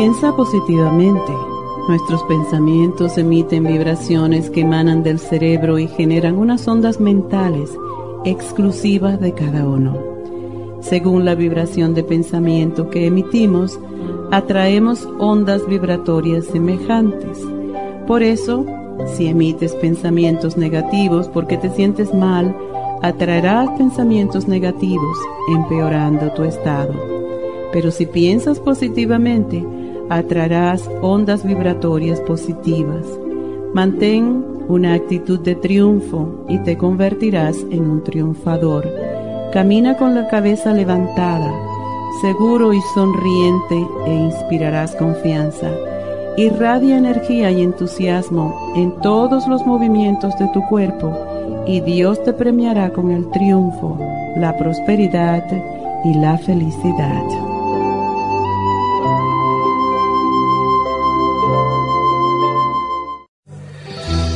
Piensa positivamente. Nuestros pensamientos emiten vibraciones que emanan del cerebro y generan unas ondas mentales exclusivas de cada uno. Según la vibración de pensamiento que emitimos, atraemos ondas vibratorias semejantes. Por eso, si emites pensamientos negativos porque te sientes mal, atraerás pensamientos negativos, empeorando tu estado. Pero si piensas positivamente, atraerás ondas vibratorias positivas. Mantén una actitud de triunfo y te convertirás en un triunfador. Camina con la cabeza levantada, seguro y sonriente e inspirarás confianza. Irradia energía y entusiasmo en todos los movimientos de tu cuerpo y Dios te premiará con el triunfo, la prosperidad y la felicidad.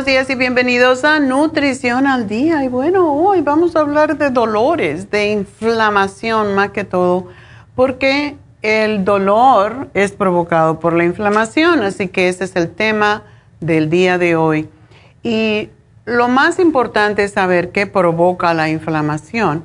Buenos días y bienvenidos a Nutrición al Día. Y bueno, hoy vamos a hablar de dolores, de inflamación más que todo, porque el dolor es provocado por la inflamación, así que ese es el tema del día de hoy. Y lo más importante es saber qué provoca la inflamación.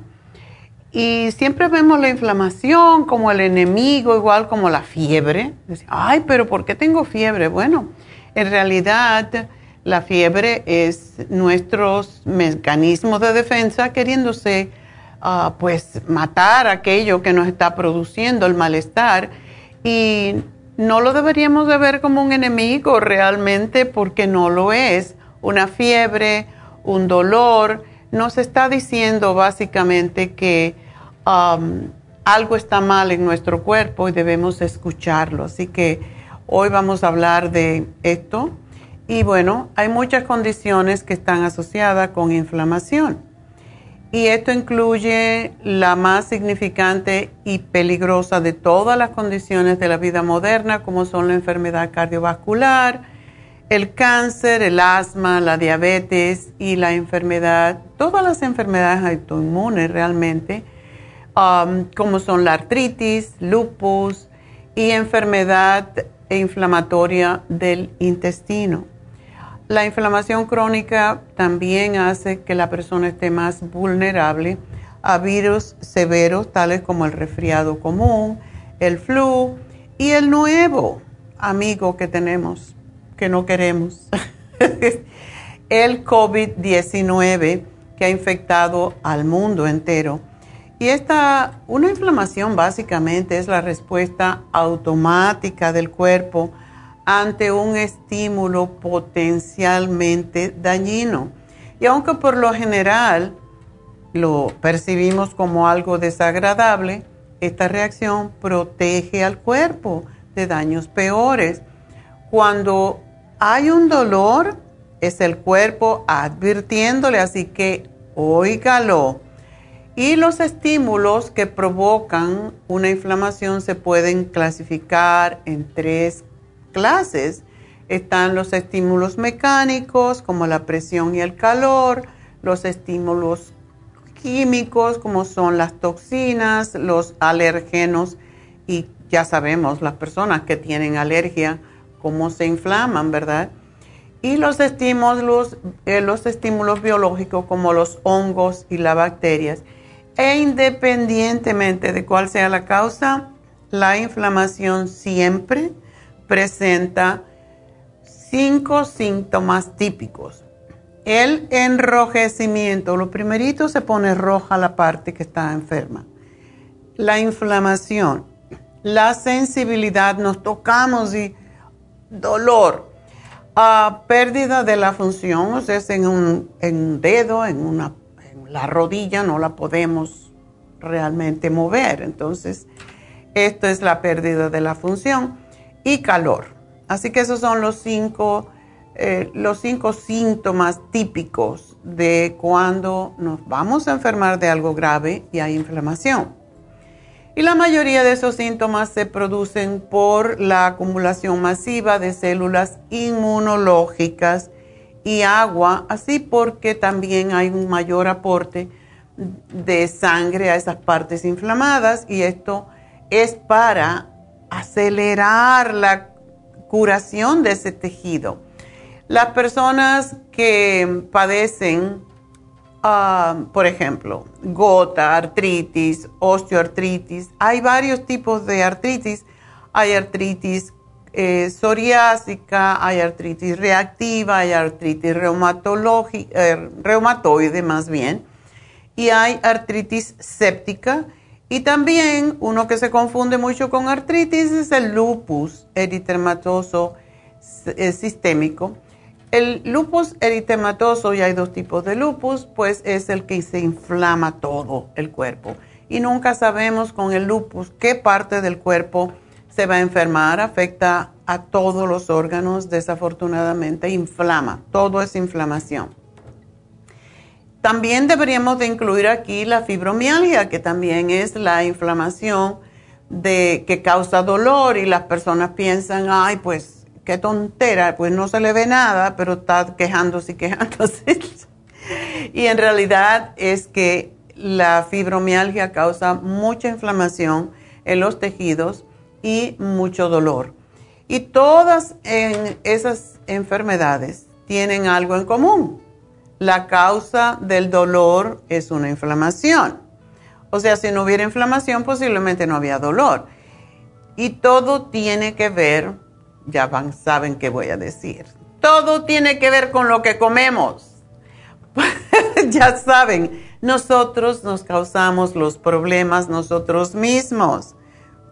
Y siempre vemos la inflamación como el enemigo, igual como la fiebre. Ay, pero ¿por qué tengo fiebre? Bueno, en realidad, la fiebre es nuestros mecanismos de defensa queriéndose ah, pues matar aquello que nos está produciendo el malestar y no lo deberíamos de ver como un enemigo realmente porque no lo es. Una fiebre, un dolor, nos está diciendo básicamente que algo está mal en nuestro cuerpo y debemos escucharlo. Así que Hoy vamos a hablar de esto. Y bueno, hay muchas condiciones que están asociadas con inflamación. Y esto incluye la más significante y peligrosa de todas las condiciones de la vida moderna, como son la enfermedad cardiovascular, el cáncer, el asma, la diabetes y la enfermedad, todas las enfermedades autoinmunes realmente, um, como son la artritis, lupus y enfermedad inflamatoria del intestino. La inflamación crónica también hace que la persona esté más vulnerable a virus severos tales como el resfriado común, el flu y el nuevo amigo que tenemos, que no queremos, el COVID-19 que ha infectado al mundo entero. Y esta, una inflamación básicamente es la respuesta automática del cuerpo ante un estímulo potencialmente dañino. Y aunque por lo general lo percibimos como algo desagradable, esta reacción protege al cuerpo de daños peores. Cuando hay un dolor, es el cuerpo advirtiéndole, así que óigalo. Y los estímulos que provocan una inflamación se pueden clasificar en tres clases. Están los estímulos mecánicos, como la presión y el calor, los estímulos químicos, como son las toxinas, los alérgenos, y ya sabemos, las personas que tienen alergia, cómo se inflaman, ¿verdad? Y los estímulos, eh, los estímulos biológicos, como los hongos y las bacterias. E independientemente de cuál sea la causa, la inflamación siempre presenta cinco síntomas típicos. El enrojecimiento, lo primerito se pone roja la parte que está enferma. La inflamación, la sensibilidad, nos tocamos y dolor, pérdida de la función, o sea, es en un, dedo, en, una, en la rodilla, no la podemos realmente mover. Entonces, esto es la pérdida de la función y calor. Así que esos son los cinco, eh, los cinco síntomas típicos de cuando nos vamos a enfermar de algo grave y hay inflamación. Y la mayoría de esos síntomas se producen por la acumulación masiva de células inmunológicas y agua, así porque también hay un mayor aporte de sangre a esas partes inflamadas y esto es para acelerar la curación de ese tejido. Las personas que padecen, ah, por ejemplo, gota, artritis, osteoartritis, hay varios tipos de artritis. Hay artritis eh, psoriásica, hay artritis reactiva, hay artritis eh, reumatoide más bien, y hay artritis séptica y también uno que se confunde mucho con artritis es el lupus eritematoso eh, sistémico. El lupus eritematoso, y hay dos tipos de lupus, pues es el que se inflama todo el cuerpo. Y nunca sabemos con el lupus qué parte del cuerpo se va a enfermar, afecta a todos los órganos, desafortunadamente, inflama, todo es inflamación. También deberíamos de incluir aquí la fibromialgia, que también es la inflamación de, que causa dolor y las personas piensan, ay, pues qué tontera, pues no se le ve nada, pero está quejándose y quejándose. y en realidad es que la fibromialgia causa mucha inflamación en los tejidos y mucho dolor. Y todas esas enfermedades tienen algo en común la causa del dolor es una inflamación. O sea, si no hubiera inflamación, posiblemente no había dolor. Y todo tiene que ver, ya van, saben qué voy a decir, todo tiene que ver con lo que comemos. ya saben, nosotros nos causamos los problemas nosotros mismos.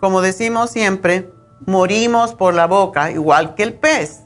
Como decimos siempre, morimos por la boca, igual que el pez.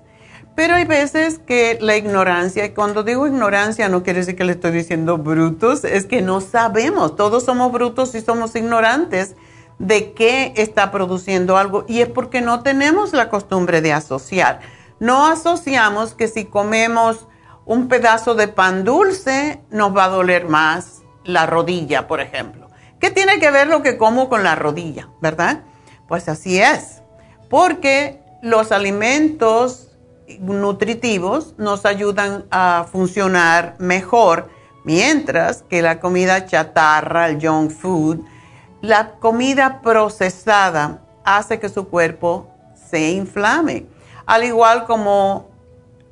Pero hay veces que la ignorancia, y cuando digo ignorancia no quiere decir que le estoy diciendo brutos, es que no sabemos, todos somos brutos y somos ignorantes de qué está produciendo algo y es porque no tenemos la costumbre de asociar. No asociamos que si comemos un pedazo de pan dulce nos va a doler más la rodilla, por ejemplo. ¿Qué tiene que ver lo que como con la rodilla, verdad? Pues así es, porque los alimentos nutritivos nos ayudan a funcionar mejor, mientras que la comida chatarra, el junk food, la comida procesada hace que su cuerpo se inflame. Al igual como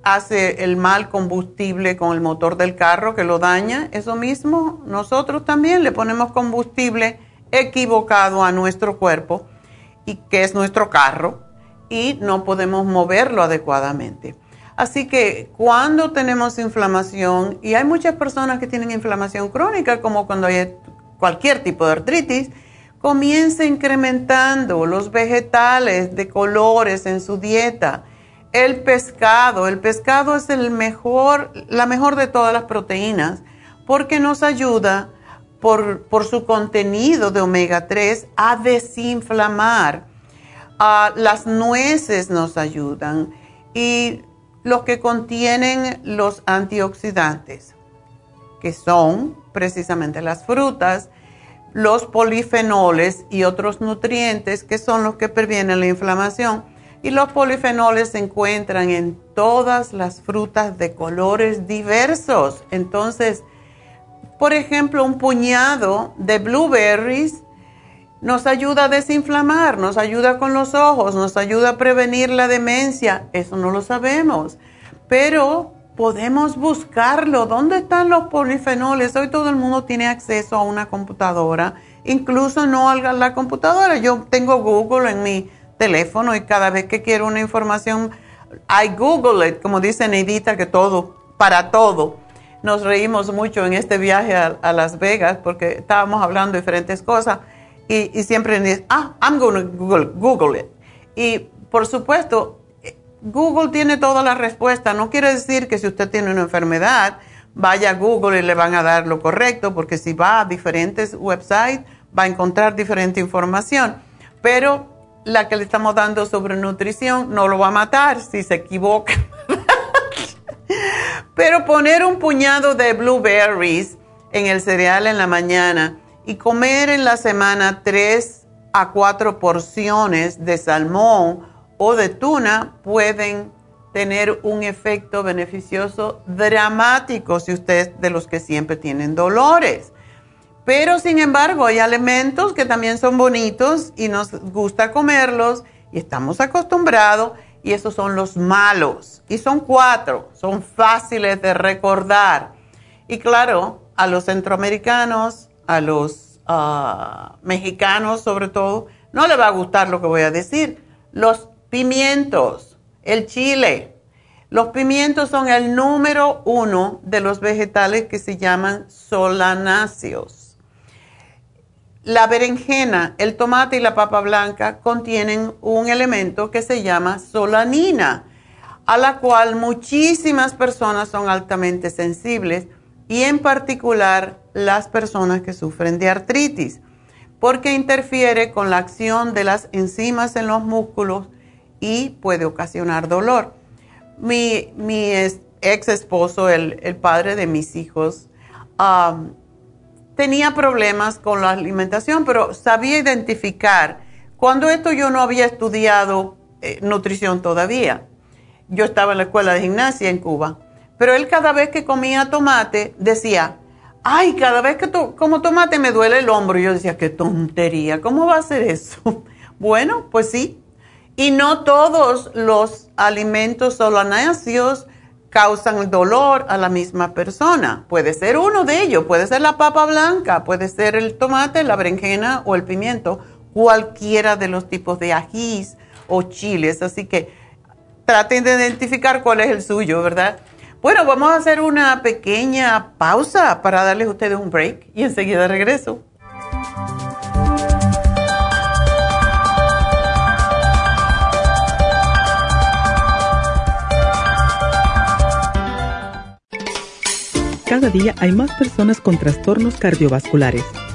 hace el mal combustible con el motor del carro que lo daña, eso mismo nosotros también le ponemos combustible equivocado a nuestro cuerpo y que es nuestro carro y no podemos moverlo adecuadamente. Así que cuando tenemos inflamación, y hay muchas personas que tienen inflamación crónica, como cuando hay cualquier tipo de artritis, comienza incrementando los vegetales de colores en su dieta. El pescado, el pescado es el mejor, la mejor de todas las proteínas porque nos ayuda por, por su contenido de omega 3 a desinflamar. Las nueces nos ayudan y los que contienen los antioxidantes, que son precisamente las frutas, los polifenoles y otros nutrientes que son los que previenen la inflamación. Y los polifenoles se encuentran en todas las frutas de colores diversos. Entonces, por ejemplo, un puñado de blueberries nos ayuda a desinflamar, nos ayuda con los ojos, nos ayuda a prevenir la demencia. Eso no lo sabemos. Pero podemos buscarlo. ¿Dónde están los polifenoles? Hoy todo el mundo tiene acceso a una computadora, incluso no a la computadora. Yo tengo Google en mi teléfono y cada vez que quiero una información, I Google it, como dice Neidita, que todo, para todo. Nos reímos mucho en este viaje a, Las Vegas porque estábamos hablando de diferentes cosas y, siempre dice, ah, I'm going to Google, Google it. Y por supuesto, Google tiene toda la respuesta. No quiere decir que si usted tiene una enfermedad, vaya a Google y le van a dar lo correcto, porque si va a diferentes websites, va a encontrar diferente información. Pero la que le estamos dando sobre nutrición no lo va a matar si se equivoca. Pero poner un puñado de blueberries en el cereal en la mañana y comer en la semana tres a cuatro porciones de salmón o de tuna pueden tener un efecto beneficioso dramático si usted es de los que siempre tienen dolores. Pero sin embargo hay alimentos que también son bonitos y nos gusta comerlos y estamos acostumbrados y esos son los malos. Y son cuatro, son fáciles de recordar. Y claro, a los centroamericanos, a los ah, mexicanos sobre todo, no le va a gustar lo que voy a decir. Los Pimientos, el chile. Los pimientos son el número uno de los vegetales que se llaman solanáceos. La berenjena, el tomate y la papa blanca contienen un elemento que se llama solanina, a la cual muchísimas personas son altamente sensibles y en particular las personas que sufren de artritis, porque interfiere con la acción de las enzimas en los músculos y puede ocasionar dolor. Mi, ex esposo, el, padre de mis hijos, tenía problemas con la alimentación, pero sabía identificar. Cuando esto yo no había estudiado eh, nutrición todavía. Yo estaba en la escuela de gimnasia en Cuba. Pero él cada vez que comía tomate decía, ay, cada vez que como tomate me duele el hombro. Y yo decía, qué tontería, ¿cómo va a ser eso? bueno, pues sí, y no todos los alimentos solanáceos causan dolor a la misma persona. Puede ser uno de ellos, puede ser la papa blanca, puede ser el tomate, la berenjena o el pimiento, cualquiera de los tipos de ajís o chiles. Así que traten de identificar cuál es el suyo, ¿verdad? Bueno, vamos a hacer una pequeña pausa para darles a ustedes un break y enseguida regreso. Cada día hay más personas con trastornos cardiovasculares.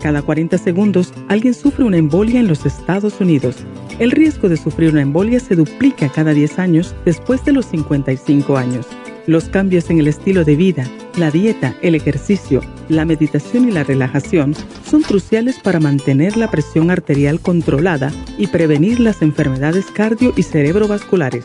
Cada 40 segundos alguien sufre una embolia en los Estados Unidos. El riesgo de sufrir una embolia se duplica cada 10 años después de los 55 años. Los cambios en el estilo de vida, la dieta, el ejercicio, la meditación y la relajación son cruciales para mantener la presión arterial controlada y prevenir las enfermedades cardio y cerebrovasculares.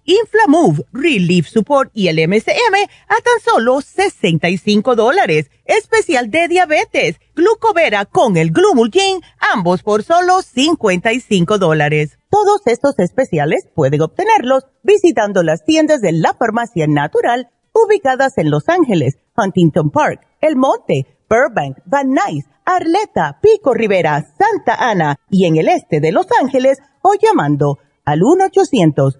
Inflamove, Relief Support y el MCM a tan solo 65 dólares. Especial de diabetes, glucovera con el Glumulgin, ambos por solo 55 dólares. Todos estos especiales pueden obtenerlos visitando las tiendas de la farmacia natural ubicadas en Los Ángeles, Huntington Park, El Monte, Burbank, Van Nuys, Arleta, Pico Rivera, Santa Ana y en el este de Los Ángeles o llamando al 1 800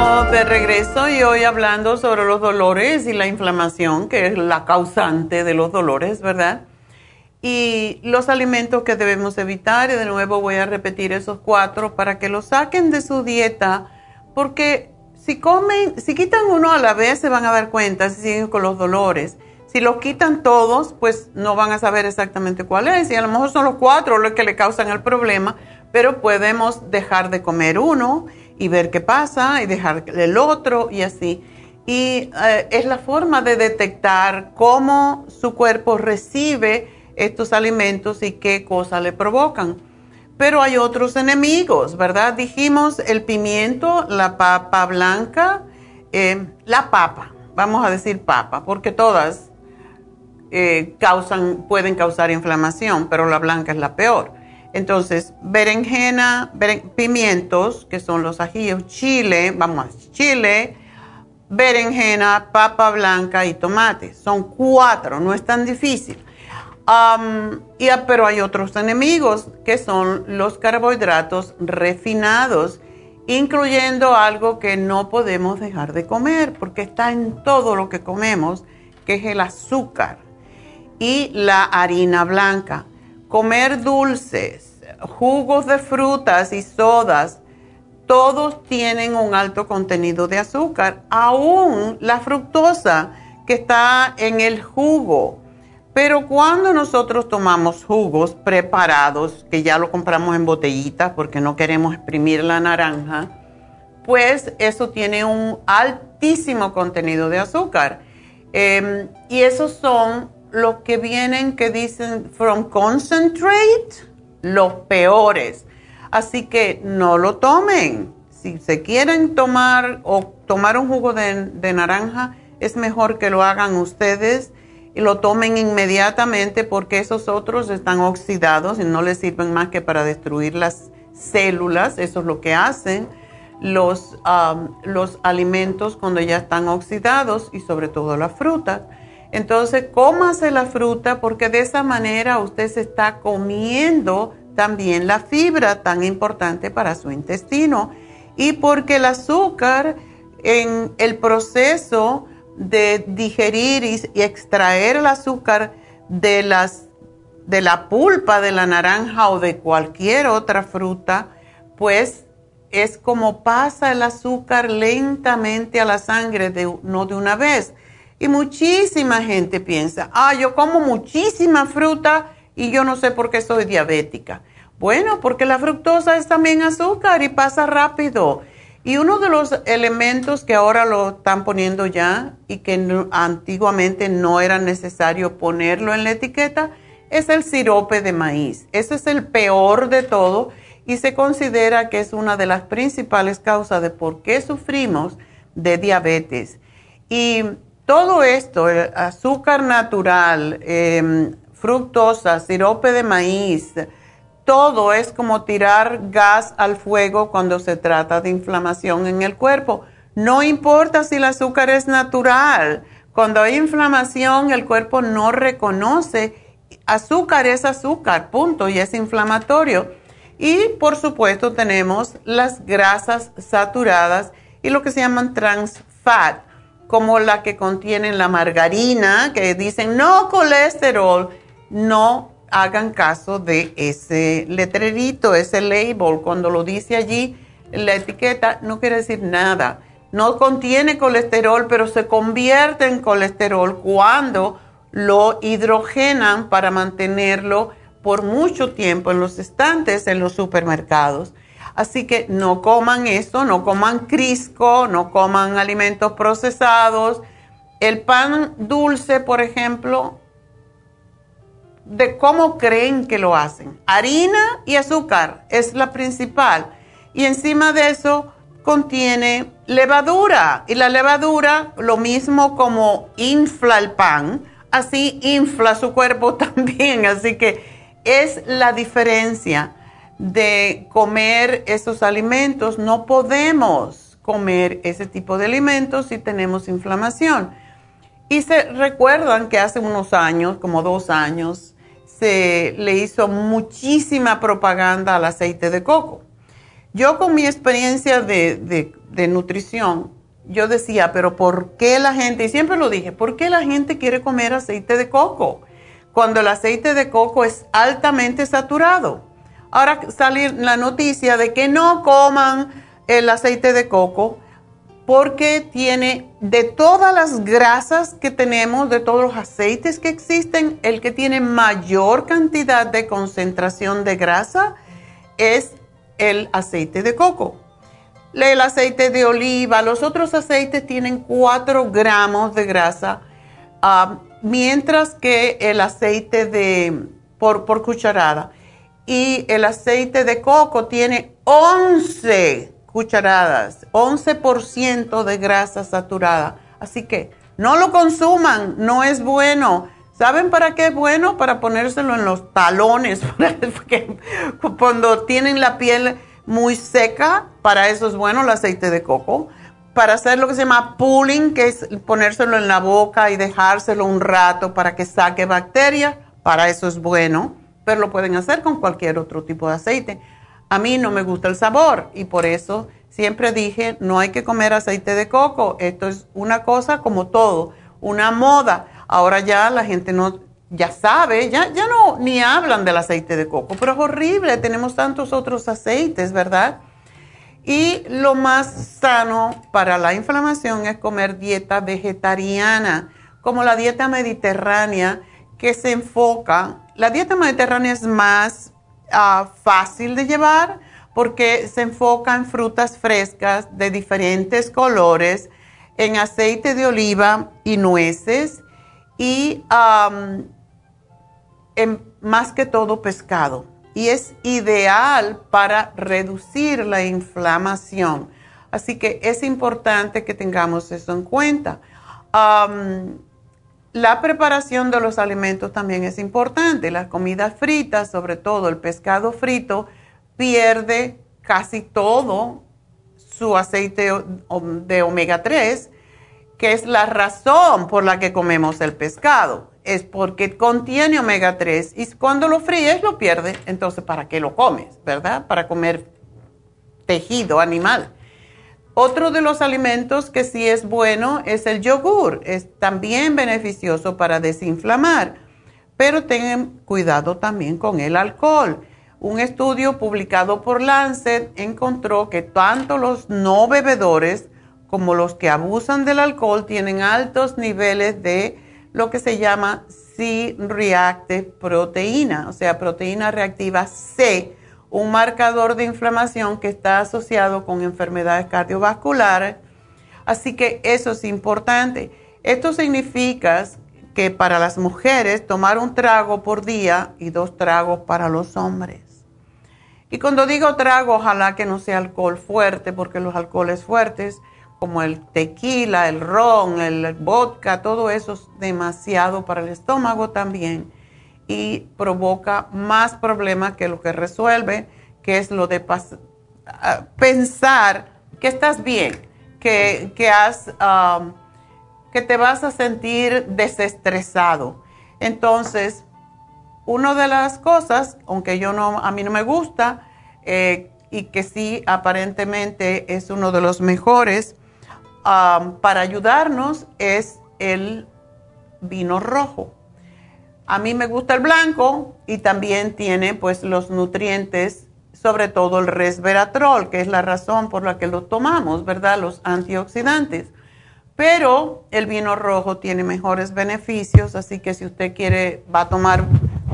De regreso y hoy hablando sobre los dolores y la inflamación, que es la causante de los dolores, ¿verdad? Y los alimentos que debemos evitar, y de nuevo voy a repetir esos cuatro para que los saquen de su dieta, porque si comen, si quitan uno a la vez se van a dar cuenta si siguen con los dolores. Si los quitan todos, pues no van a saber exactamente cuál es, y a lo mejor son los cuatro los que le causan el problema, pero podemos dejar de comer uno y ver qué pasa y dejar el otro y así. Y eh, es la forma de detectar cómo su cuerpo recibe estos alimentos y qué cosas le provocan. Pero hay otros enemigos, ¿verdad? Dijimos el pimiento, la papa blanca, eh, la papa, vamos a decir papa, porque todas eh, causan, pueden causar inflamación, pero la blanca es la peor. Entonces, berenjena, pimientos, que son los ajillos, chile, vamos a chile, berenjena, papa blanca y tomate. Son cuatro, no es tan difícil. ah, pero hay otros enemigos que son los carbohidratos refinados, incluyendo algo que no podemos dejar de comer porque está en todo lo que comemos, que es el azúcar y la harina blanca comer dulces, jugos de frutas y sodas, todos tienen un alto contenido de azúcar, aún la fructosa que está en el jugo. Pero cuando nosotros tomamos jugos preparados, que ya lo compramos en botellitas porque no queremos exprimir la naranja, pues eso tiene un altísimo contenido de azúcar. Em, y esos son los que vienen que dicen from concentrate, los peores. Así que no lo tomen. Si se quieren tomar o tomar un jugo de, naranja, es mejor que lo hagan ustedes y lo tomen inmediatamente porque esos otros están oxidados y no les sirven más que para destruir las células. Eso es lo que hacen los, um, los alimentos cuando ya están oxidados y sobre todo las frutas. Entonces, cómase la fruta porque de esa manera usted se está comiendo también la fibra tan importante para su intestino y porque el azúcar en el proceso de digerir y, extraer el azúcar de las de la pulpa de la naranja o de cualquier otra fruta, pues es como pasa el azúcar lentamente a la sangre, no de una vez. Y muchísima gente piensa, ah, yo como muchísima fruta y yo no sé por qué soy diabética. Bueno, porque la fructosa es también azúcar y pasa rápido. Y uno de los elementos que ahora lo están poniendo ya y que antiguamente no era necesario ponerlo en la etiqueta es el sirope de maíz. Ese es el peor de todo y se considera que es una de las principales causas de por qué sufrimos de diabetes. Y todo esto, el azúcar natural, em, fructosa, sirope de maíz, todo es como tirar gas al fuego cuando se trata de inflamación en el cuerpo. No importa si el azúcar es natural. Cuando hay inflamación, el cuerpo no reconoce. Azúcar es azúcar, punto, y es inflamatorio. Y por supuesto tenemos las grasas saturadas y lo que se llaman trans fat, como la que contienen la margarina, que dicen no colesterol, no hagan caso de ese letrerito, ese label. Cuando lo dice allí, la etiqueta no quiere decir nada. No contiene colesterol, pero se convierte en colesterol cuando lo hidrogenan para mantenerlo por mucho tiempo en los estantes en los supermercados. Así que no coman esto, no coman crisco, no coman alimentos procesados. El pan dulce, por ejemplo, de cómo creen que lo hacen. Harina y azúcar es la principal. Y encima de eso contiene levadura. Y la levadura, lo mismo como infla el pan, así infla su cuerpo también. Así que es la diferencia de comer esos alimentos. No podemos comer ese tipo de alimentos si tenemos inflamación. Y se recuerdan que hace unos años, como dos años, se le hizo muchísima propaganda al aceite de coco. Yo con mi experiencia de, de, nutrición, yo decía, pero ¿por qué la gente, y siempre lo dije, ¿por qué la gente quiere comer aceite de coco? Cuando el aceite de coco es altamente saturado. Ahora sale la noticia de que no coman el aceite de coco porque tiene de todas las grasas que tenemos, de todos los aceites que existen, el que tiene mayor cantidad de concentración de grasa es el aceite de coco. El aceite de oliva, los otros aceites tienen 4 gramos de grasa, ah, mientras que el aceite de por, por cucharada y el aceite de coco tiene 11 cucharadas, 11% de grasa saturada. Así que no lo consuman, no es bueno. ¿Saben para qué es bueno? Para ponérselo en los talones, cuando tienen la piel muy seca, para eso es bueno el aceite de coco. Para hacer lo que se llama pulling, que es ponérselo en la boca y dejárselo un rato para que saque bacterias, para eso es bueno, lo pueden hacer con cualquier otro tipo de aceite. A mí no me gusta el sabor y por eso siempre dije, no hay que comer aceite de coco. Esto es una cosa como todo, una moda. Ahora ya la gente no, ya sabe, ya, ya no, ni hablan del aceite de coco, pero es horrible, tenemos tantos otros aceites, ¿verdad? Y lo más sano para la inflamación es comer dieta vegetariana, como la dieta mediterránea, que se enfoca, la dieta mediterránea es más fácil de llevar porque se enfoca en frutas frescas de diferentes colores, en aceite de oliva y nueces y en, más que todo pescado. Y es ideal para reducir la inflamación. Así que es importante que tengamos eso en cuenta. La preparación de los alimentos también es importante. Las comidas fritas, sobre todo el pescado frito, pierde casi todo su aceite de omega 3, que es la razón por la que comemos el pescado. Es porque contiene omega 3 y cuando lo fríes lo pierde. Entonces, ¿para qué lo comes? ¿Verdad? Para comer tejido animal. Otro de los alimentos que sí es bueno es el yogur. Es también beneficioso para desinflamar, pero tengan cuidado también con el alcohol. Un estudio publicado por Lancet encontró que tanto los no bebedores como los que abusan del alcohol tienen altos niveles de lo que se llama C-reactive proteína, o sea, proteína reactiva C, un marcador de inflamación que está asociado con enfermedades cardiovasculares. Así que eso es importante. Esto significa que para las mujeres tomar un trago por día y dos tragos para los hombres. Y cuando digo trago, ojalá que no sea alcohol fuerte, porque los alcoholes fuertes, como el tequila, el ron, el vodka, todo eso es demasiado para el estómago también y provoca más problemas que lo que resuelve, que es lo de ah, pensar que estás bien, que, has, que te vas a sentir desestresado. Entonces, una de las cosas, aunque yo no, a mí no me gusta, eh, y que sí aparentemente es uno de los mejores para ayudarnos, es el vino rojo. A mí me gusta el blanco y también tiene pues los nutrientes, sobre todo el resveratrol, que es la razón por la que lo tomamos, ¿verdad? Los antioxidantes. Pero el vino rojo tiene mejores beneficios, así que si usted quiere, va a tomar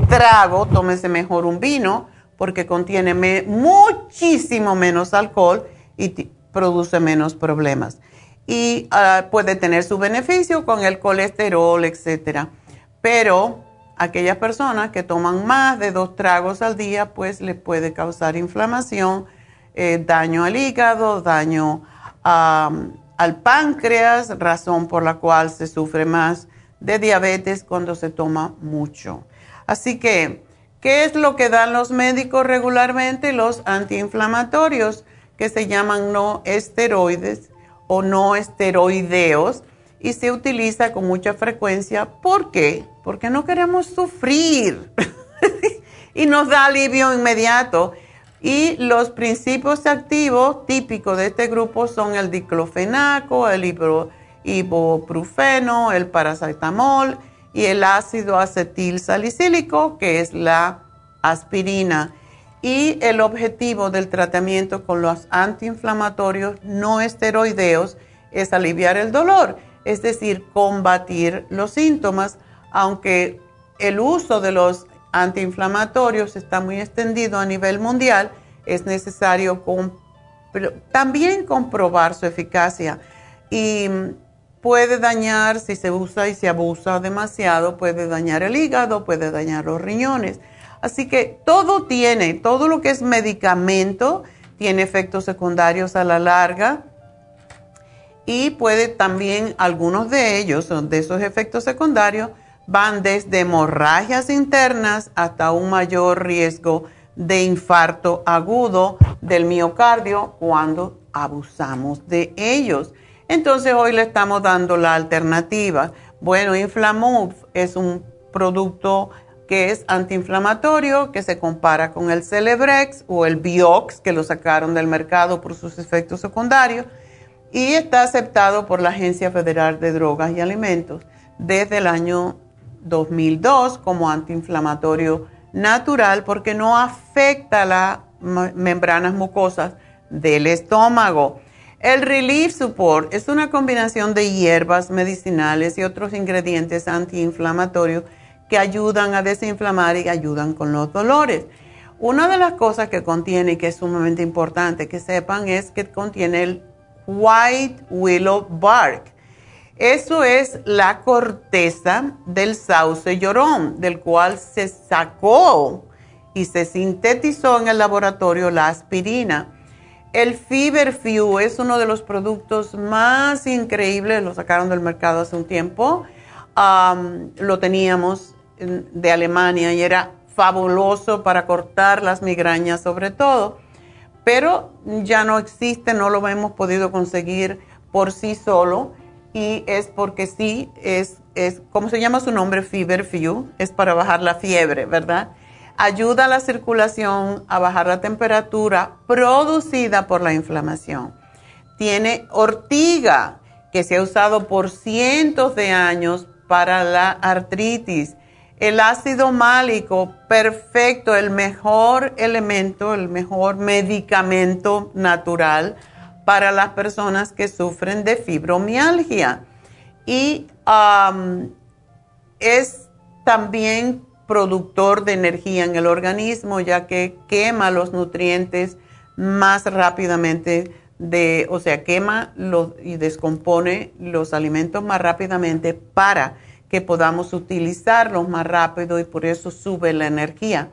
trago, tómese mejor un vino, porque contiene muchísimo menos alcohol y produce menos problemas. Y ah, puede tener su beneficio con el colesterol, etcétera. Pero aquellas personas que toman más de dos tragos al día, pues les puede causar inflamación, eh, daño al hígado, daño al páncreas, razón por la cual se sufre más de diabetes cuando se toma mucho. Así que, ¿qué es lo que dan los médicos regularmente? Los antiinflamatorios, que se llaman no esteroides o no esteroideos, y se utiliza con mucha frecuencia. ¿Por qué? porque no queremos sufrir y nos da alivio inmediato. Y los principios activos típicos de este grupo son el diclofenaco, el ibuprofeno, el paracetamol y el ácido acetil salicílico, que es la aspirina. Y el objetivo del tratamiento con los antiinflamatorios no esteroideos es aliviar el dolor, es decir, combatir los síntomas aunque el uso de los antiinflamatorios está muy extendido a nivel mundial, es necesario también comprobar su eficacia. Y puede dañar, si se usa y se abusa demasiado, puede dañar el hígado, puede dañar los riñones. Así que todo tiene, todo lo que es medicamento, tiene efectos secundarios a la larga y puede también, algunos de ellos, de esos efectos secundarios, van desde hemorragias internas hasta un mayor riesgo de infarto agudo del miocardio cuando abusamos de ellos. Entonces hoy le estamos dando la alternativa. Bueno, Inflamove es un producto que es antiinflamatorio, que se compara con el Celebrex o el Biox, que lo sacaron del mercado por sus efectos secundarios, y está aceptado por la Agencia Federal de Drogas y Alimentos desde el año 2002 como antiinflamatorio natural porque no afecta las membranas mucosas del estómago. El Relief Support es una combinación de hierbas medicinales y otros ingredientes antiinflamatorios que ayudan a desinflamar y ayudan con los dolores. Una de las cosas que contiene y que es sumamente importante que sepan es que contiene el White Willow Bark eso es la corteza del sauce llorón, del cual se sacó y se sintetizó en el laboratorio la aspirina. El Feverfew es uno de los productos más increíbles, lo sacaron del mercado hace un tiempo. lo teníamos de Alemania y era fabuloso para cortar las migrañas sobre todo, pero ya no existe, no lo hemos podido conseguir por sí solo y es porque sí, es, es, ¿cómo se llama su nombre? Feverfew, es para bajar la fiebre, ¿verdad? Ayuda a la circulación, a bajar la temperatura producida por la inflamación. Tiene ortiga, que se ha usado por cientos de años para la artritis. El ácido málico, perfecto, el mejor elemento, el mejor medicamento natural para las personas que sufren de fibromialgia. Y es también productor de energía en el organismo, ya que quema los nutrientes más rápidamente, de, o sea, quema los, y descompone los alimentos más rápidamente para que podamos utilizarlos más rápido y por eso sube la energía.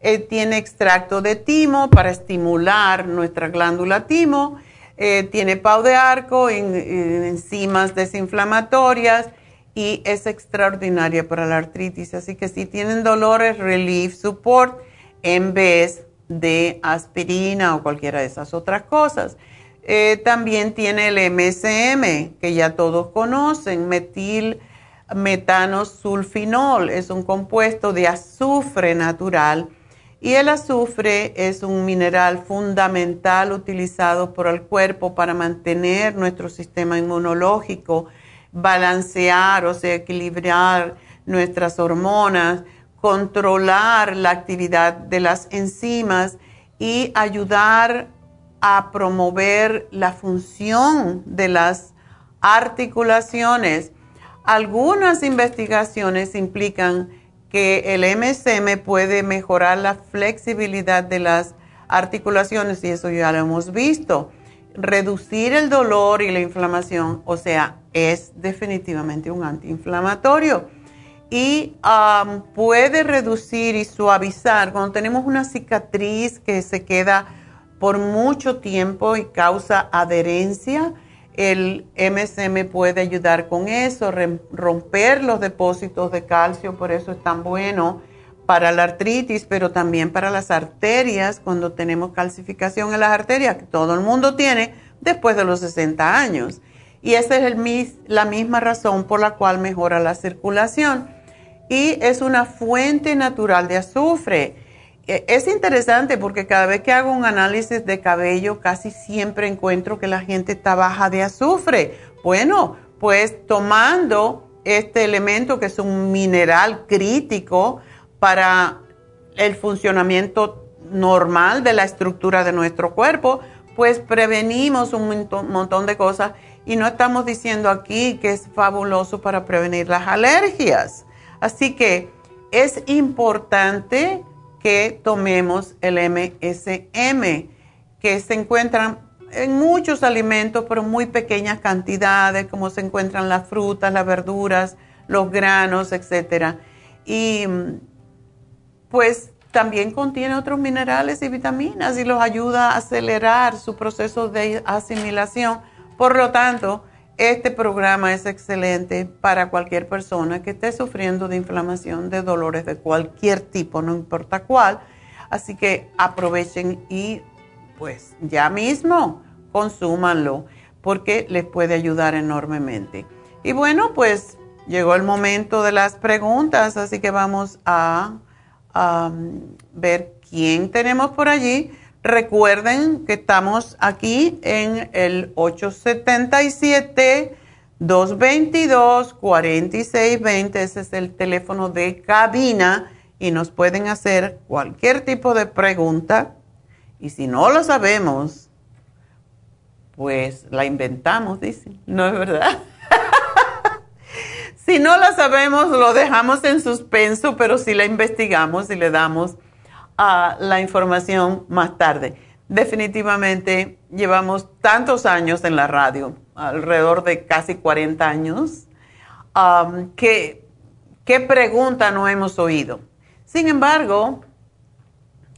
Eh, tiene extracto de timo para estimular nuestra glándula timo. Eh, tiene pau de arco, en, enzimas desinflamatorias y es extraordinaria para la artritis. Así que si tienen dolores, Relief Support en vez de aspirina o cualquiera de esas otras cosas. Eh, también tiene el MSM, que ya todos conocen, metil metanosulfinol, es un compuesto de azufre natural y el azufre es un mineral fundamental utilizado por el cuerpo para mantener nuestro sistema inmunológico balancear, o sea, equilibrar nuestras hormonas, controlar la actividad de las enzimas y ayudar a promover la función de las articulaciones. Algunas investigaciones implican que el MSM puede mejorar la flexibilidad de las articulaciones y eso ya lo hemos visto. Reducir el dolor y la inflamación, o sea, es definitivamente un antiinflamatorio y puede reducir y suavizar cuando tenemos una cicatriz que se queda por mucho tiempo y causa adherencia. El MSM puede ayudar con eso, romper los depósitos de calcio, por eso es tan bueno para la artritis, pero también para las arterias, cuando tenemos calcificación en las arterias, que todo el mundo tiene después de los 60 años. Y esa es la misma razón por la cual mejora la circulación. Y es una fuente natural de azufre. E, es interesante porque cada vez que hago un análisis de cabello, casi siempre encuentro que la gente está baja de azufre. Bueno, pues tomando este elemento que es un mineral crítico para el funcionamiento normal de la estructura de nuestro cuerpo, pues prevenimos un montón de cosas y no estamos diciendo aquí que es fabuloso para prevenir las alergias. Así que es importante que tomemos el MSM, que se encuentran en muchos alimentos, pero muy pequeñas cantidades, como se encuentran las frutas, las verduras, los granos, etc. Y pues también contiene otros minerales y vitaminas y los ayuda a acelerar su proceso de asimilación por lo tanto, este programa es excelente para cualquier persona que esté sufriendo de inflamación, de dolores de cualquier tipo, no importa cuál. Así que aprovechen y pues ya mismo consúmanlo porque les puede ayudar enormemente. Y bueno, pues llegó el momento de las preguntas, así que vamos a, a ver quién tenemos por allí. Recuerden que estamos aquí en el 877-222-4620. Ese es el teléfono de cabina y nos pueden hacer cualquier tipo de pregunta. Y si no lo sabemos, pues la inventamos, dicen. ¿No es verdad? si no la sabemos, lo dejamos en suspenso, pero si la investigamos y le damos la información más tarde. Definitivamente llevamos tantos años en la radio, alrededor de casi 40 años, que qué pregunta no hemos oído. Sin embargo,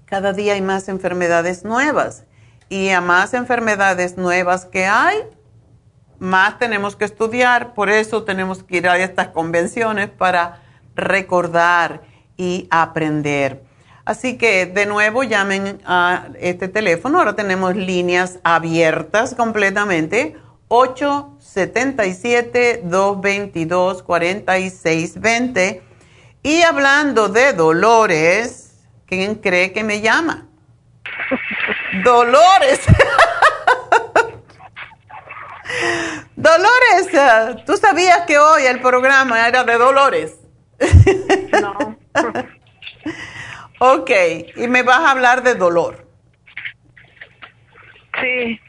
cada día hay más enfermedades nuevas y a más enfermedades nuevas que hay, más tenemos que estudiar, por eso tenemos que ir a estas convenciones para recordar y aprender. Así que de nuevo llamen a este teléfono. Ahora tenemos líneas abiertas completamente. 877-222-4620. Y hablando de dolores, ¿quién cree que me llama? Dolores. Dolores, ¿tú sabías que hoy el programa era de Dolores? No. Ok, y me vas a hablar de dolor. Sí,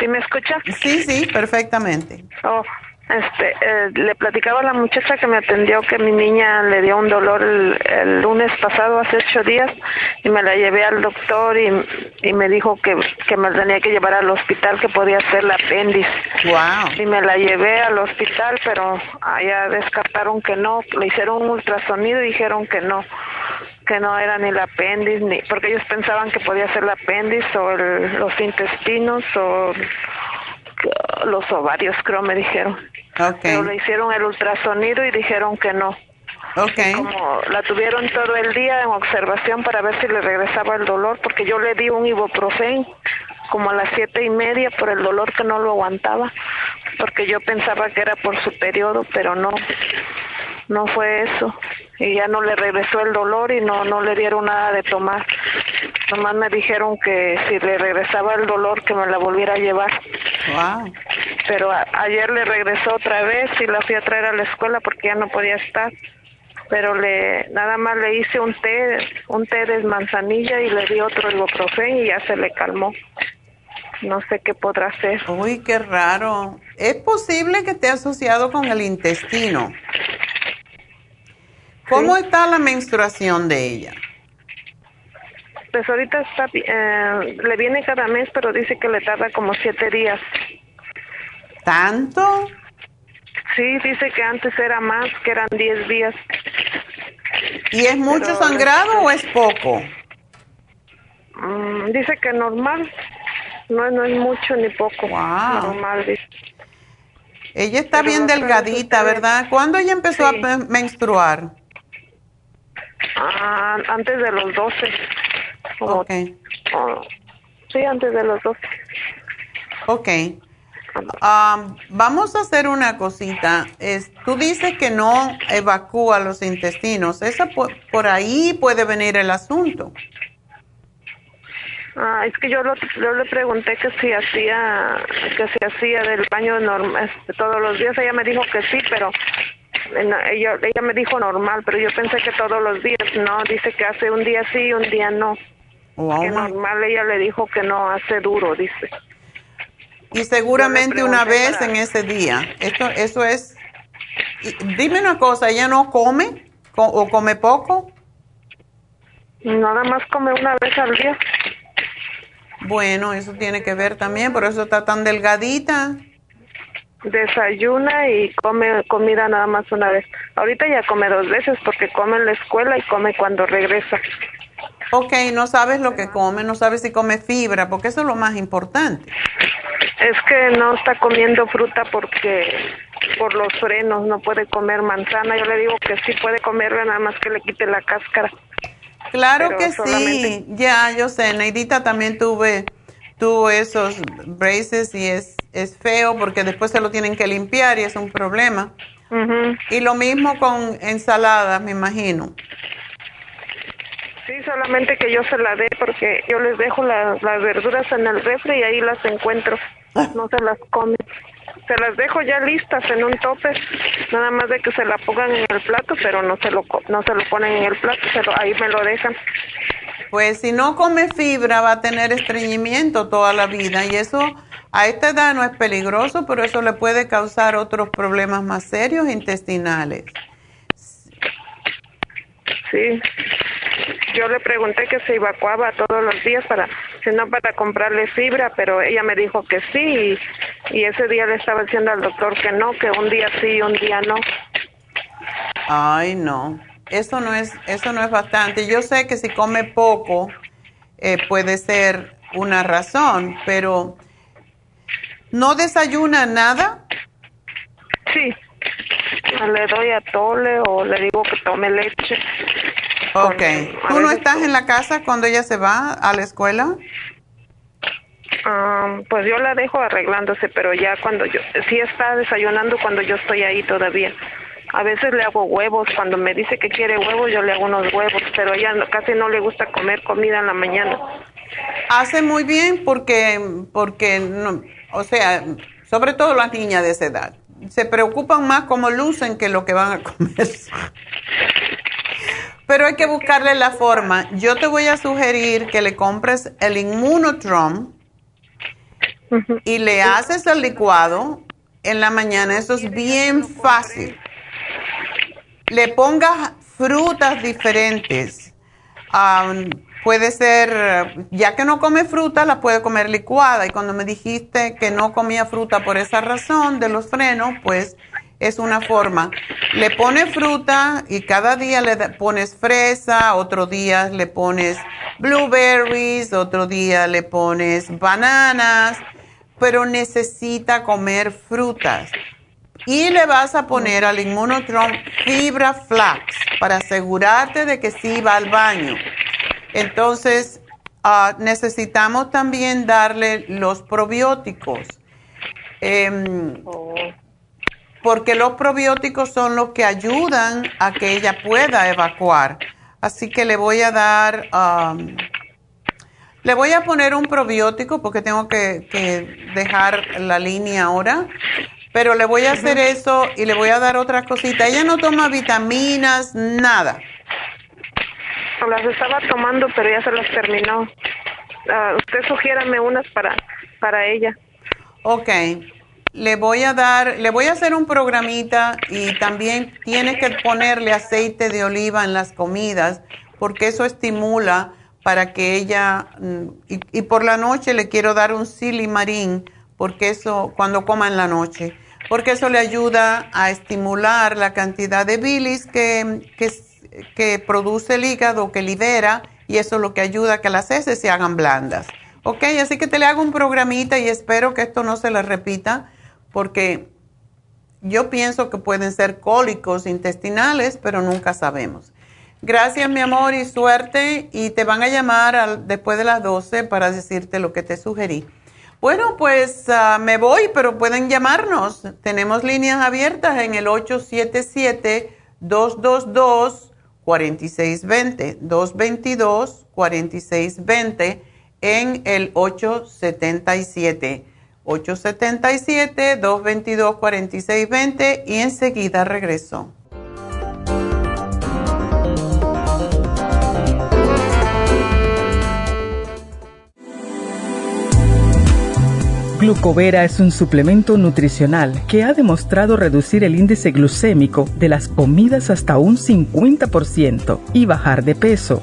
¿sí me escuchas? Sí, sí, perfectamente. Oh, Este, eh, le platicaba a la muchacha que me atendió que mi niña le dio un dolor el, lunes pasado, hace ocho días, y me la llevé al doctor y, y me dijo que, que me tenía que llevar al hospital, que podía ser la apéndice. Wow. Y me la llevé al hospital, pero allá descartaron que no, le hicieron un ultrasonido y dijeron que no que no era ni el apéndice, ni, porque ellos pensaban que podía ser el apéndice o los intestinos o los ovarios, creo me dijeron. Pero le hicieron el ultrasonido y dijeron que no. Okay. Como la tuvieron todo el día en observación para ver si le regresaba el dolor, porque yo le di un ibuprofen como a las siete y media por el dolor que no lo aguantaba, porque yo pensaba que era por su periodo, pero no, no fue eso. Y ya no le regresó el dolor y no, no le dieron nada de tomar. Nomás me dijeron que si le regresaba el dolor que me la volviera a llevar. Wow. Pero ayer le regresó otra vez y la fui a traer a la escuela porque ya no podía estar. Pero le nada más le hice un té, un té de manzanilla y le di otro ibuprofen y ya se le calmó. No sé qué podrá hacer. Uy, qué raro. ¿Es posible que esté asociado con el intestino? ¿Cómo está la menstruación de ella? Pues ahorita está, eh, le viene cada mes, pero dice que le tarda como siete días. ¿Tanto? Sí, dice que antes era más, que eran diez días. ¿Y es mucho sangrado o es poco? Mm, dice que normal, no, no es mucho ni poco. Wow. Normal, dice. Ella está bien delgadita, ¿verdad? ¿Cuándo ella empezó a menstruar? Ah, antes de los 12. ok. Oh, sí, antes de los 12. Ok. Um, vamos a hacer una cosita. Es, tú dices que no evacúa los intestinos. Esa por, ahí puede venir el asunto. Ah, es que yo, lo, yo le pregunté que si hacía que si hacía del baño normal este, todos los días. Ella me dijo que sí, pero ella, ella me dijo normal, pero yo pensé que todos los días, no, dice que hace un día sí y un día no. Que normal ella le dijo que no hace duro, dice. Y seguramente una vez en ese día. Esto, eso es. Dime una cosa, ¿ella no come o come poco? Nada más come una vez al día. Bueno, eso tiene que ver también, por eso está tan delgadita desayuna y come comida nada más una vez. Ahorita ya come dos veces porque come en la escuela y come cuando regresa. Ok, no sabes lo que come, no sabes si come fibra, porque eso es lo más importante. Es que no está comiendo fruta porque por los frenos no puede comer manzana. Yo le digo que sí puede comerla, nada más que le quite la cáscara. Claro que sí, ya, yo sé, Neidita también tuve, tuvo esos braces y es es feo porque después se lo tienen que limpiar y es un problema. Y lo mismo con ensaladas, me imagino. Sí, solamente que yo se la dé porque yo les dejo las verduras en el refri y ahí las encuentro. No se las comen. Se las dejo ya listas en un tope, nada más de que se la pongan en el plato, pero no se lo no se lo ponen en el plato, pero ahí me lo dejan. Pues si no come fibra va a tener estreñimiento toda la vida y eso a esta edad no es peligroso, pero eso le puede causar otros problemas más serios intestinales. Sí. Yo le pregunté que se evacuaba todos los días para, si no para comprarle fibra, pero ella me dijo que sí y, y ese día le estaba diciendo al doctor que no, que un día sí y un día no. Ay, no. Eso no es, eso no es bastante. Yo sé que si come poco eh, puede ser una razón, pero ¿No desayuna nada? Sí. Le doy a tole o le digo que tome leche. Ok. ¿Tú no estás en la casa cuando ella se va a la escuela? Um, pues yo la dejo arreglándose, pero ya cuando yo, sí está desayunando cuando yo estoy ahí todavía. A veces le hago huevos, cuando me dice que quiere huevos yo le hago unos huevos, pero ella casi no le gusta comer comida en la mañana. Hace muy bien porque, porque no, o sea, sobre todo las niñas de esa edad, se preocupan más cómo lucen que lo que van a comer. Pero hay que buscarle la forma. Yo te voy a sugerir que le compres el Immunotrom y le haces el licuado en la mañana. Eso es bien fácil. Le pongas frutas diferentes. puede ser, ya que no come fruta, la puede comer licuada. Y cuando me dijiste que no comía fruta por esa razón de los frenos, pues es una forma. Le pones fruta y cada día le pones fresa, otro día le pones blueberries, otro día le pones bananas, pero necesita comer frutas. Y le vas a poner al inmunotron fibra flax para asegurarte de que sí va al baño. Entonces, ah, necesitamos también darle los probióticos. Em, oh porque los probióticos son los que ayudan a que ella pueda evacuar. Así que le voy a dar, um, le voy a poner un probiótico porque tengo que, dejar la línea ahora, pero le voy a hacer eso y le voy a dar otra cosita. Ella no toma vitaminas, nada. Las estaba tomando, pero ya se las terminó. Uh, usted sugiérame unas para, para ella. Ok le voy a dar, le voy a hacer un programita y también tiene que ponerle aceite de oliva en las comidas porque eso estimula para que ella, mm, y, por la noche le quiero dar un silimarín porque eso, cuando coma en la noche, porque eso le ayuda a estimular la cantidad de bilis que, que, que produce el hígado, que libera, y eso es lo que ayuda a que las heces se hagan blandas. Ok, así que te le hago un programita y espero que esto no se le repita porque yo pienso que pueden ser cólicos intestinales, pero nunca sabemos. Gracias, mi amor, y suerte. Y te van a llamar después de las 12 para decirte lo que te sugerí. Bueno, pues ah, me voy, pero pueden llamarnos. Tenemos líneas abiertas en el 877-222-4620. 222-4620 en el 877. 877-222-4620 y enseguida regreso. Glucovera es un suplemento nutricional que ha demostrado reducir el índice glucémico de las comidas hasta un 50% y bajar de peso.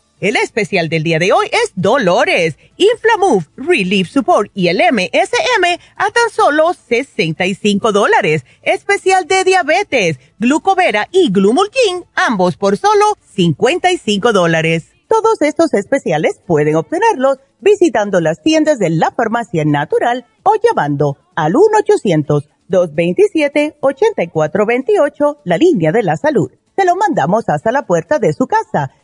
El especial del día de hoy es Dolores, Inflamove, Relief Support y el MSM a tan solo 65 dólares. Especial de diabetes, glucovera y glumulgin, ambos por solo 55 dólares. Todos estos especiales pueden obtenerlos visitando las tiendas de la farmacia natural o llamando al 1-800-227-8428, la línea de la salud. Se lo mandamos hasta la puerta de su casa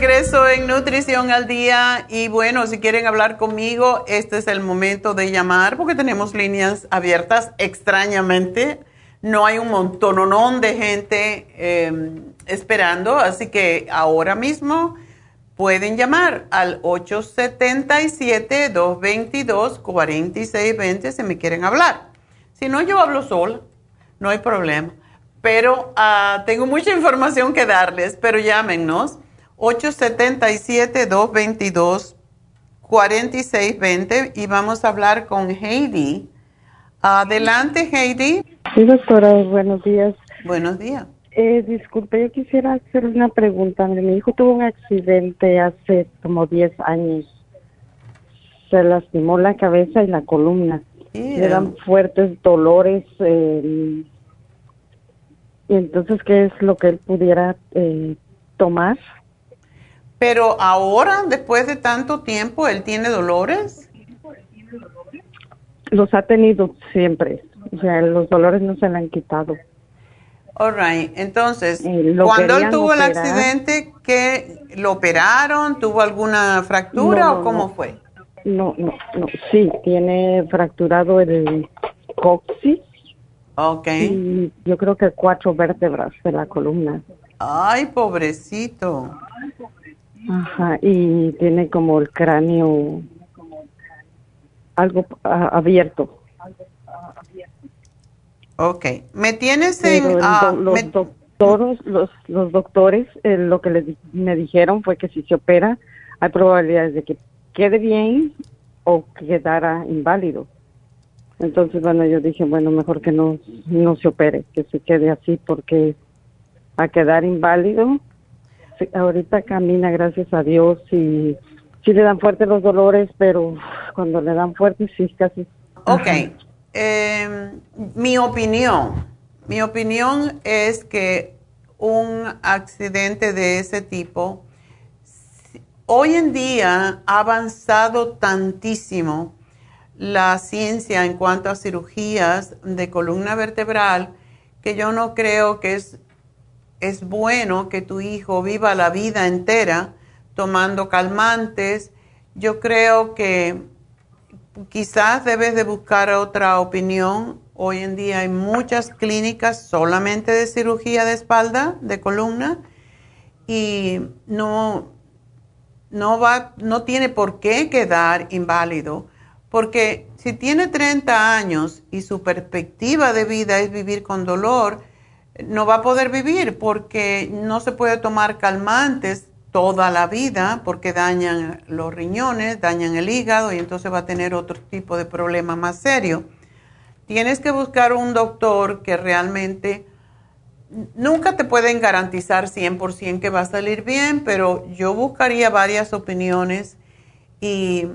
Regreso en Nutrición al Día y bueno, si quieren hablar conmigo, este es el momento de llamar porque tenemos líneas abiertas extrañamente. No hay un montononón de gente em, esperando, así que ahora mismo pueden llamar al 877-222-4620 si me quieren hablar. Si no, yo hablo sola, no hay problema. Pero ah, tengo mucha información que darles, pero llámenos 877-222-4620 y vamos a hablar con Heidi. Adelante, Heidi. Sí, doctora, buenos días. Buenos días. Eh, disculpe, yo quisiera hacer una pregunta. Mi hijo tuvo un accidente hace como 10 años. Se lastimó la cabeza y la columna. Le dan fuertes dolores. Eh, y entonces, ¿qué es lo que él pudiera eh, tomar? Pero ahora, después de tanto tiempo, ¿él tiene dolores? Los ha tenido siempre. O sea, los dolores no se le han quitado. All right. Entonces, eh, cuando él tuvo el accidente, ¿qué, ¿lo operaron? ¿Tuvo alguna fractura o cómo fue? No, no, no. Sí, tiene fracturado el coxis. Ok. Y yo creo que cuatro vértebras de la columna. Ay, pobrecito. Ajá, y tiene como el cráneo algo abierto. Ok, me tienes en... Ah, los, doctores, los, los doctores eh, lo que le, me dijeron fue que si se opera hay probabilidades de que quede bien o quedara inválido. Entonces, bueno, yo dije, bueno, mejor que no, no se opere, que se quede así porque a quedar inválido ahorita camina, gracias a Dios, y sí le dan fuerte los dolores, pero cuando le dan fuerte, sí, casi. Ok. Em, mi opinión, mi opinión es que un accidente de ese tipo, hoy en día ha avanzado tantísimo la ciencia en cuanto a cirugías de columna vertebral que yo no creo que es es bueno que tu hijo viva la vida entera tomando calmantes. Yo creo que quizás debes de buscar otra opinión. Hoy en día hay muchas clínicas solamente de cirugía de espalda, de columna, y no, no, va, no tiene por qué quedar inválido, porque si tiene 30 años y su perspectiva de vida es vivir con dolor, no va a poder vivir porque no se puede tomar calmantes toda la vida porque dañan los riñones, dañan el hígado y entonces va a tener otro tipo de problema más serio. Tienes que buscar un doctor que realmente nunca te pueden garantizar 100% que va a salir bien, pero yo buscaría varias opiniones y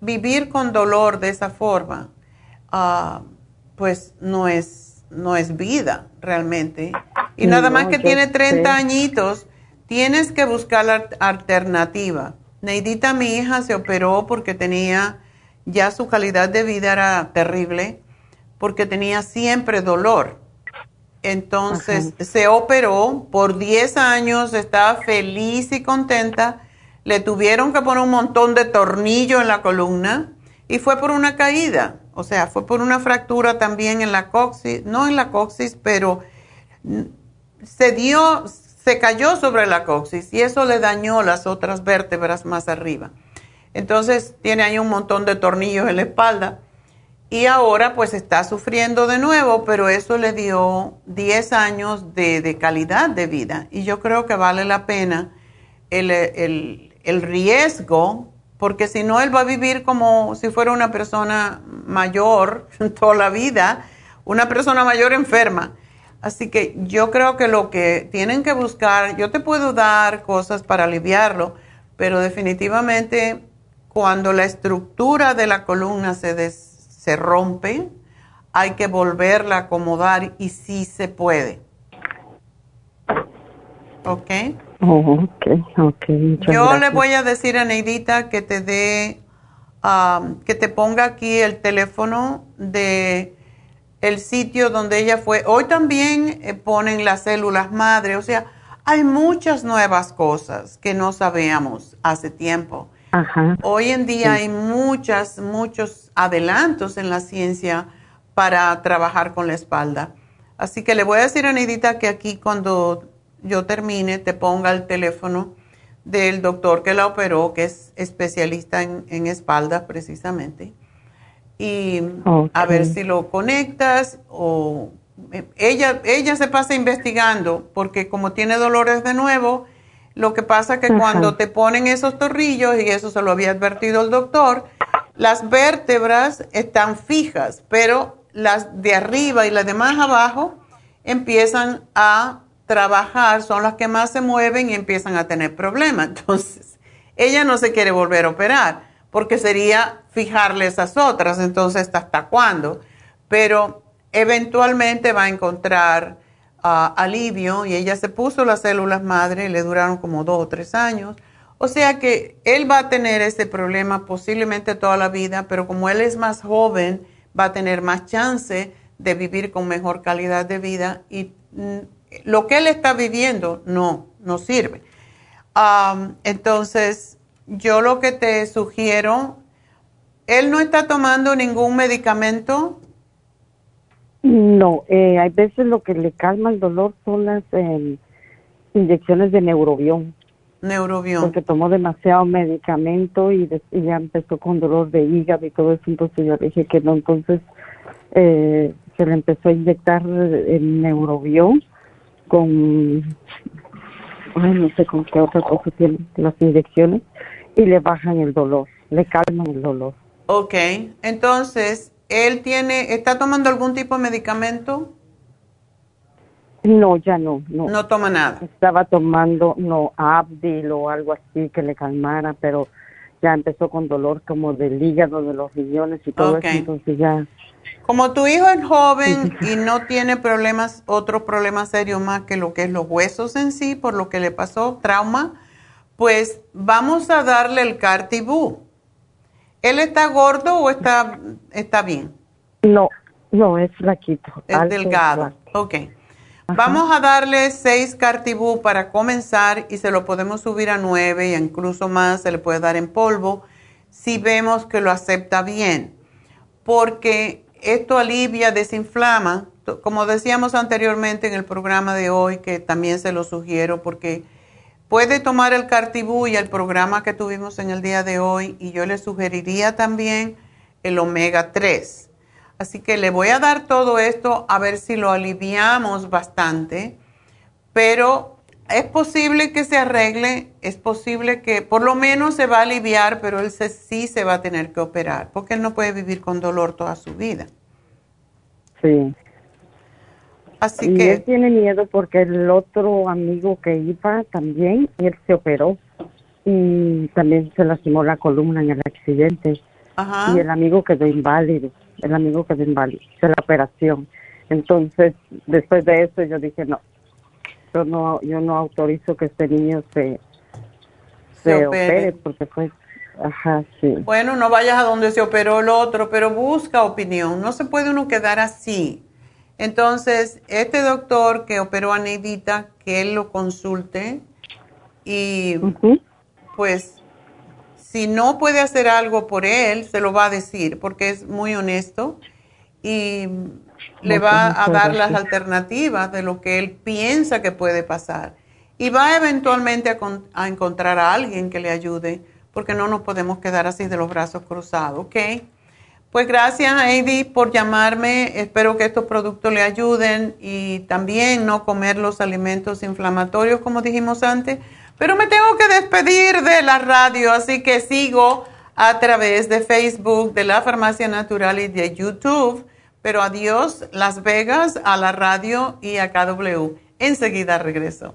vivir con dolor de esa forma, ah, pues no es no es vida realmente. Y nada más que tiene 30 añitos, tienes que buscar la alternativa. Neidita, mi hija, se operó porque tenía, ya su calidad de vida era terrible, porque tenía siempre dolor. Entonces se operó por 10 años, estaba feliz y contenta. Le tuvieron que poner un montón de tornillos en la columna y fue por una caída. O sea, fue por una fractura también en la coxis, no en la coxis, pero se dio, se cayó sobre la coxis y eso le dañó las otras vértebras más arriba. Entonces tiene ahí un montón de tornillos en la espalda y ahora pues está sufriendo de nuevo, pero eso le dio 10 años de, calidad de vida y yo creo que vale la pena el, el riesgo porque si no, él va a vivir como si fuera una persona mayor toda la vida, una persona mayor enferma. Así que yo creo que lo que tienen que buscar, yo te puedo dar cosas para aliviarlo, pero definitivamente cuando la estructura de la columna se, se rompe, hay que volverla a acomodar y sí se puede. ¿Ok? Oh, ok, Yo le voy a decir a Neidita que te dé, um, que te ponga aquí el teléfono de el sitio donde ella fue. Hoy también eh, ponen las células madre, o sea, hay muchas nuevas cosas que no sabíamos hace tiempo. Hoy en día hay muchas, muchos adelantos en la ciencia para trabajar con la espalda. Así que le voy a decir a Nidita que aquí cuando yo termine te ponga el teléfono del doctor que la operó, que es especialista en, espalda precisamente, y a ver si lo conectas o ella, ella se pasa investigando porque como tiene dolores de nuevo, lo que pasa es que cuando te ponen esos torrillos, y eso se lo había advertido el doctor, las vértebras están fijas, pero las de arriba y las de más abajo empiezan a trabajar, son las que más se mueven y empiezan a tener problemas. Entonces, ella no se quiere volver a operar porque sería fijarle esas otras, entonces, ¿hasta cuándo? Pero eventualmente va a encontrar ah, alivio y ella se puso las células madre y le duraron como dos o tres años. O sea que él va a tener ese problema posiblemente toda la vida, pero como él es más joven, va a tener más chance de vivir con mejor calidad de vida y mm, lo que él está viviendo no, no sirve. entonces, yo lo que te sugiero, él no está tomando ningún medicamento no, eh, hay veces lo que le calma el dolor son las em, inyecciones de neurobión. Neurobión. Porque tomó demasiado medicamento y, ya empezó con dolor de hígado y todo eso, entonces yo dije que no, entonces eh, se le empezó a inyectar el neurobión con, ay, no sé con qué otra cosa tienen las inyecciones y le bajan el dolor, le calman el dolor. Ok, entonces ¿Él tiene, está tomando algún tipo de medicamento? No, ya no, no. No toma nada. Estaba tomando, no, Abdil o algo así que le calmara, pero ya empezó con dolor como del hígado, de los riñones y todo eso, entonces ya. Como tu hijo es joven y no tiene problemas, otros problemas serios más que lo que es los huesos en sí, por lo que le pasó, trauma, pues vamos a darle el Cartibú. ¿Él está gordo o está, está bien? No, no, es flaquito. Es delgado. Ok. Vamos a darle seis cartibú para comenzar y se lo podemos subir a nueve y incluso más se le puede dar en polvo si vemos que lo acepta bien. Porque esto alivia, desinflama, como decíamos anteriormente en el programa de hoy, que también se lo sugiero porque Puede tomar el Cartibú y el programa que tuvimos en el día de hoy y yo le sugeriría también el omega 3. Así que le voy a dar todo esto a ver si lo aliviamos bastante, pero es posible que se arregle, es posible que por lo menos se va a aliviar, pero él sí se va a tener que operar, porque él no puede vivir con dolor toda su vida. Sí. Así y que... él tiene miedo porque el otro amigo que iba también, él se operó y también se lastimó la columna en el accidente. Ajá. Y el amigo quedó inválido, el amigo quedó inválido de la operación. Entonces, después de eso yo dije, no, yo no, yo no autorizo que este niño se, se, opere. porque pues, ajá, sí. Bueno, no vayas a donde se operó el otro, pero busca opinión. No se puede uno quedar así entonces, este doctor que operó a Neidita, que él lo consulte y pues si no puede hacer algo por él, se lo va a decir porque es muy honesto y le va a dar las alternativas de lo que él piensa que puede pasar. Y va eventualmente a, a encontrar a alguien que le ayude porque no nos podemos quedar así de los brazos cruzados, ¿ok? Pues gracias, Heidi, por llamarme. Espero que estos productos le ayuden y también no comer los alimentos inflamatorios, como dijimos antes. Pero me tengo que despedir de la radio, así que sigo a través de Facebook, de la Farmacia Natural y de YouTube. Pero adiós, Las Vegas, a la radio y a KW. Enseguida regreso.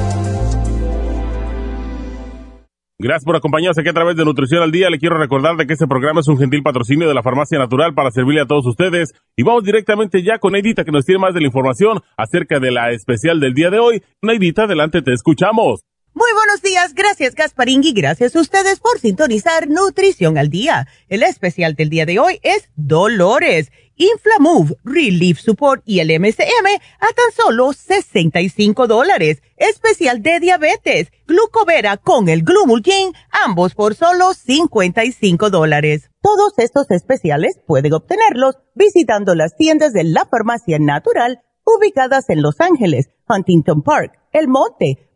Gracias por acompañarnos aquí a través de Nutrición al Día. Le quiero recordar de que este programa es un gentil patrocinio de la Farmacia Natural para servirle a todos ustedes. Y vamos directamente ya con Neidita que nos tiene más de la información acerca de la especial del día de hoy. Neidita, adelante, te escuchamos. Muy buenos días, gracias Gasparín y gracias a ustedes por sintonizar Nutrición al Día. El especial del día de hoy es Dolores, Inflamove, Relief Support y el MCM a tan solo 65 dólares. Especial de diabetes, Glucovera con el Glumulgin, ambos por solo 55 dólares. Todos estos especiales pueden obtenerlos visitando las tiendas de la Farmacia Natural ubicadas en Los Ángeles, Huntington Park, El Monte,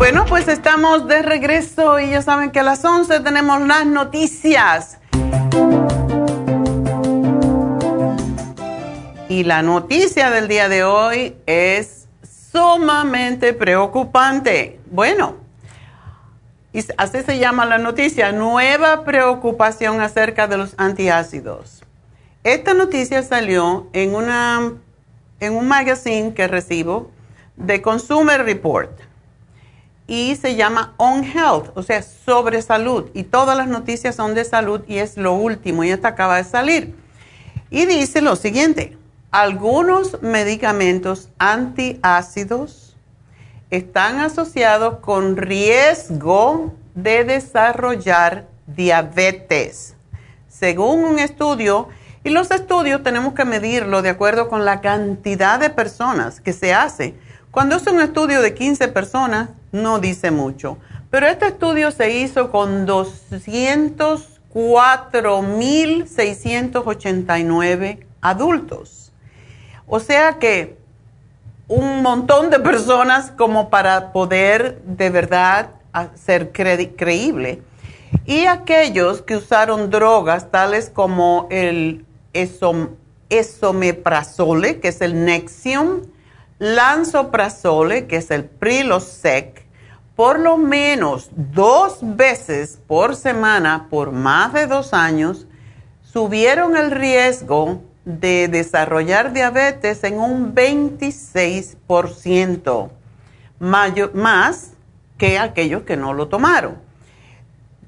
Bueno, pues estamos de regreso y ya saben que a las 11 tenemos las noticias. Y la noticia del día de hoy es sumamente preocupante. Bueno, así se llama la noticia, nueva preocupación acerca de los antiácidos. Esta noticia salió en, una, en un magazine que recibo de Consumer Report y se llama On Health, o sea, sobre salud. Y todas las noticias son de salud y es lo último, y esta acaba de salir. Y dice lo siguiente, algunos medicamentos antiácidos están asociados con riesgo de desarrollar diabetes, según un estudio. Y los estudios tenemos que medirlo de acuerdo con la cantidad de personas que se hace. Cuando es un estudio de 15 personas, no dice mucho. Pero este estudio se hizo con 204.689 adultos. O sea que un montón de personas como para poder de verdad ser creíble. Y aquellos que usaron drogas tales como el esomeprazole, que es el Nexium, Lansoprazole, que es el Prilosec, por lo menos dos veces por semana por más de dos años, subieron el riesgo de desarrollar diabetes en un 26%, más que aquellos que no lo tomaron.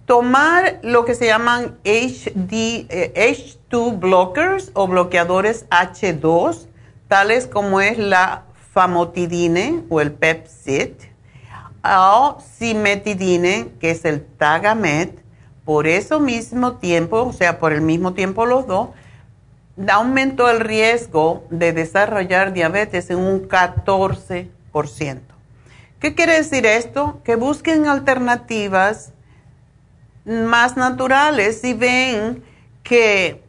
Tomar lo que se llaman HD, H2 blockers o bloqueadores H2, tales como es la famotidine o el Pepsid, o simetidine, que es el Tagamet, por eso mismo tiempo, o sea, por el mismo tiempo los dos, aumentó el riesgo de desarrollar diabetes en un 14%. ¿Qué quiere decir esto? Que busquen alternativas más naturales. Si ven que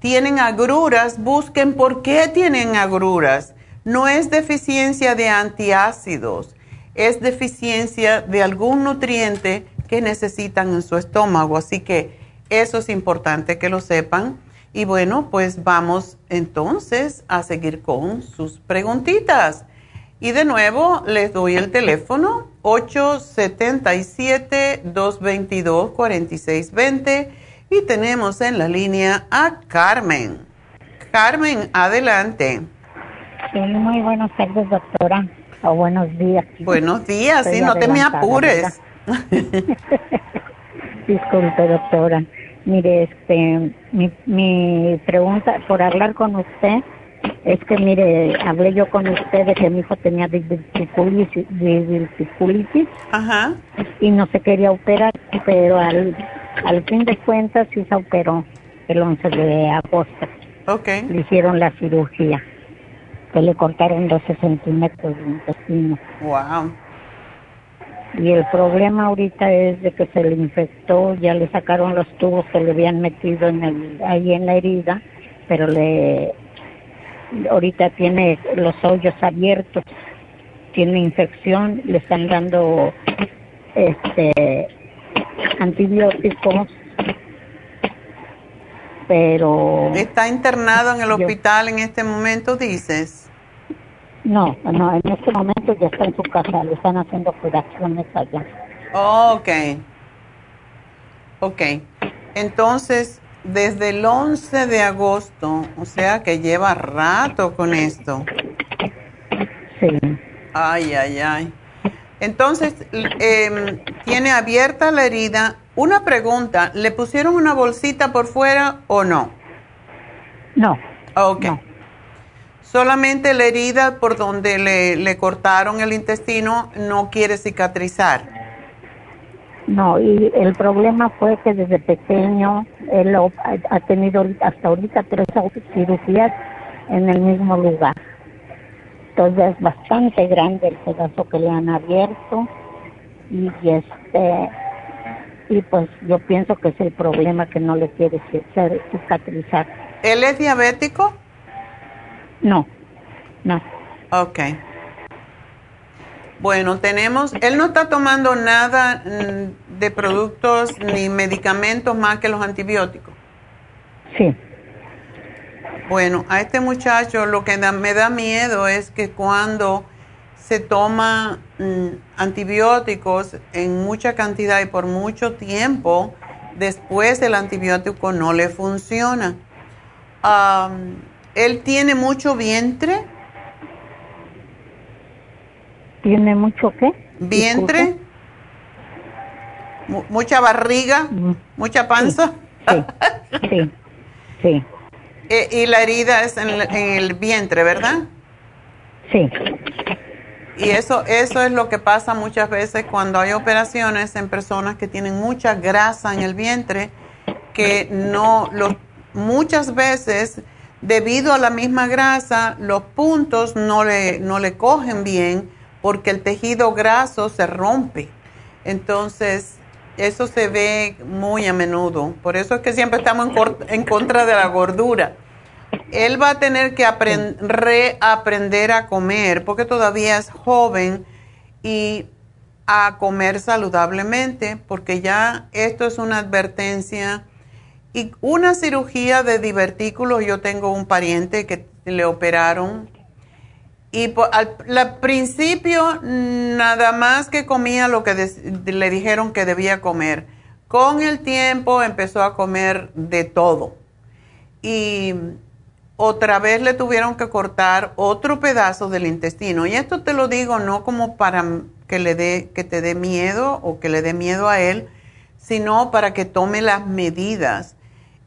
tienen agruras, busquen por qué tienen agruras no es deficiencia de antiácidos, es deficiencia de algún nutriente que necesitan en su estómago. Así que eso es importante que lo sepan. Y bueno, pues vamos entonces a seguir con sus preguntitas. Y de nuevo les doy el teléfono 877-222-4620 Y tenemos en la línea a Carmen. Carmen, adelante. Muy buenas tardes, doctora. O buenos días. Buenos días, sí, no te me apures. Disculpe, doctora. Mire, este, mi, mi pregunta, por hablar con usted, es que mire, hablé yo con usted de que mi hijo tenía diverticulitis, Ajá. y no se quería operar, pero al, al fin de cuentas sí se operó el 11 de agosto. Ok. Le hicieron la cirugía, que le cortaron 12 centímetros de intestino. Wow. Y el problema ahorita es de que se le infectó, ya le sacaron los tubos que le habían metido en el, ahí en la herida, pero le ahorita tiene los hoyos abiertos, tiene infección, le están dando este antibióticos, pero ¿Está internado en el hospital en este momento, dices? No, no, en este momento ya está en su casa, le están haciendo curaciones allá. ok. Ok. Entonces, desde el 11 de agosto, o sea que lleva rato con esto. Sí. Ay, ay, ay. Entonces, em, tiene abierta la herida. Una pregunta, ¿le pusieron una bolsita por fuera o no? No. Ok. Solamente la herida por donde le, le cortaron el intestino no quiere cicatrizar. No, y el problema fue que desde pequeño él ha tenido hasta ahorita tres cirugías en el mismo lugar. Entonces es bastante grande el pedazo que le han abierto y este y pues yo pienso que es el problema que no le quiere ci- cicatrizar. ¿Él es diabético? No, no. Ok. Bueno, tenemos, él no está tomando nada mm, de productos ni medicamentos más que los antibióticos. Sí. Bueno, a este muchacho lo que da- me da miedo es que cuando se toma mm, antibióticos en mucha cantidad y por mucho tiempo, después el antibiótico no le funciona. ¿Él tiene mucho vientre? ¿Tiene mucho qué? ¿Vientre? Mu- ¿Mucha barriga? ¿Mucha panza? Sí, sí, Eh, y la herida es en, el- en el vientre, ¿verdad? sí. Y eso, eso es lo que pasa muchas veces cuando hay operaciones en personas que tienen mucha grasa en el vientre, que no, los, muchas veces, debido a la misma grasa, los puntos no le, no le cogen bien porque el tejido graso se rompe. Entonces, eso se ve muy a menudo. Por eso es que siempre estamos en, contra de la gordura. Él va a tener que apren- reaprender a comer porque todavía es joven y a comer saludablemente porque ya esto es una advertencia y una cirugía de divertículos. Yo tengo un pariente que le operaron y al principio nada más que comía lo que le dijeron que debía comer. Con el tiempo empezó a comer de todo y otra vez le tuvieron que cortar otro pedazo del intestino. Y esto te lo digo no como para que le dé que te dé miedo o que le dé miedo a él, sino para que tome las medidas.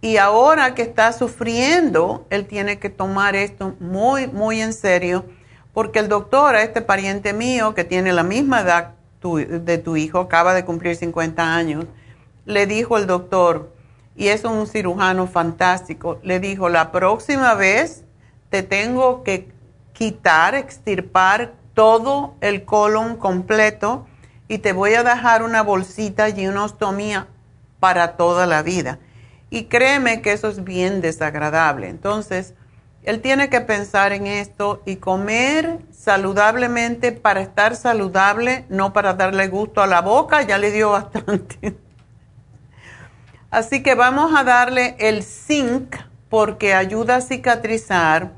Y ahora que está sufriendo, él tiene que tomar esto muy muy en serio, porque el doctor, a este pariente mío que tiene la misma edad de tu hijo, acaba de cumplir 50 años, le dijo el doctor, y es un cirujano fantástico, le dijo, la próxima vez te tengo que quitar, extirpar todo el colon completo y te voy a dejar una bolsita y una ostomía para toda la vida. Y créeme que eso es bien desagradable. Entonces, él tiene que pensar en esto y comer saludablemente para estar saludable, no para darle gusto a la boca, ya le dio bastante. Así que vamos a darle el zinc porque ayuda a cicatrizar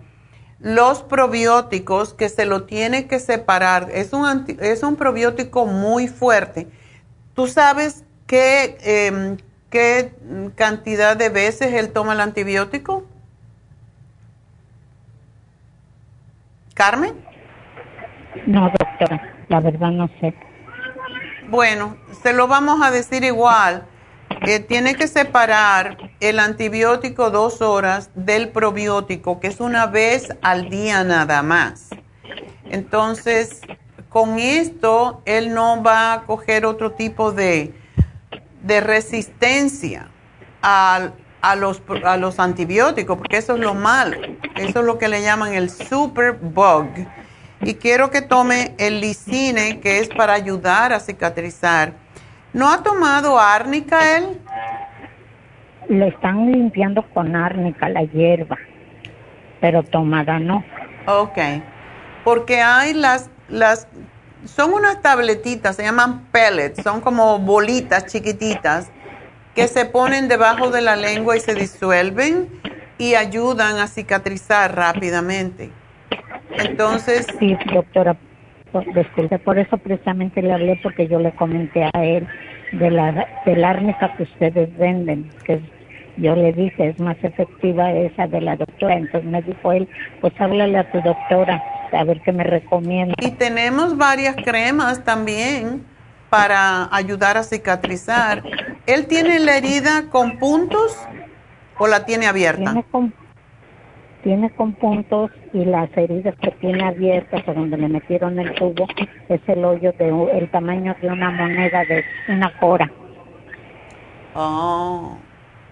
los probióticos que se lo tiene que separar. Es un, anti- es un probiótico muy fuerte. Tú sabes qué, em, qué cantidad de veces él toma el antibiótico? Carmen? No, doctora, la verdad no sé. Bueno, se lo vamos a decir igual. Eh, tiene que separar el antibiótico dos horas del probiótico, que es una vez al día nada más. Entonces, con esto, él no va a coger otro tipo de, de resistencia a, los, a los antibióticos, porque eso es lo malo. Eso es lo que le llaman el superbug. Y quiero que tome el lisine, que es para ayudar a cicatrizar. ¿No ha tomado árnica él? Le están limpiando con árnica la hierba, pero tomada no. Ok, porque hay las, las, son unas tabletitas, se llaman pellets, son como bolitas chiquititas que se ponen debajo de la lengua y se disuelven y ayudan a cicatrizar rápidamente. Entonces... Sí, doctora, disculpe, por eso precisamente le hablé porque yo le comenté a él de la, del árnica que ustedes venden, que yo le dije es más efectiva esa de la doctora. Entonces me dijo él, pues háblale a tu doctora, a ver qué me recomienda. Y tenemos varias cremas también para ayudar a cicatrizar. ¿Él tiene la herida con puntos o la tiene abierta? Tiene con, tiene con puntos y las heridas que tiene abiertas o donde le metieron el tubo es el hoyo de el tamaño de una moneda de una cora. Oh,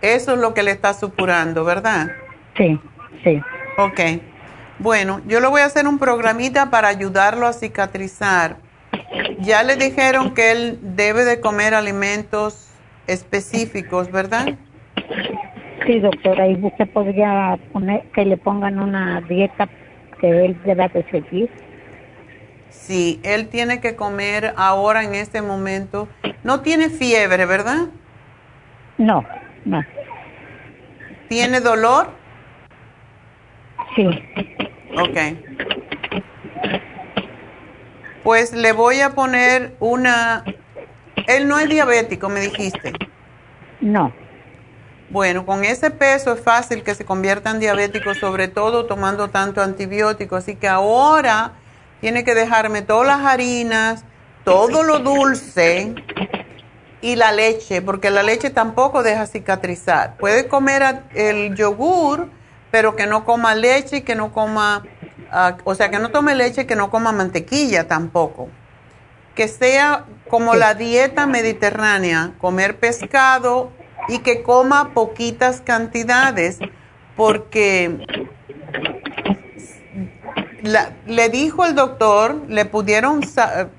eso es lo que le está supurando, ¿verdad? Sí, sí. Ok. Bueno, yo le voy a hacer un programita para ayudarlo a cicatrizar. Ya le dijeron que él debe de comer alimentos específicos, ¿verdad? Sí, doctora, ¿y usted podría poner que le pongan una dieta que él deba de seguir? Sí, él tiene que comer ahora en este momento. No tiene fiebre, ¿verdad? No, no. ¿Tiene dolor? Sí. Ok. Pues le voy a poner una... Él no es diabético, me dijiste. No. Bueno, con ese peso es fácil que se convierta en diabético, sobre todo tomando tanto antibiótico. Así que ahora tiene que dejarme todas las harinas, todo lo dulce y la leche, porque la leche tampoco deja cicatrizar. Puede comer el yogur, pero que no coma leche y que no coma, ah, o sea, que no tome leche y que no coma mantequilla tampoco. Que sea como la dieta mediterránea, comer pescado y que coma poquitas cantidades, porque le dijo el doctor, le pudieron,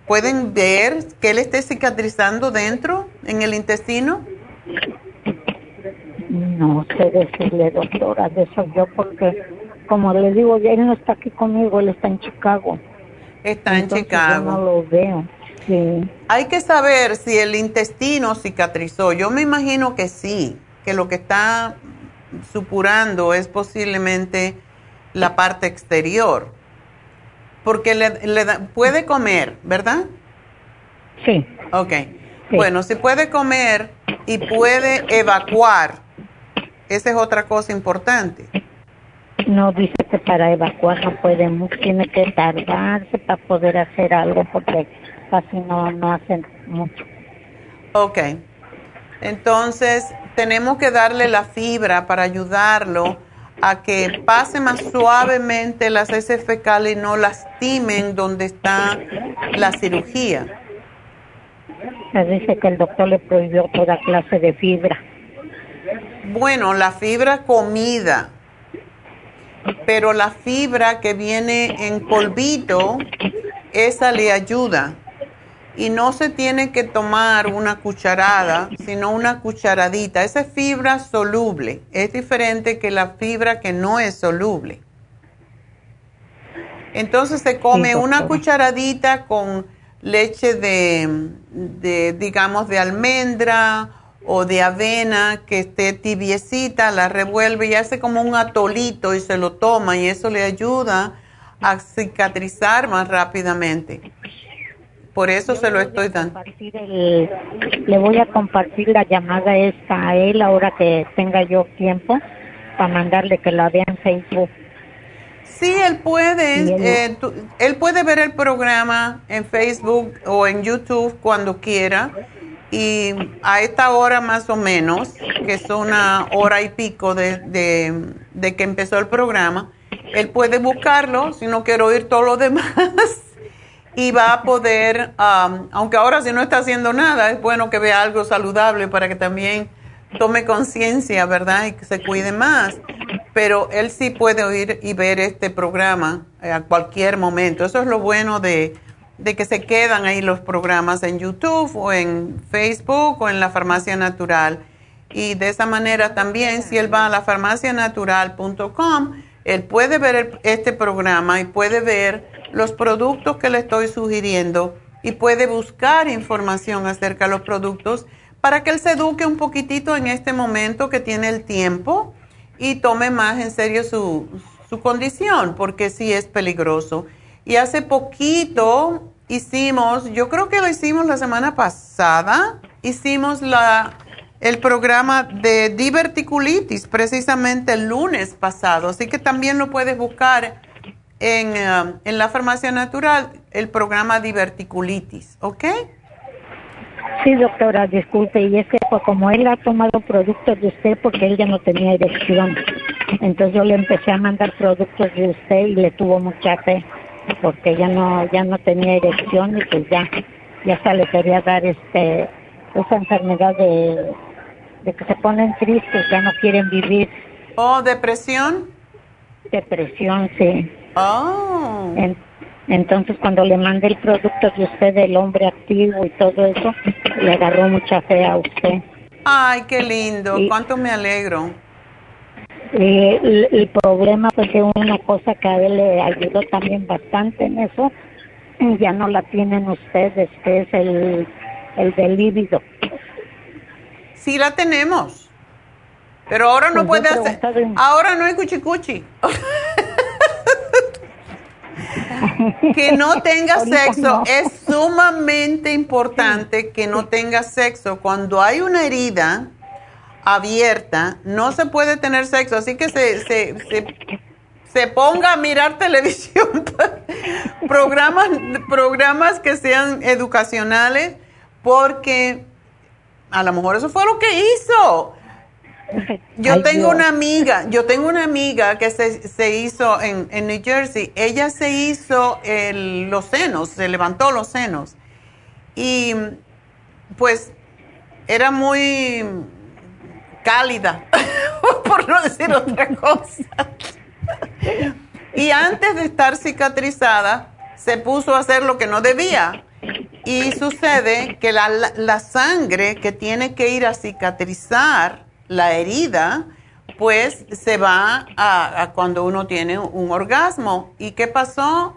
pueden ver que él esté cicatrizando dentro, en el intestino. No sé decirle, doctora, de eso yo, porque como le digo, él no está aquí conmigo, él está en Chicago. Está en Chicago. Yo no lo veo. Hay que saber si el intestino cicatrizó. Yo me imagino que sí, que lo que está supurando es posiblemente la parte exterior. Porque le, puede comer, ¿verdad? Sí. Ok. Bueno, si puede comer y puede evacuar, esa es otra cosa importante. No, dice que para evacuar no puede, tiene que tardarse para poder hacer algo porque casi no, no hacen mucho. Ok. Entonces, tenemos que darle la fibra para ayudarlo a que pase más suavemente las heces fecales y no lastimen donde está la cirugía. Se dice que el doctor le prohibió toda clase de fibra. Bueno, la fibra comida, pero la fibra que viene en polvito, esa le ayuda y no se tiene que tomar una cucharada, sino una cucharadita. Esa es fibra soluble, es diferente que la fibra que no es soluble. Entonces se come una cucharadita con leche de, de, digamos, de almendra o de avena que esté tibiecita, la revuelve y hace como un atolito y se lo toma y eso le ayuda a cicatrizar más rápidamente Por eso se lo estoy dando. le voy a compartir la llamada esta a él ahora que tenga yo tiempo para mandarle que la vea en Facebook. Sí, él puede, eh, él puede ver el programa en Facebook o en YouTube cuando quiera y a esta hora más o menos, que es una hora y pico de, de, que empezó el programa, él puede buscarlo si no quiere oír todo lo demás y va a poder, um, aunque ahora si no está haciendo nada, es bueno que vea algo saludable para que también tome conciencia, ¿verdad? Y que se cuide más. Pero él sí puede oír y ver este programa eh, a cualquier momento. Eso es lo bueno de, de que se quedan ahí los programas en YouTube o en Facebook o en la farmacia natural. Y de esa manera también, si él va a la farmacianatural.com, él puede ver este programa y puede ver los productos que le estoy sugiriendo y puede buscar información acerca de los productos para que él se eduque un poquitito en este momento que tiene el tiempo y tome más en serio su, su condición, porque sí es peligroso. Y hace poquito hicimos, yo creo que lo hicimos la semana pasada, hicimos la, el programa de diverticulitis precisamente el lunes pasado, así que también lo puedes buscar en, eh, en la farmacia natural, el programa diverticulitis, ¿ok? Sí, doctora, disculpe, y es que pues, como él ha tomado productos de usted porque él ya no tenía erección, entonces yo le empecé a mandar productos de usted y le tuvo mucha fe porque ya no ya no tenía erección y pues ya ya hasta le quería dar este esa enfermedad de, de que se ponen tristes, ya no quieren vivir. ¿O depresión? Depresión, sí. Oh. Entonces, cuando le mandé el producto de usted del hombre activo y todo eso, le agarró mucha fe a usted. Ay, qué lindo. ¿Cuánto me alegro? El, el, problema fue que una cosa que a él le ayudó también bastante en eso, ya no la tienen ustedes, que es el, el del líbido. Sí la tenemos, pero ahora no pues puede hacer, ahora no hay cuchicuchi. que no tenga sexo es sumamente importante que no tenga sexo. Cuando hay una herida abierta, no se puede tener sexo, así que se, se, se, ponga a mirar televisión, programas, programas que sean educacionales, porque a lo mejor eso fue lo que hizo. Yo tengo una amiga, yo tengo una amiga que se, se hizo en, en, New Jersey. Ella se hizo el, los senos, se levantó los senos. Y pues era muy cálida, por no decir otra cosa. y antes de estar cicatrizada, se puso a hacer lo que no debía. Y sucede que la, la sangre que tiene que ir a cicatrizar la herida, pues se va a, cuando uno tiene un orgasmo. ¿Y qué pasó?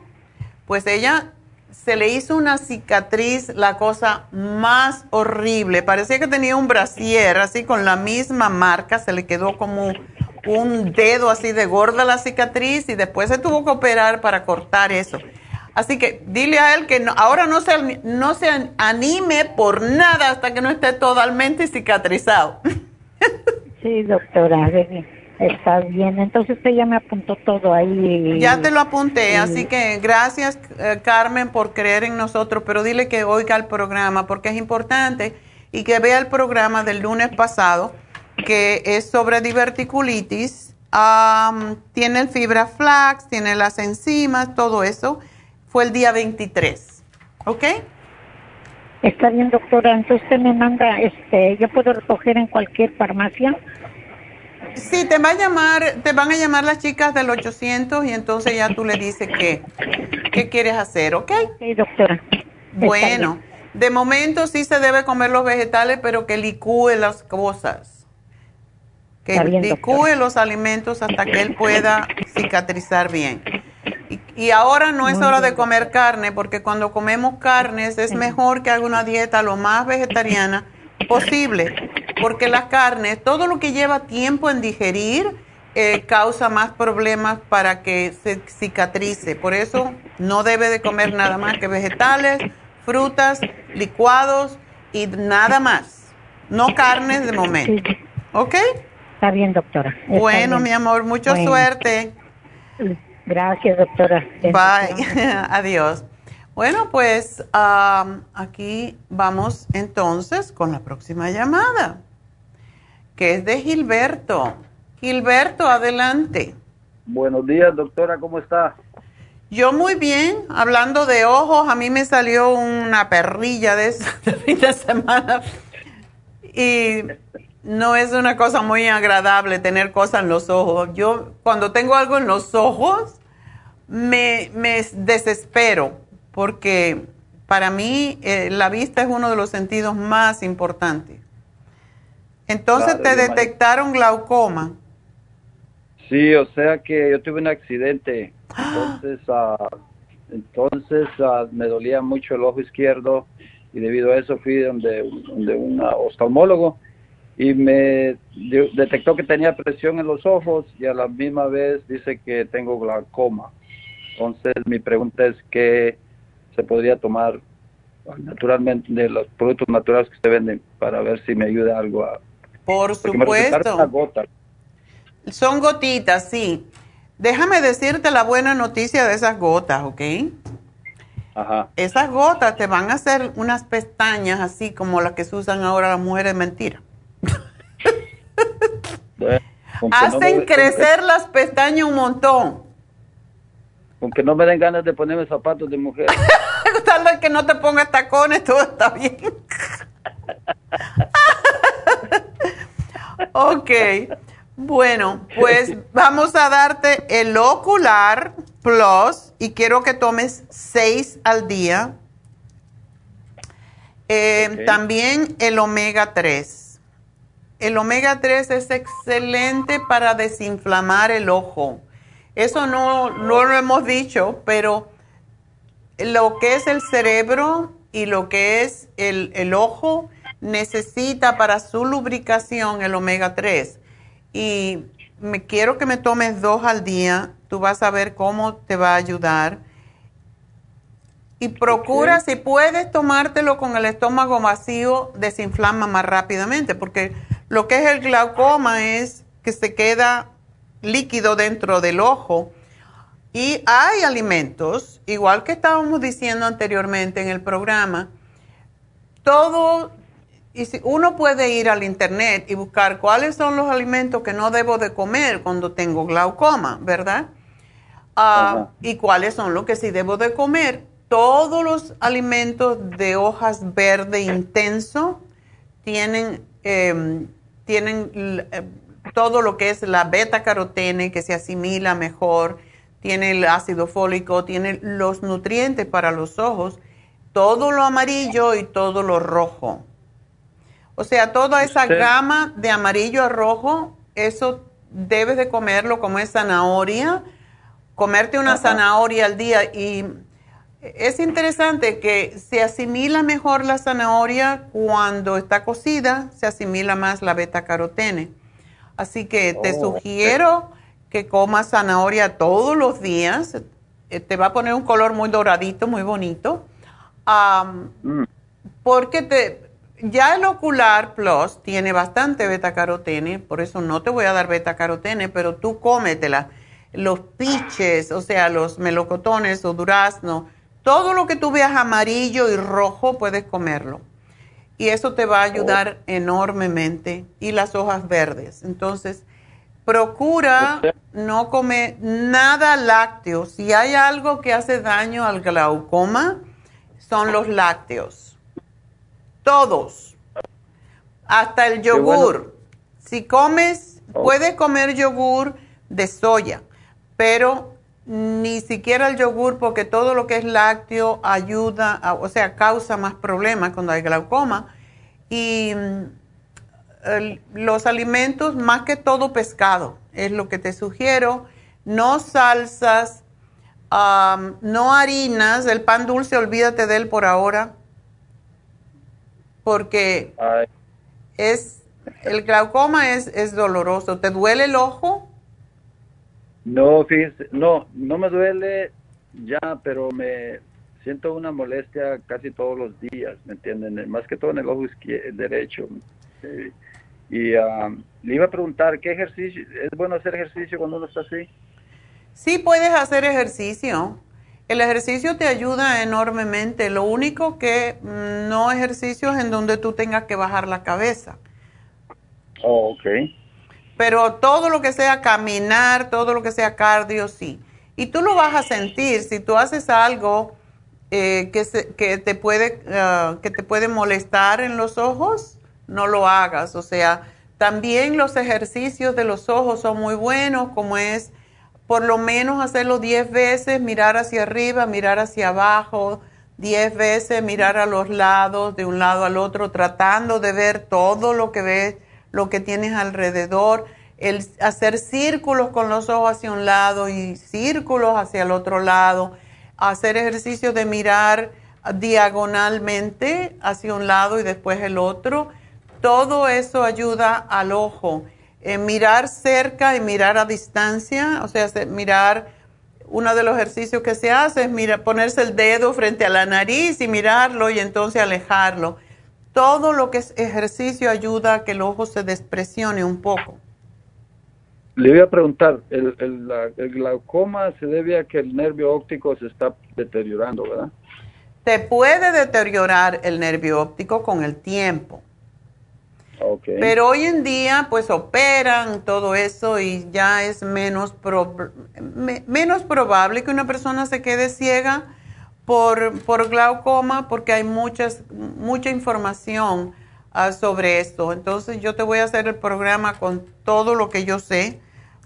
Pues ella se le hizo una cicatriz, la cosa más horrible. Parecía que tenía un brasier, así con la misma marca, se le quedó como un dedo así de gorda la cicatriz y después se tuvo que operar para cortar eso. Así que dile a él que ahora no se, no se anime por nada hasta que no esté totalmente cicatrizado. Sí, doctora, está bien. Entonces usted ya me apuntó todo ahí. Ya te lo apunté, así que gracias eh, Carmen por creer en nosotros, pero dile que oiga el programa porque es importante y que vea el programa del lunes pasado que es sobre diverticulitis. tiene el fibra flax, tiene las enzimas, todo eso. Fue el día 23, ¿ok? Está bien, doctora. Entonces usted me manda, este, yo puedo recoger en cualquier farmacia. Sí, te va a llamar, te van a llamar las chicas del 800 y entonces ya tú le dices qué, qué quieres hacer, ¿ok? Sí, doctora. Bueno, de momento sí se debe comer los vegetales, pero que licúe las cosas. Que licúe los alimentos hasta que él pueda cicatrizar bien. Y, ahora no es hora de comer carne, porque cuando comemos carnes es mejor que haga una dieta lo más vegetariana posible, porque las carnes, todo lo que lleva tiempo en digerir, eh, causa más problemas para que se cicatrice. Por eso no debe de comer nada más que vegetales, frutas, licuados y nada más. No carnes de momento. ¿Ok? Está bien, doctora. bueno, mi amor, mucha suerte. Gracias, doctora. Bye. Adiós. Bueno, pues aquí vamos entonces con la próxima llamada, que es de Gilberto. Gilberto, adelante. Buenos días, doctora, ¿cómo está? Yo muy bien, hablando de ojos, a mí me salió una perrilla de esa fin de semana y no es una cosa muy agradable tener cosas en los ojos. Yo cuando tengo algo en los ojos me, me desespero porque para mí eh, la vista es uno de los sentidos más importantes. Entonces te detectaron glaucoma. Sí, o sea que yo tuve un accidente, entonces, uh, entonces uh, me dolía mucho el ojo izquierdo y debido a eso fui donde, donde un oftalmólogo y me detectó que tenía presión en los ojos y a la misma vez dice que tengo glaucoma. Entonces mi pregunta es qué se podría tomar naturalmente de los productos naturales que se venden para ver si me ayuda algo a... Por supuesto. Son gotitas, sí. Déjame decirte la buena noticia de esas gotas, ¿ok? Ajá. Esas gotas te van a hacer unas pestañas así como las que se usan ahora las mujeres mentira. Hacen crecer las pestañas un montón. Aunque no me den ganas de ponerme zapatos de mujer. Tal vez que no te pongas tacones, todo está bien. ok. Bueno, pues vamos a darte el ocular plus y quiero que tomes seis al día. Eh, también el omega 3. El omega 3 es excelente para desinflamar el ojo. Eso no, no lo hemos dicho, pero lo que es el cerebro y lo que es el, el ojo necesita para su lubricación el omega 3 y me quiero que me tomes dos al día. Tú vas a ver cómo te va a ayudar. Y procura, si puedes tomártelo con el estómago vacío, desinflama más rápidamente, porque lo que es el glaucoma es que se queda líquido dentro del ojo. Y hay alimentos, igual que estábamos diciendo anteriormente en el programa, todo y si uno puede ir al internet y buscar cuáles son los alimentos que no debo de comer cuando tengo glaucoma, ¿verdad? Ah, y cuáles son los que sí debo de comer. Todos los alimentos de hojas verde intenso tienen, em, tienen eh, todo lo que es la beta carotene que se asimila mejor, tiene el ácido fólico, tiene los nutrientes para los ojos, todo lo amarillo y todo lo rojo. O sea, toda esa gama de amarillo a rojo, eso debes de comerlo como es zanahoria, comerte una zanahoria al día y es interesante que se asimila mejor la zanahoria cuando está cocida, se asimila más la beta carotene. Así que te oh, sugiero que comas zanahoria todos los días. Eh, te va a poner un color muy doradito, muy bonito. Mm. Porque te, ya el Ocular Plus tiene bastante beta carotene, por eso no te voy a dar beta carotene, pero tú cómetela. Los piches, o sea, los melocotones o durazno, todo lo que tú veas amarillo y rojo puedes comerlo. Y eso te va a ayudar enormemente. Y las hojas verdes. Entonces, procura no comer nada lácteo. Si hay algo que hace daño al glaucoma, son los lácteos todos. Hasta el yogur. Si comes, oh. puedes comer yogur de soya, pero ni siquiera el yogur porque todo lo que es lácteo ayuda, o sea, causa más problemas cuando hay glaucoma. Y mm, los alimentos, más que todo pescado, es lo que te sugiero. No salsas, no harinas, el pan dulce, olvídate de él por ahora porque es el glaucoma es, es doloroso. ¿Te duele el ojo? No, fíjese, no, no me duele ya, pero me siento una molestia casi todos los días, ¿me entienden? Más que todo en el ojo izquier- derecho. Eh, y le iba a preguntar, ¿qué ejercicio? ¿Es bueno hacer ejercicio cuando uno está así? Sí puedes hacer ejercicio. El ejercicio te ayuda enormemente. Lo único que mm, no ejercicios en donde tú tengas que bajar la cabeza. Oh, ok. Pero todo lo que sea caminar, todo lo que sea cardio, sí. Y tú lo vas a sentir si tú haces algo eh, que, se- que, te puede, ah, que te puede molestar en los ojos, no lo hagas. O sea, también los ejercicios de los ojos son muy buenos, como es por lo menos hacerlo 10 veces, mirar hacia arriba, mirar hacia abajo, 10 veces mirar a los lados, de un lado al otro, tratando de ver todo lo que ves, lo que tienes alrededor, el hacer círculos con los ojos hacia un lado y círculos hacia el otro lado, hacer ejercicio de mirar diagonalmente hacia un lado y después el otro. Todo eso ayuda al ojo. Eh, mirar cerca y mirar a distancia, o sea, se- mirar, uno de los ejercicios que se hace es mira, ponerse el dedo frente a la nariz y mirarlo y entonces alejarlo. Todo lo que es ejercicio ayuda a que el ojo se despresione un poco. Le iba a preguntar, el, el, la- el glaucoma se debe a que el nervio óptico se está deteriorando, ¿verdad? Te puede deteriorar el nervio óptico con el tiempo. Pero hoy en día, pues operan todo eso y ya es menos, me- menos probable que una persona se quede ciega por, por glaucoma porque hay muchas, mucha información ah, sobre esto. Entonces yo te voy a hacer el programa con todo lo que yo sé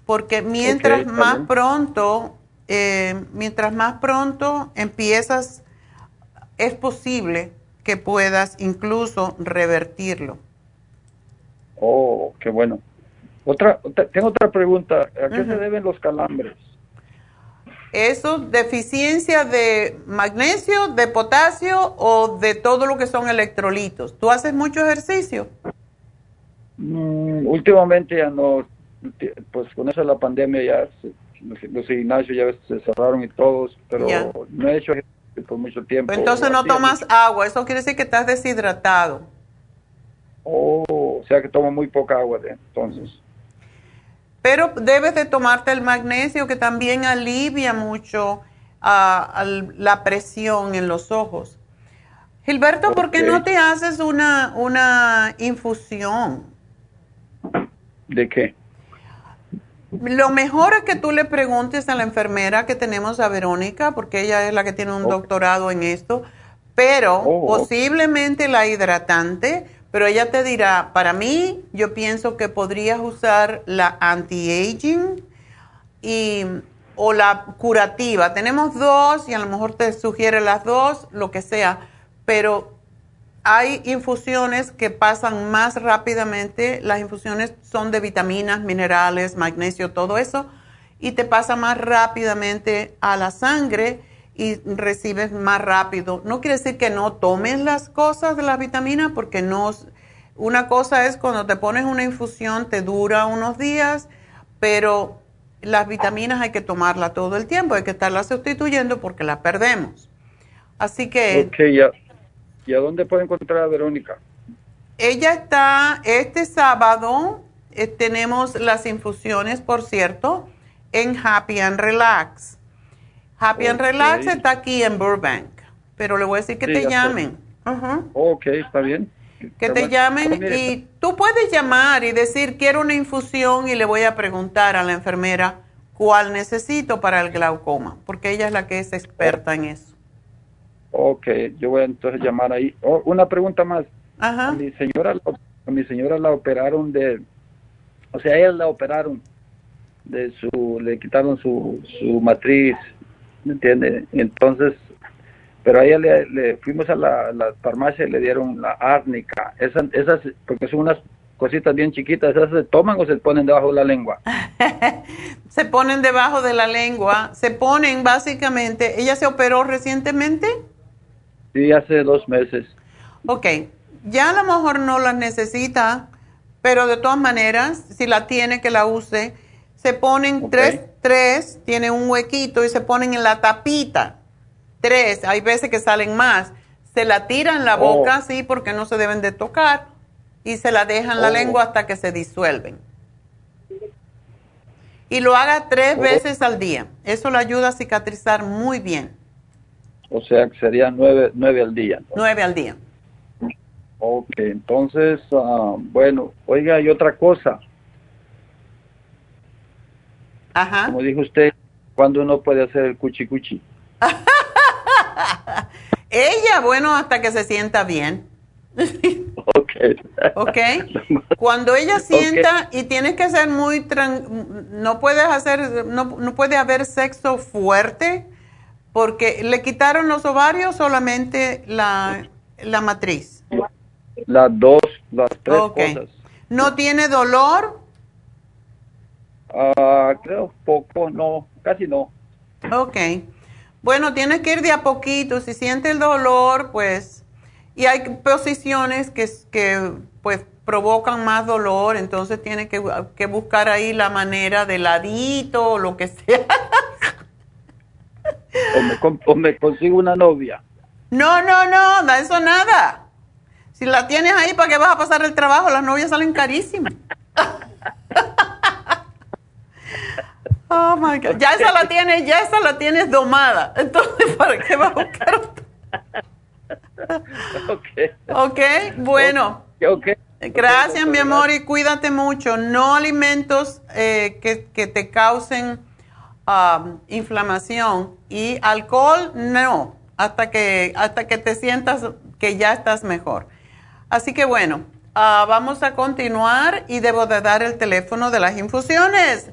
porque mientras más pronto, eh, mientras más pronto empiezas, es posible que puedas incluso revertirlo. Oh, qué bueno. Otra, tengo otra pregunta. ¿A qué se deben los calambres? Eso, deficiencia de magnesio, de potasio o de todo lo que son electrolitos. ¿Tú haces mucho ejercicio? Mm, últimamente ya no, pues con eso de la pandemia ya se- los, los gimnasios ya se cerraron y todos, pero no he hecho ejercicio por mucho tiempo. Entonces no tomas agua. Eso quiere decir que estás deshidratado. Oh, o sea que tomo muy poca agua de entonces. Pero debes de tomarte el magnesio que también alivia mucho la presión en los ojos. Gilberto, ¿por qué no te haces una, una infusión? ¿De qué? Lo mejor es que tú le preguntes a la enfermera que tenemos a Verónica, porque ella es la que tiene un doctorado en esto, pero Oh. posiblemente la hidratante, pero ella te dirá, para mí yo pienso que podrías usar la anti-aging y, o la curativa. Tenemos dos y a lo mejor te sugiere las dos, lo que sea, pero hay infusiones que pasan más rápidamente. Las infusiones son de vitaminas, minerales, magnesio, todo eso, y te pasa más rápidamente a la sangre y recibes más rápido. No quiere decir que no tomes las cosas de las vitaminas, porque no. Una cosa es cuando te pones una infusión, te dura unos días, pero las vitaminas hay que tomarla todo el tiempo, hay que estarlas sustituyendo porque la perdemos. Así que. Ok, ya. ¿Y a dónde puedo encontrar a Verónica? Ella está, este sábado eh, tenemos las infusiones, por cierto, en Happy and Relax. Happy and. Relax está aquí en Burbank, pero le voy a decir que Sí, te llamen. Ajá. Ok, está bien. Que Está te bueno. llamen Ah, y tú puedes llamar y decir, quiero una infusión y le voy a preguntar a la enfermera cuál necesito para el glaucoma, porque ella es la que es experta en eso. Ok, yo voy a entonces llamar ahí. Oh, una pregunta más. Ajá. A mi señora, a mi señora la operaron de, o sea, ella la operaron de su, le quitaron su, su matriz, ¿me entiende? Entonces, pero a ella le, le fuimos a la, la farmacia y le dieron la árnica. Esas, esas, porque son unas cositas bien chiquitas, ¿esas se toman o se ponen debajo de la lengua? se ponen debajo de la lengua, se ponen básicamente, ella se operó recientemente, Sí, hace dos meses. ok, ya a lo mejor no las necesita, pero de todas maneras, si la tiene que la use, se ponen tres, tres, tiene un huequito y se ponen en la tapita. tres, hay veces que salen más, se la tira en la Oh. boca así porque no se deben de tocar y se la dejan la Oh. lengua hasta que se disuelven. Y lo haga tres Oh. veces al día. Eso le ayuda a cicatrizar muy bien. O sea, que serían nueve, nueve al día. Nueve al día. Ok, entonces, ah, bueno, oiga, y otra cosa, Ajá. como dijo usted, ¿cuándo uno puede hacer el cuchi cuchi? Ella, bueno, hasta que se sienta bien. Ok. ¿Ok? Cuando ella sienta y tienes que ser muy tran- no puedes hacer, no, no puede haber sexo fuerte porque le quitaron los ovarios solamente la, la matriz. Las dos, las tres Ok. cosas. No tiene dolor, Ah, creo poco, no, casi no. ok. Bueno, tienes que ir de a poquito. Si siente el dolor, pues, y hay posiciones que, que pues provocan más dolor, entonces tiene que, que buscar ahí la manera de ladito o lo que sea. O me, con- o me consigo una novia. No, no, no, da eso nada. Si la tienes ahí, ¿para qué vas a pasar el trabajo? Las novias salen carísimas. Oh my God. Ya esa la tienes, ya esa la tienes domada. Entonces, ¿para qué vas a buscar otra? Ok. Ok, bueno. Ok. Gracias, mi amor, y cuídate mucho. No alimentos eh, que, que te causen um, inflamación y alcohol, no, hasta que, hasta que te sientas que ya estás mejor. Así que bueno, ah, vamos a continuar y debo de dar el teléfono de las infusiones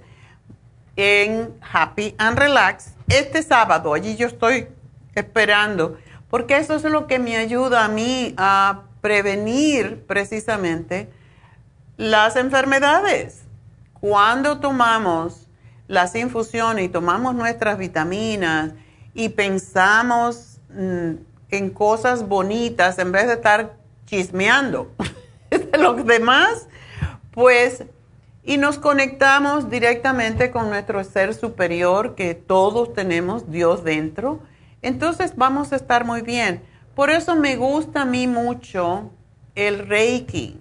en Happy and Relax este sábado. Allí yo estoy esperando, porque eso es lo que me ayuda a mí a prevenir precisamente las enfermedades. Cuando tomamos las infusiones y tomamos nuestras vitaminas y pensamos mm, en cosas bonitas en vez de estar chismeando de los demás, pues y nos conectamos directamente con nuestro ser superior que todos tenemos, Dios dentro, entonces vamos a estar muy bien. Por eso me gusta a mí mucho el Reiki.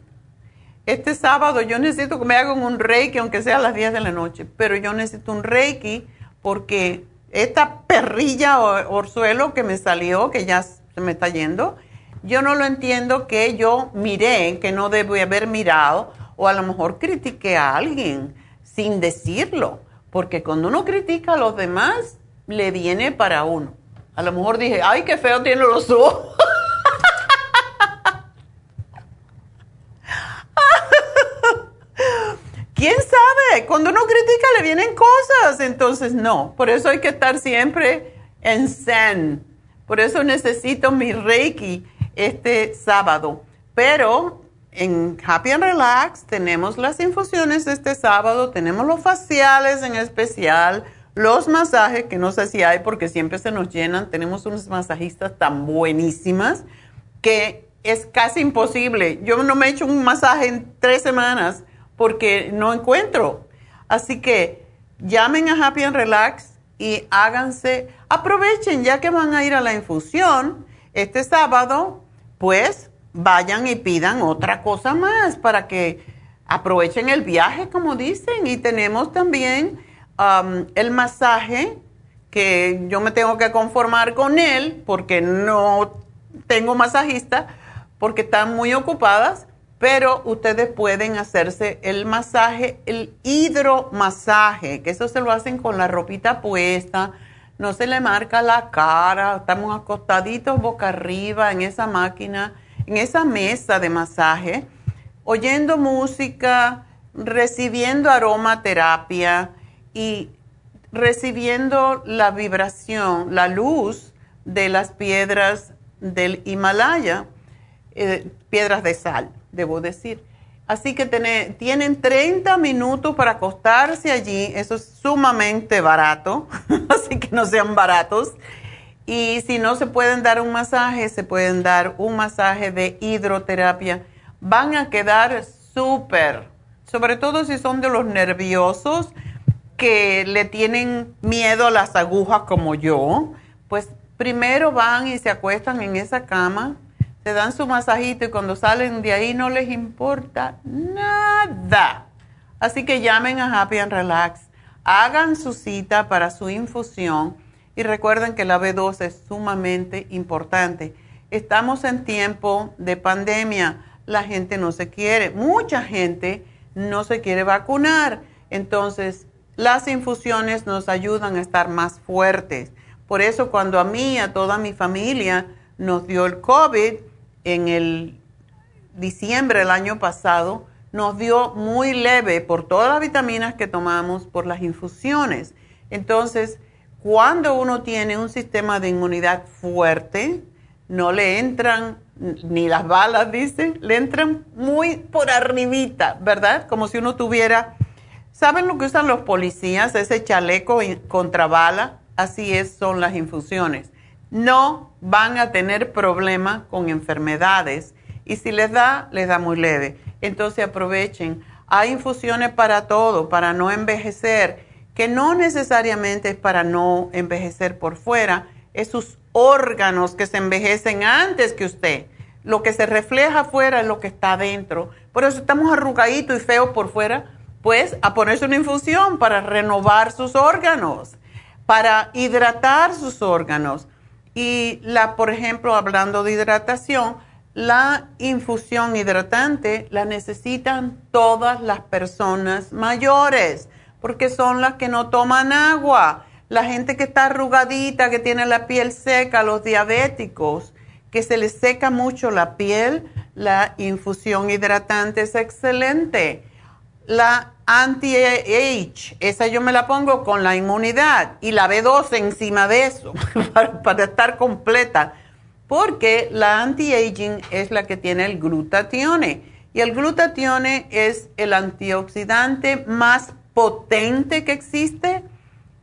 Este sábado yo necesito que me hagan un Reiki, aunque sea a las 10 de la noche, pero yo necesito un Reiki porque esta perrilla o orzuelo que me salió, que ya se me está yendo, yo no lo entiendo que yo miré, que no debo haber mirado, o a lo mejor critiqué a alguien sin decirlo, porque cuando uno critica a los demás, le viene para uno. A lo mejor dije, ay, qué feo tiene los ojos. ¿Quién sabe? Cuando uno critica le vienen cosas, entonces no. Por eso hay que estar siempre en zen. Por eso necesito mi Reiki este sábado. Pero en Happy and Relax tenemos las infusiones este sábado, tenemos los faciales en especial, los masajes, que no sé si hay porque siempre se nos llenan. Tenemos unas masajistas tan buenísimas que es casi imposible. Yo no me he hecho un masaje en tres semanas porque no encuentro. Así que llamen a Happy and Relax y háganse, aprovechen ya que van a ir a la infusión este sábado, pues vayan y pidan otra cosa más para que aprovechen el viaje, como dicen. Y tenemos también um, el masaje, que yo me tengo que conformar con él porque no tengo masajista, porque están muy ocupadas, pero ustedes pueden hacerse el masaje, el hidromasaje, que eso se lo hacen con la ropita puesta, no se le marca la cara, estamos acostaditos boca arriba en esa máquina, en esa mesa de masaje, oyendo música, recibiendo aromaterapia y recibiendo la vibración, la luz de las piedras del Himalaya, eh, piedras de sal, debo decir. Así que tiene- tienen 30 minutos para acostarse allí, eso es sumamente barato, así que no sean baratos. Y si no se pueden dar un masaje, se pueden dar un masaje de hidroterapia. Van a quedar súper, sobre todo si son de los nerviosos que le tienen miedo a las agujas como yo, pues primero van y se acuestan en esa cama, se dan su masajito y cuando salen de ahí no les importa nada. Así que llamen a Happy and Relax, hagan su cita para su infusión y recuerden que la B2 es sumamente importante. Estamos en tiempo de pandemia, la gente no se quiere, mucha gente no se quiere vacunar. Entonces, las infusiones nos ayudan a estar más fuertes. Por eso cuando a mí a toda mi familia nos dio el COVID en el diciembre del año pasado, nos dio muy leve por todas las vitaminas que tomamos, por las infusiones. Entonces, cuando uno tiene un sistema de inmunidad fuerte, no le entran ni las balas, dice, le entran muy por arribita, ¿verdad? Como si uno tuviera, ¿saben lo que usan los policías? Ese chaleco contra bala, así es, son las infusiones. No van a tener problema con enfermedades y si les da, les da muy leve. Entonces aprovechen. Hay infusiones para todo, para no envejecer, que no necesariamente es para no envejecer por fuera, es sus órganos que se envejecen antes que usted. Lo que se refleja afuera es lo que está adentro. Por eso estamos arrugaditos y feos por fuera, pues a ponerse una infusión para renovar sus órganos, para hidratar sus órganos. Y la, por ejemplo, hablando de hidratación, la infusión hidratante la necesitan todas las personas mayores, porque son las que no toman agua la gente que está arrugadita, que tiene la piel seca, los diabéticos, que se les seca mucho la piel, la infusión hidratante es excelente. La anti-age, esa yo me la pongo con la inmunidad y la B12 encima de eso para, estar completa, porque la anti-aging es la que tiene el glutatione y el glutatione es el antioxidante más potente que existe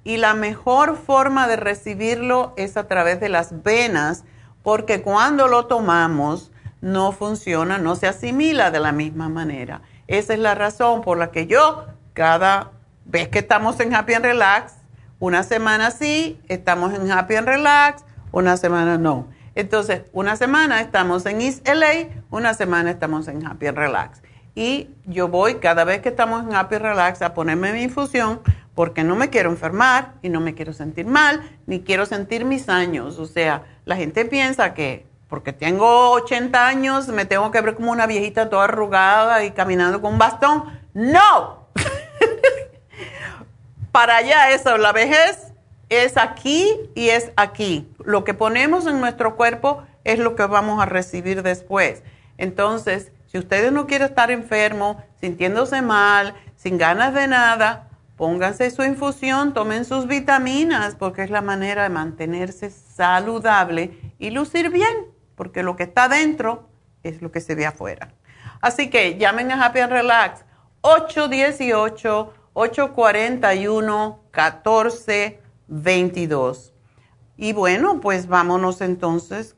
y la mejor forma de recibirlo es a través de las venas, porque cuando lo tomamos no funciona, no se asimila de la misma manera. Esa es la razón por la que yo cada vez que estamos en Happy and Relax, una semana sí, estamos en Happy and Relax, una semana no. Entonces, una semana estamos en East LA, una semana estamos en Happy and Relax. Y yo voy cada vez que estamos en Happy Relax a ponerme mi infusión porque no me quiero enfermar y no me quiero sentir mal, ni quiero sentir mis años. O sea, la gente piensa que porque tengo 80 años me tengo que ver como una viejita toda arrugada y caminando con un bastón. No. Para allá eso, la vejez es aquí y es aquí. Lo que ponemos en nuestro cuerpo es lo que vamos a recibir después. Entonces, si ustedes no quieren estar enfermos, sintiéndose mal, sin ganas de nada, pónganse su infusión, tomen sus vitaminas, porque es la manera de mantenerse saludable y lucir bien, porque lo que está dentro es lo que se ve afuera. Así que llamen a Happy and Relax 818-841-1422. Y bueno, pues vámonos entonces.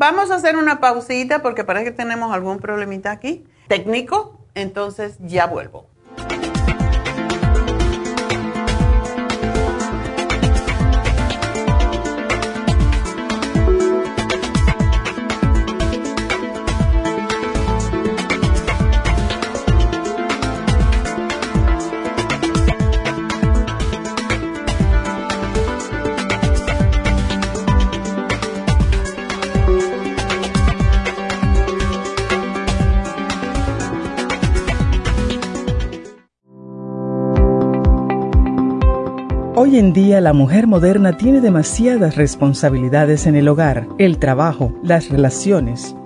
Vamos a hacer una pausita porque parece que tenemos algún problemita aquí técnico, entonces ya vuelvo. Hoy en día la mujer moderna tiene demasiadas responsabilidades en el hogar, el trabajo, las relaciones,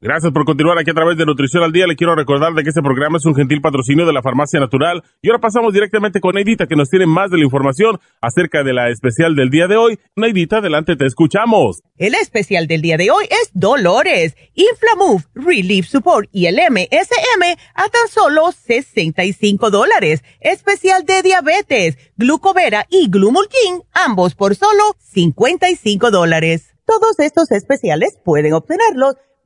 Gracias por continuar aquí a través de Nutrición al Día. Le quiero recordar de que este programa es un gentil patrocinio de la Farmacia Natural. Y ahora pasamos directamente con Neidita, que nos tiene más de la información acerca de la especial del día de hoy. Neidita, adelante, te escuchamos. El especial del día de hoy es Dolores, Inflamove, Relief Support y el MSM a tan solo 65 dólares. Especial de diabetes, glucovera y glumulgin, ambos por solo 55 dólares. Todos estos especiales pueden obtenerlos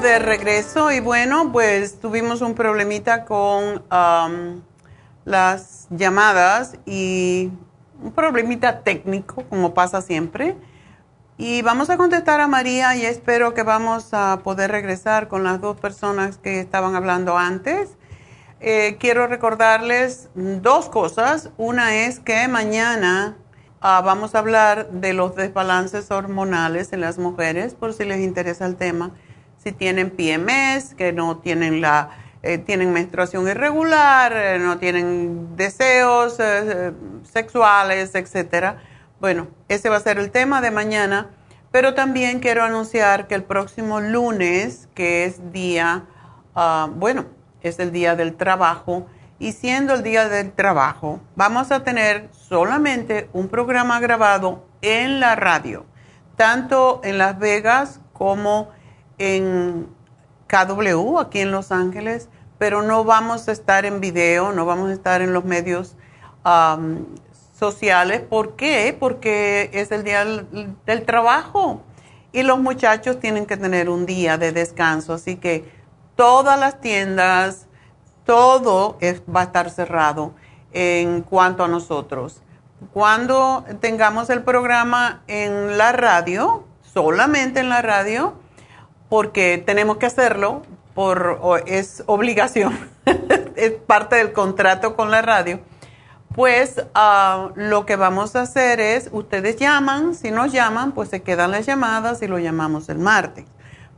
De regreso y bueno, pues tuvimos un problemita con um, las llamadas y un problemita técnico, como pasa siempre. Y vamos a contestar a María y espero que vamos a poder regresar con las dos personas que estaban hablando antes. Eh, quiero recordarles dos cosas. Una es que mañana ah, vamos a hablar de los desbalances hormonales en las mujeres, por si les interesa el tema si tienen PMS, que no tienen la eh, tienen menstruación irregular, eh, no tienen deseos eh, sexuales, etcétera. Bueno, ese va a ser el tema de mañana, pero también quiero anunciar que el próximo lunes, que es día, ah, bueno, es el día del trabajo, y siendo el día del trabajo, vamos a tener solamente un programa grabado en la radio, tanto en Las Vegas como en KW, aquí en Los Ángeles, pero no vamos a estar en video, no vamos a estar en los medios sociales. ¿Por qué? Porque es el día del, trabajo y los muchachos tienen que tener un día de descanso, así que todas las tiendas, todo va a estar cerrado en cuanto a nosotros. Cuando tengamos el programa en la radio, solamente en la radio, porque tenemos que hacerlo, por, es obligación, es parte del contrato con la radio, pues ah, lo que vamos a hacer es, ustedes llaman, si nos llaman, pues se quedan las llamadas y lo llamamos el martes.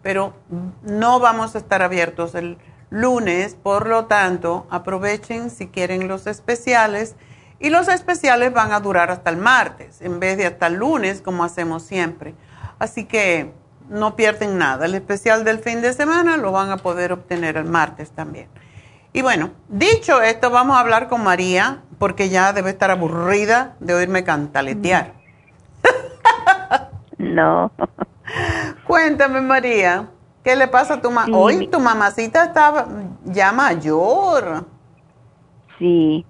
Pero no vamos a estar abiertos el lunes, por lo tanto, aprovechen si quieren los especiales. Y los especiales van a durar hasta el martes, en vez de hasta el lunes, como hacemos siempre. Así que no pierden nada. El especial del fin de semana lo van a poder obtener el martes también. Y bueno, dicho esto, vamos a hablar con María, porque ya debe estar aburrida de oírme cantaletear. No. Cuéntame, María, ¿qué le pasa a tu mamá? Hoy tu mamacita está ya mayor. Sí.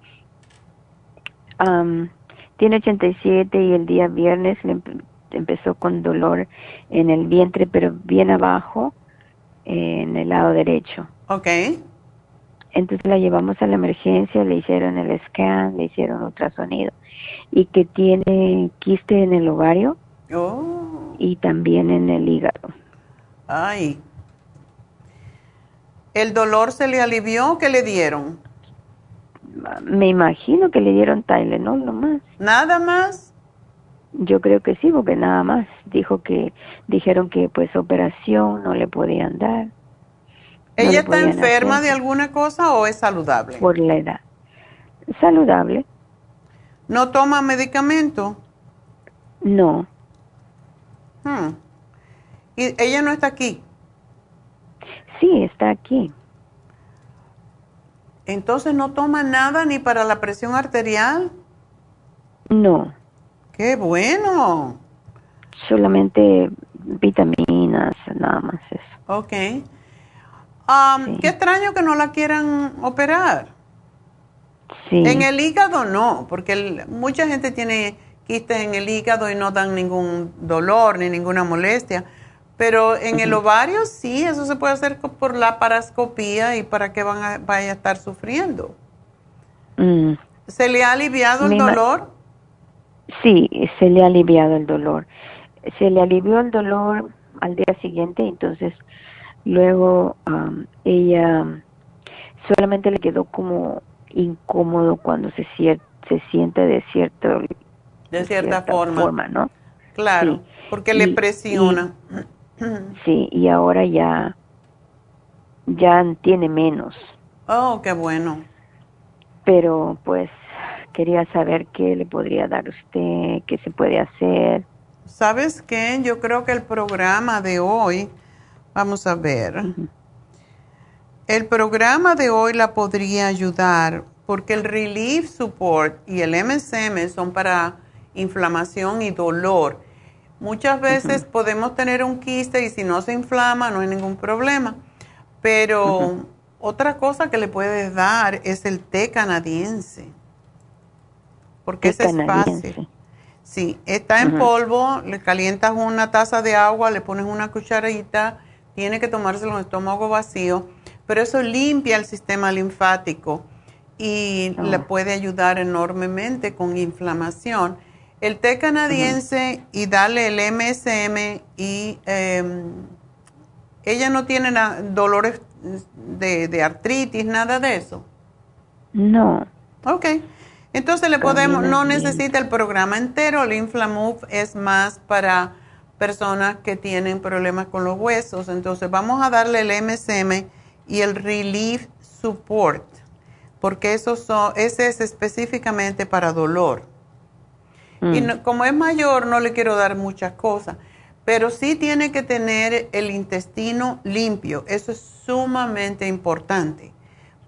tiene 87 y el día viernes le empezó con dolor en el vientre, pero bien abajo, en el lado derecho. Ok. Entonces la llevamos a la emergencia, le hicieron el scan, le hicieron ultrasonido y que tiene quiste en el ovario oh. y también en el hígado. Ay. ¿El dolor se le alivió? ¿Qué le dieron? Me imagino que le dieron Tylenol nomás. ¿Nada más? Yo creo que sí, porque nada más dijo que dijeron que pues operación no le podían dar, ¿Ella está enferma hacer de alguna cosa o es saludable? Por la edad. Saludable. ¿No toma medicamento? No, Hmm. ¿Y ella no está aquí? sí, está aquí. Entonces no toma nada ni para la presión arterial. No, ¡Qué bueno! solamente vitaminas, nada más eso. Ok. Um, Qué extraño que no la quieran operar. Sí. En el hígado no, porque el- mucha gente tiene quistes en el hígado y no dan ningún dolor ni ninguna molestia. Pero en el ovario sí, eso se puede hacer por la parascopía y para que van a, vaya a estar sufriendo. Mm, ¿Se le ha aliviado el dolor? Sí, se le ha aliviado el dolor. Se le alivió el dolor al día siguiente, entonces luego am, ella solamente le quedó como incómodo cuando se, se siente de cierto De cierta forma. ¿no? Claro, Sí. porque le Y- presiona. Sí, y ahora ya ya tiene menos, Oh, qué bueno. pero pues quería saber qué le podría dar usted, qué se puede hacer. ¿Sabes qué? Yo creo que el programa de hoy, vamos a ver, el programa de hoy la podría ayudar porque el Relief Support y el MSM son para inflamación y dolor. Muchas veces podemos tener un quiste y si no se inflama no hay ningún problema, pero otra cosa que le puedes dar es el té canadiense, porque ese es canadiense. fácil. Sí, está en polvo, le calientas una taza de agua, le pones una cucharadita, tiene que tomárselo en estómago vacío, pero eso limpia el sistema linfático y Oh. le puede ayudar enormemente con inflamación. El té canadiense y darle el MSM y em, ella no tiene dolores de, de artritis, nada de eso. No, Ok. Entonces le podemos, no necesita el programa entero, el Inflamove es más para personas que tienen problemas con los huesos. Entonces vamos a darle el MSM y el Relief Support, porque esos son, ese es específicamente para dolor. Y no- como es mayor, no le quiero dar muchas cosas, pero sí tiene que tener el intestino limpio. Eso es sumamente importante,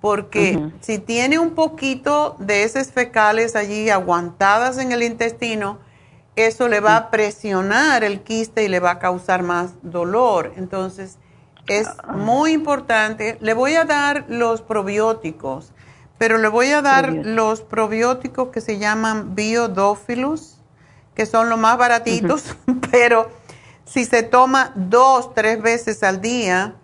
porque si tiene un poquito de heces fecales allí aguantadas en el intestino, eso le va a presionar el quiste y le va a causar más dolor. Entonces, es muy importante. Le voy a dar los probióticos, pero le voy a dar los probióticos que se llaman Biodófilos, que son los más baratitos, pero si se toma dos, tres veces al día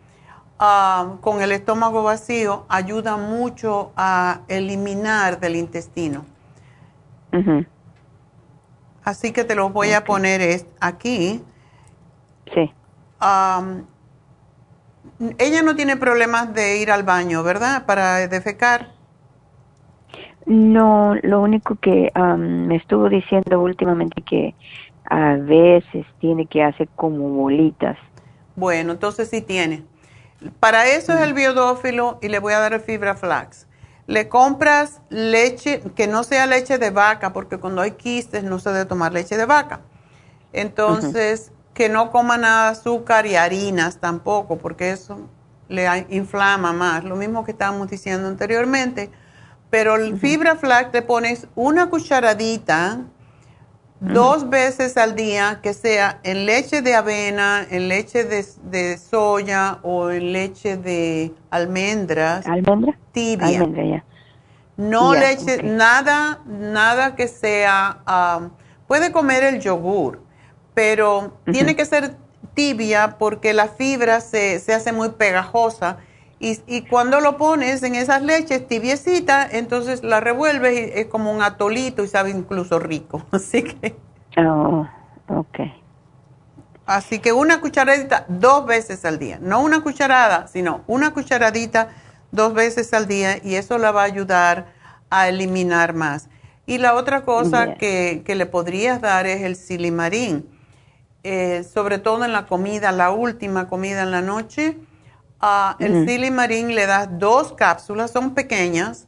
ah, con el estómago vacío, ayuda mucho a eliminar del intestino. Así que te los voy a poner es- aquí. sí, Am, ella no tiene problemas de ir al baño, ¿verdad? Para defecar. no, lo único que am, me estuvo diciendo últimamente que a veces tiene que hacer como bolitas. Bueno, entonces sí tiene. Para eso es el biodófilo y le voy a dar el fibra flax. Le compras leche, que no sea leche de vaca, porque cuando hay quistes no se debe tomar leche de vaca. Entonces, que no coma nada de azúcar y harinas tampoco, porque eso le inflama más. Lo mismo que estábamos diciendo anteriormente. Pero el fibra flax le pones una cucharadita dos veces al día, que sea en leche de avena, en leche de, de soya o en leche de almendras. ¿Almendra? Tibia. Almendra, ya. No Ya, leche, nada, nada que sea, am, puede comer el yogur, pero tiene que ser tibia porque la fibra se, se hace muy pegajosa y, y cuando lo pones en esas leches tibiecita, entonces la revuelves y es como un atolito y sabe incluso rico. Así que, Oh, ok. así que una cucharadita dos veces al día, no una cucharada, sino una cucharadita dos veces al día y eso la va a ayudar a eliminar más. Y la otra cosa que, que le podrías dar es el silimarín, eh, sobre todo en la comida, la última comida en la noche. El silimarín le das dos cápsulas, son pequeñas,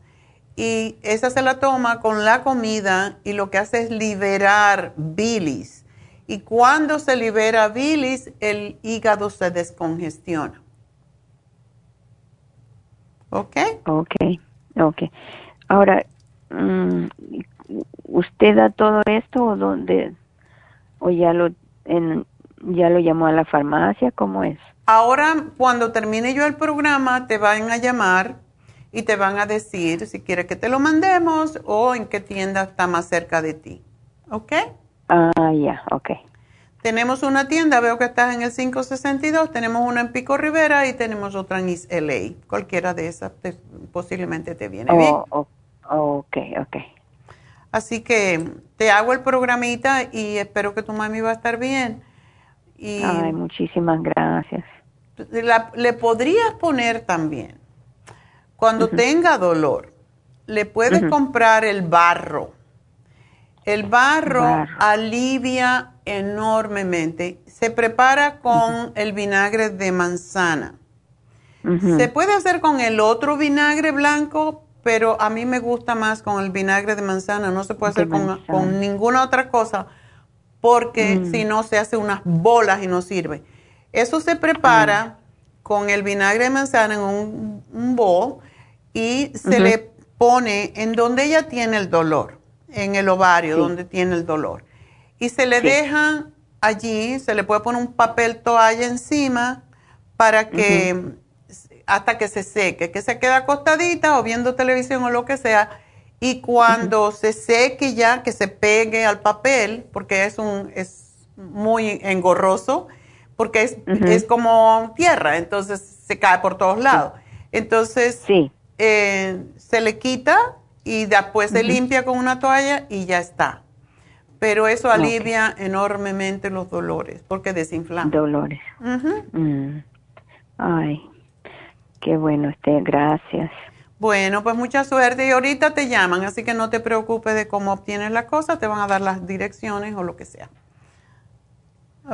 y esa se la toma con la comida y lo que hace es liberar bilis. Y cuando se libera bilis, el hígado se descongestiona. ¿Ok? Ok, ok. Ahora, mm, ¿usted da todo esto o dónde? ¿O ya lo, en, ya lo llamó a la farmacia? ¿Cómo es? Ahora, cuando termine yo el programa, te van a llamar y te van a decir si quiere que te lo mandemos o en qué tienda está más cerca de ti. ¿Ok? Ah, ya, ok. Tenemos una tienda, veo que estás en el 562, tenemos una en Pico Rivera y tenemos otra en East LA. Cualquiera de esas posiblemente te viene bien. Oh, ok, ok. Así que te hago el programita y espero que tu mami va a estar bien. Y Ay, muchísimas gracias. Le podrías poner también, cuando tenga dolor, le puedes comprar el barro. El barro, alivia enormemente. Se prepara con el vinagre de manzana. Se puede hacer con el otro vinagre blanco, pero a mí me gusta más con el vinagre de manzana. No se puede hacer con, ninguna otra cosa porque mm. si no se hace unas bolas y no sirve. Eso se prepara con el vinagre de manzana en un, un bowl y se le pone en donde ella tiene el dolor, en el ovario, donde tiene el dolor. Y se le deja allí, se le puede poner un papel toalla encima para que hasta que se seque, que se quede acostadita o viendo televisión o lo que sea. Y cuando se seque ya, que se pegue al papel, porque es, un, es muy engorroso, porque es, es como tierra, entonces se cae por todos lados. Entonces, eh, se le quita y después se limpia con una toalla y ya está. Pero eso alivia enormemente los dolores porque desinflama. Dolores. Mm. Ay, qué bueno usted, gracias. Bueno, pues mucha suerte y ahorita te llaman, así que no te preocupes de cómo obtienes la cosa, te van a dar las direcciones o lo que sea.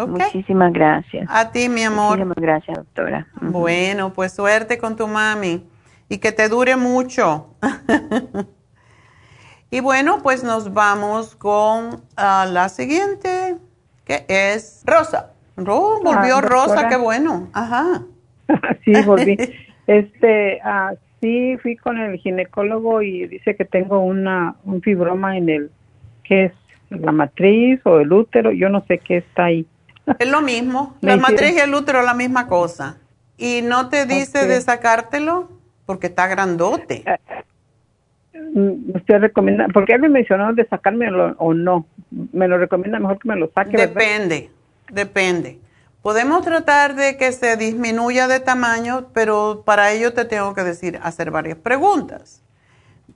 Muchísimas gracias. A ti, mi amor. Muchísimas gracias, doctora. Bueno, pues suerte con tu mami y que te dure mucho. y bueno, pues nos vamos con ah, la siguiente, que es Rosa. volvió ah, Rosa, qué bueno. Ajá. sí, volví. este, uh, sí, fui con el ginecólogo y dice que tengo una, un fibroma en el, que es la matriz o el útero, yo no sé qué está ahí. Es lo mismo, la matriz y el útero es la misma cosa. ¿Y no te dice de sacártelo? Porque está grandote. Mm, usted recomienda, porque él me mencionó de sacármelo o no. Me lo recomienda mejor que me lo saque. Depende, depende. Podemos tratar de que se disminuya de tamaño, pero para ello te tengo que decir, hacer varias preguntas.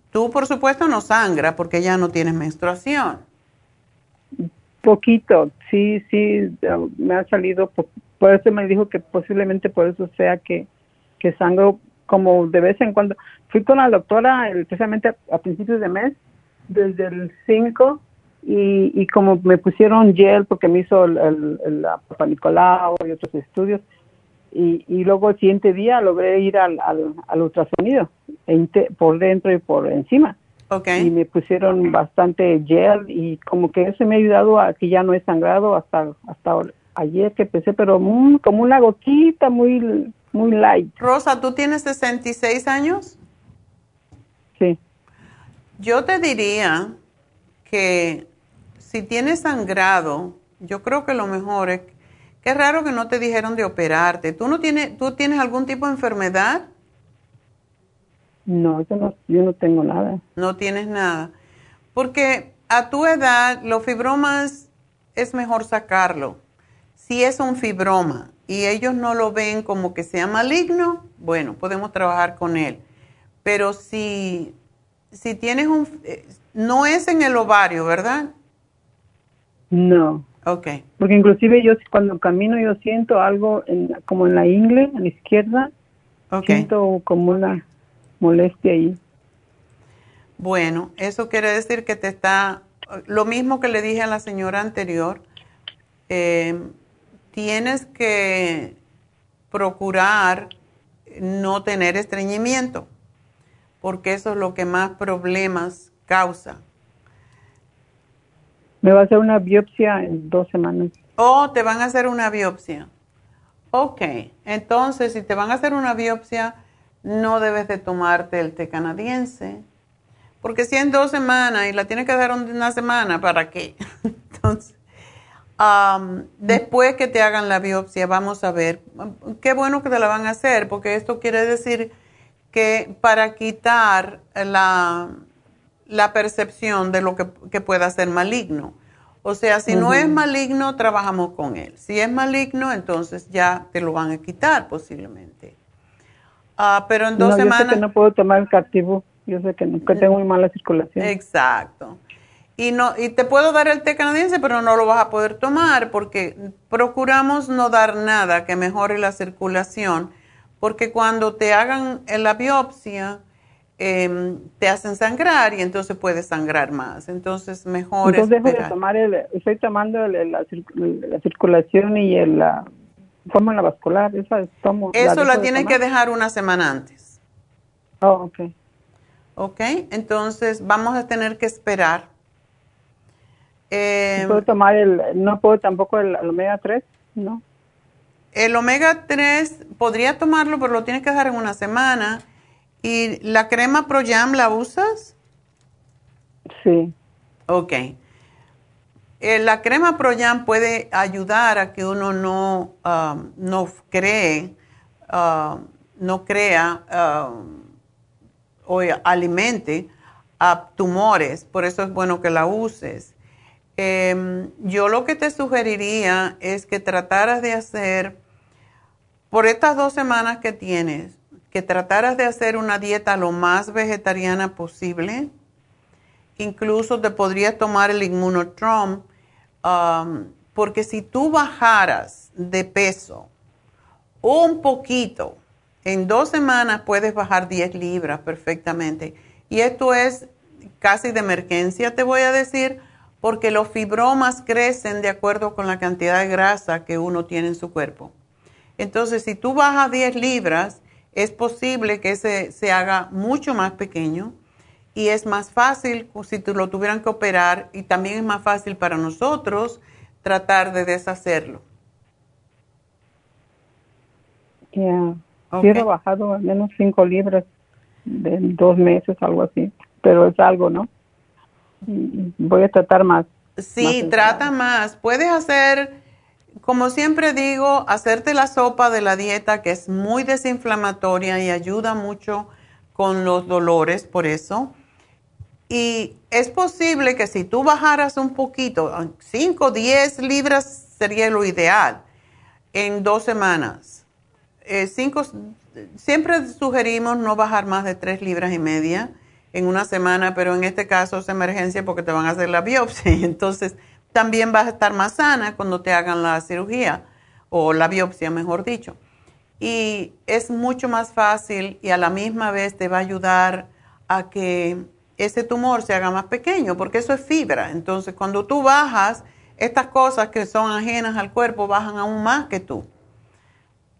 Tú, por supuesto, no sangra porque ya no tienes menstruación. Poquito, sí, sí, me ha salido, por, eso me dijo que posiblemente por eso sea que, que sangro como de vez en cuando. Fui con la doctora especialmente a, principios de mes, desde el 5, y, y como me pusieron gel porque me hizo el, Papa Nicolau y otros estudios, y, y luego el siguiente día logré ir al, al, ultrasonido, por dentro y por encima. Okay. Y me pusieron bastante gel y como que eso me ha ayudado a que ya no he sangrado hasta hasta ayer que empecé, pero como una gotita muy muy light. Rosa, ¿tú tienes 66 años? Sí. Yo te diría que si tienes sangrado, yo creo que lo mejor es que es raro que no te dijeron de operarte. ¿Tú no tienes, tú tienes algún tipo de enfermedad? No, yo no, yo no tengo nada. No tienes nada. Porque a tu edad, los fibromas es mejor sacarlo. Si es un fibroma, y ellos no lo ven como que sea maligno, bueno, podemos trabajar con él. Pero si, si tienes un... Eh, no es en el ovario, ¿verdad? No. Ok. Porque inclusive yo cuando camino yo siento algo en, como en la ingle, a la izquierda. Siento como una molestia ahí. Bueno, eso quiere decir que te está... Lo mismo que le dije a la señora anterior. Eh, tienes que procurar no tener estreñimiento, porque eso es lo que más problemas causa. Me va a hacer una biopsia en dos semanas. Oh, te van a hacer una biopsia. Ok, entonces si te van a hacer una biopsia, no debes de tomarte el té canadiense, porque si en dos semanas y la tienes que dar una semana, ¿para qué? entonces, después que te hagan la biopsia, vamos a ver, qué bueno que te la van a hacer, porque esto quiere decir que para quitar la, la percepción de lo que, que pueda ser maligno. O sea, si no es maligno, trabajamos con él. Si es maligno, entonces ya te lo van a quitar posiblemente. Ah, pero en dos semanas... Yo sé que no puedo tomar el captivo. Yo sé que, tengo muy mala circulación. Exacto. Y, no, y te puedo dar el té canadiense, pero no lo vas a poder tomar porque procuramos no dar nada que mejore la circulación, porque cuando te hagan la biopsia, Em, te hacen sangrar y entonces puedes sangrar más. Entonces, mejor entonces dejo de tomar el, estoy tomando la, circulación y el, la fórmula vascular, esa tomo. Eso la, tienes que dejar una semana antes. Oh, ok. Ok, entonces vamos a tener que esperar. ¿Puedo tomar el, no puedo tampoco el, el omega 3? No. El omega 3 podría tomarlo, pero lo tienes que dejar en una semana ¿Y la crema Pro Jam la usas? Sí. Ok. Eh, la crema Pro Jam puede ayudar a que uno no, um, no cree, um, no crea um, o alimente a tumores, por eso es bueno que la uses. Em, yo lo que te sugeriría es que trataras de hacer, por estas dos semanas que tienes, que trataras de hacer una dieta lo más vegetariana posible. Incluso te podrías tomar el inmunotrom, um, porque si tú bajaras de peso un poquito, en dos semanas puedes bajar 10 libras perfectamente. Y esto es casi de emergencia, te voy a decir, porque los fibromas crecen de acuerdo con la cantidad de grasa que uno tiene en su cuerpo. Entonces, si tú bajas 10 libras, es posible que se, se haga mucho más pequeño y es más fácil si lo tuvieran que operar y también es más fácil para nosotros tratar de deshacerlo. Ya, quiero bajado al menos 5 libras de dos meses, algo así, pero es algo, ¿no? Voy a tratar más. Sí, trata más. Puedes hacer como siempre digo, hacerte la sopa de la dieta que es muy desinflamatoria y ayuda mucho con los dolores por eso. Y es posible que si tú bajaras un poquito, 5, 10 libras sería lo ideal en dos semanas. Eh, siempre sugerimos no bajar más de 3 libras y media en una semana, pero en este caso es emergencia porque te van a hacer la biopsia. Entonces, también vas a estar más sana cuando te hagan la cirugía o la biopsia, mejor dicho. Y es mucho más fácil y a la misma vez te va a ayudar a que ese tumor se haga más pequeño, porque eso es fibra. Entonces, cuando tú bajas, estas cosas que son ajenas al cuerpo bajan aún más que tú.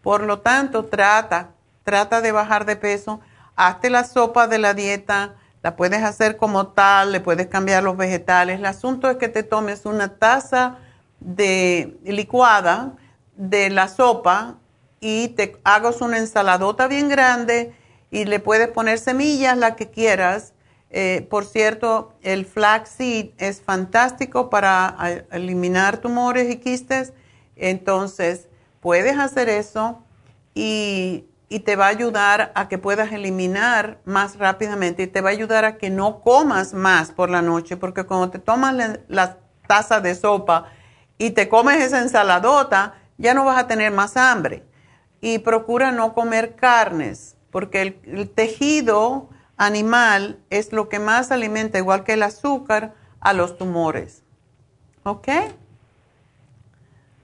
Por lo tanto, trata, trata de bajar de peso, hazte la sopa de la dieta, la puedes hacer como tal, le puedes cambiar los vegetales. El asunto es que te tomes una taza de licuada de la sopa y te hagas una ensaladota bien grande y le puedes poner semillas, la que quieras. Eh, por cierto, el flaxseed es fantástico para eliminar tumores y quistes. Entonces, puedes hacer eso y y te va a ayudar a que puedas eliminar más rápidamente y te va a ayudar a que no comas más por la noche, porque cuando te tomas la, taza de sopa y te comes esa ensaladota, ya no vas a tener más hambre. Y procura no comer carnes, porque el tejido animal es lo que más alimenta, igual que el azúcar, a los tumores. ¿Ok?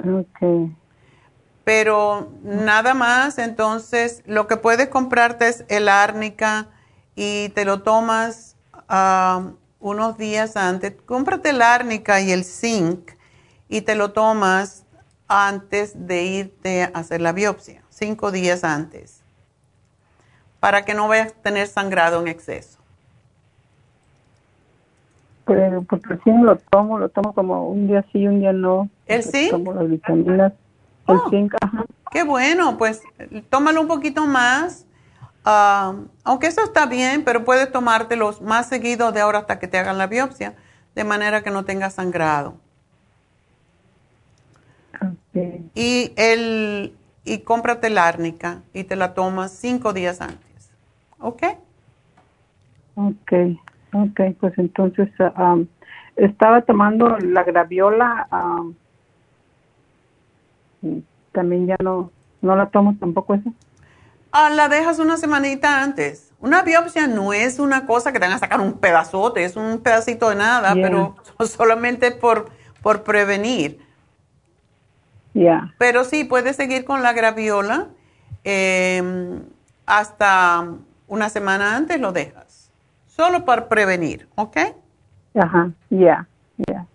Ok. Pero nada más, entonces lo que puedes comprarte es el árnica y te lo tomas ah, unos días antes. Cómprate el árnica y el zinc y te lo tomas antes de irte a hacer la biopsia, cinco días antes. Para que no vayas a tener sangrado en exceso. Pues, porque sí lo tomo, lo tomo como un día sí, un día no. ¿El zinc? Tomo las vitaminas, el Oh. zinc, ajá. Qué bueno, pues tómalo un poquito más. Ah, aunque eso está bien, pero puedes tomártelos más seguido de ahora hasta que te hagan la biopsia, de manera que no tengas sangrado. Y el y cómprate la árnica y te la tomas cinco días antes. ¿Ok? Ok, ok, pues entonces ah, am, estaba tomando la graviola, y también ya no, no la tomo tampoco esa. Ah, la dejas una semanita antes. Una biopsia no es una cosa que te van a sacar un pedazote, es un pedacito de nada, Yeah. pero solamente por, por prevenir. Ya, Pero sí, puedes seguir con la graviola eh, hasta una semana antes lo dejas. Solo para prevenir, ¿ok? ajá, ya, ya.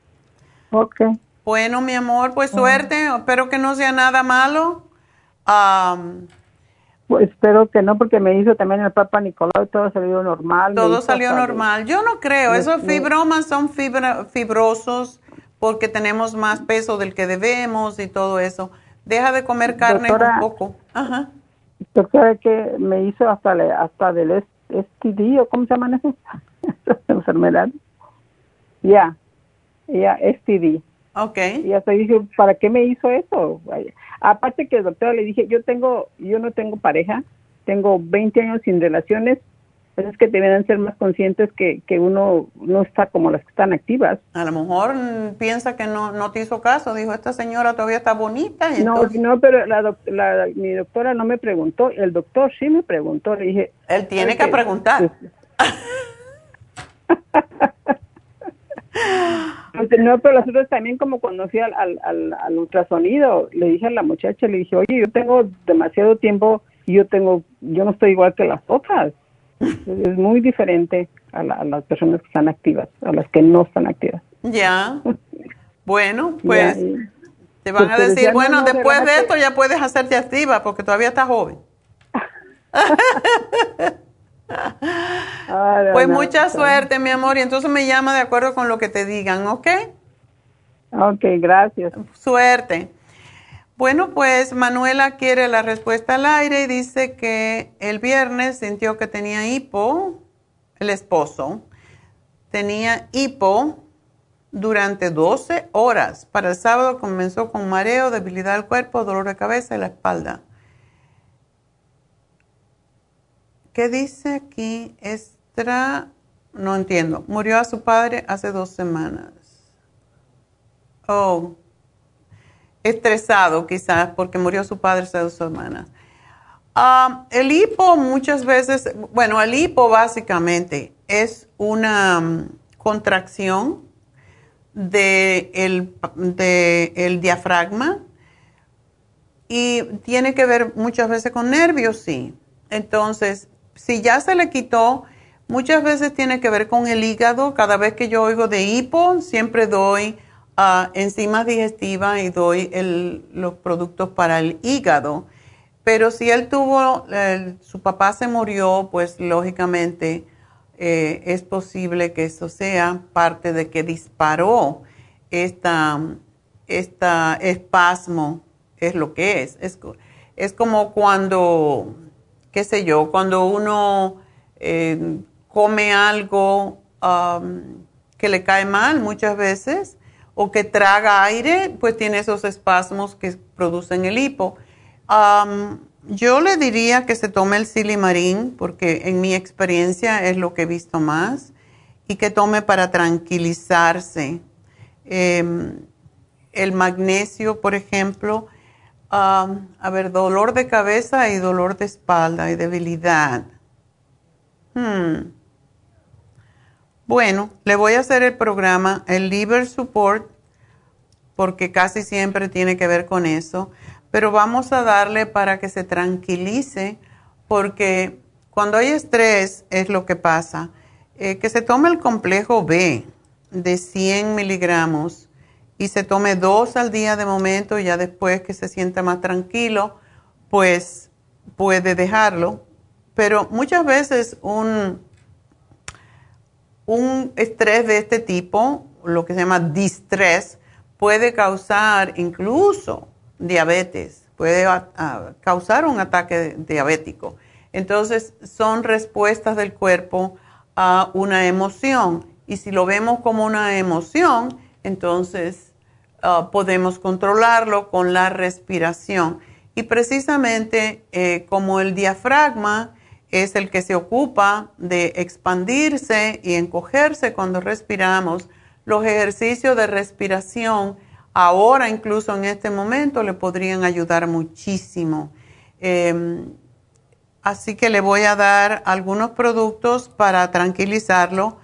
Ok, Bueno, mi amor, pues suerte. Espero que no sea nada malo. Am, pues espero que no, porque me hizo también el Papa Nicolau y todo salió normal. todo salió normal. Yo no creo. Me- Esos fibromas son fibra- fibrosos porque tenemos más peso del que debemos y todo eso. Deja de comer carne Doctora, un poco. Ajá. Doctora, que me hizo hasta, le- hasta del STD, o cómo se llaman esas esas enfermedades. Ya, ya, STD. Ok. Y hasta dije, ¿para qué me hizo eso? Vaya. Aparte que el doctor le dije, yo tengo, yo no tengo pareja, tengo 20 años sin relaciones, pues es que deberían ser más conscientes que, que uno no está como las que están activas. A lo mejor piensa que no, no te hizo caso. Dijo, esta señora todavía está bonita. y No, entonces- no, pero la, doc- la- mi doctora no me preguntó, el doctor sí me preguntó, le dije. Él tiene "¿Sabe que qué? preguntar. Pues, no, pero las otras también como cuando fui al, al, al, al ultrasonido, le dije a la muchacha, le dije, oye, yo tengo demasiado tiempo y yo tengo, yo no estoy igual que las otras. Es muy diferente a, la- a las personas que están activas, a las que no están activas. Ya. Bueno, pues Ya, y- te van pues a decir, no, bueno, no, después de esto ya puedes hacerte activa porque todavía estás joven. Ah, Pues mucha suerte, mi amor, y entonces me llama de acuerdo con lo que te digan, ¿ok? Ok, gracias. Suerte. Bueno, pues Manuela quiere la respuesta al aire y dice que el viernes sintió que tenía hipo, el esposo, tenía hipo durante 12 horas. Para el sábado comenzó con mareo, debilidad del cuerpo, dolor de cabeza y la espalda. ¿Qué dice aquí? Extra, no entiendo. Murió a su padre hace dos semanas. Oh, estresado quizás porque murió su padre hace dos semanas. Ah, el hipo muchas veces, bueno, el hipo básicamente es una mm, contracción de el, de el diafragma y tiene que ver muchas veces con nervios, sí. Entonces, si ya se le quitó, muchas veces tiene que ver con el hígado. Cada vez que yo oigo de hipo, siempre doy ah, enzimas digestivas y doy el- los productos para el hígado. Pero si él tuvo, su papá se murió, pues lógicamente eh, es posible que eso sea parte de que disparó esta, esta espasmo, es lo que es. Es, es como cuando, qué sé yo, cuando uno eh, come algo que le cae mal muchas veces o que traga aire, pues tiene esos espasmos que producen el hipo. Yo le diría que se tome el silimarín, porque en mi experiencia es lo que he visto más, y que tome para tranquilizarse. Em, el magnesio, por ejemplo, a ver, dolor de cabeza y dolor de espalda y debilidad. Hmm. Bueno, le voy a hacer el programa, el Liver Support, porque casi siempre tiene que ver con eso, pero vamos a darle para que se tranquilice, porque cuando hay estrés es lo que pasa. Eh, que se tome el complejo B de 100 miligramos y se tome dos al día de momento ya después que se sienta más tranquilo, pues puede dejarlo, pero muchas veces un, un estrés de este tipo, lo que se llama distrés, puede causar incluso diabetes, puede causar un ataque diabético. Entonces, son respuestas del cuerpo a una emoción. Y si lo vemos como una emoción, entonces ah, podemos controlarlo con la respiración. Y precisamente eh, como el diafragma es el que se ocupa de expandirse y encogerse cuando respiramos, los ejercicios de respiración ahora incluso en este momento le podrían ayudar muchísimo. Em, así que le voy a dar algunos productos para tranquilizarlo.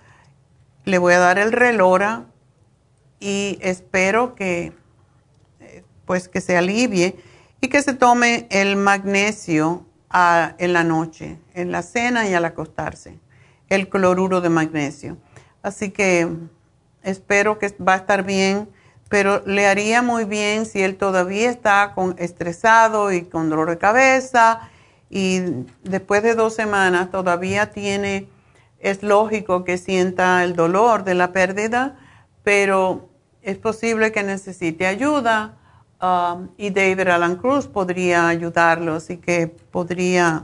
Le voy a dar el relora y espero que eh, pues que se alivie y que se tome el magnesio en la noche, en la cena y al acostarse, el cloruro de magnesio. Así que espero que va a estar bien, pero le haría muy bien si él todavía está con, estresado y con dolor de cabeza y después de dos semanas todavía tiene, es lógico que sienta el dolor de la pérdida, pero es posible que necesite ayuda Um, y David Alan Cruz podría ayudarlo, así que podría,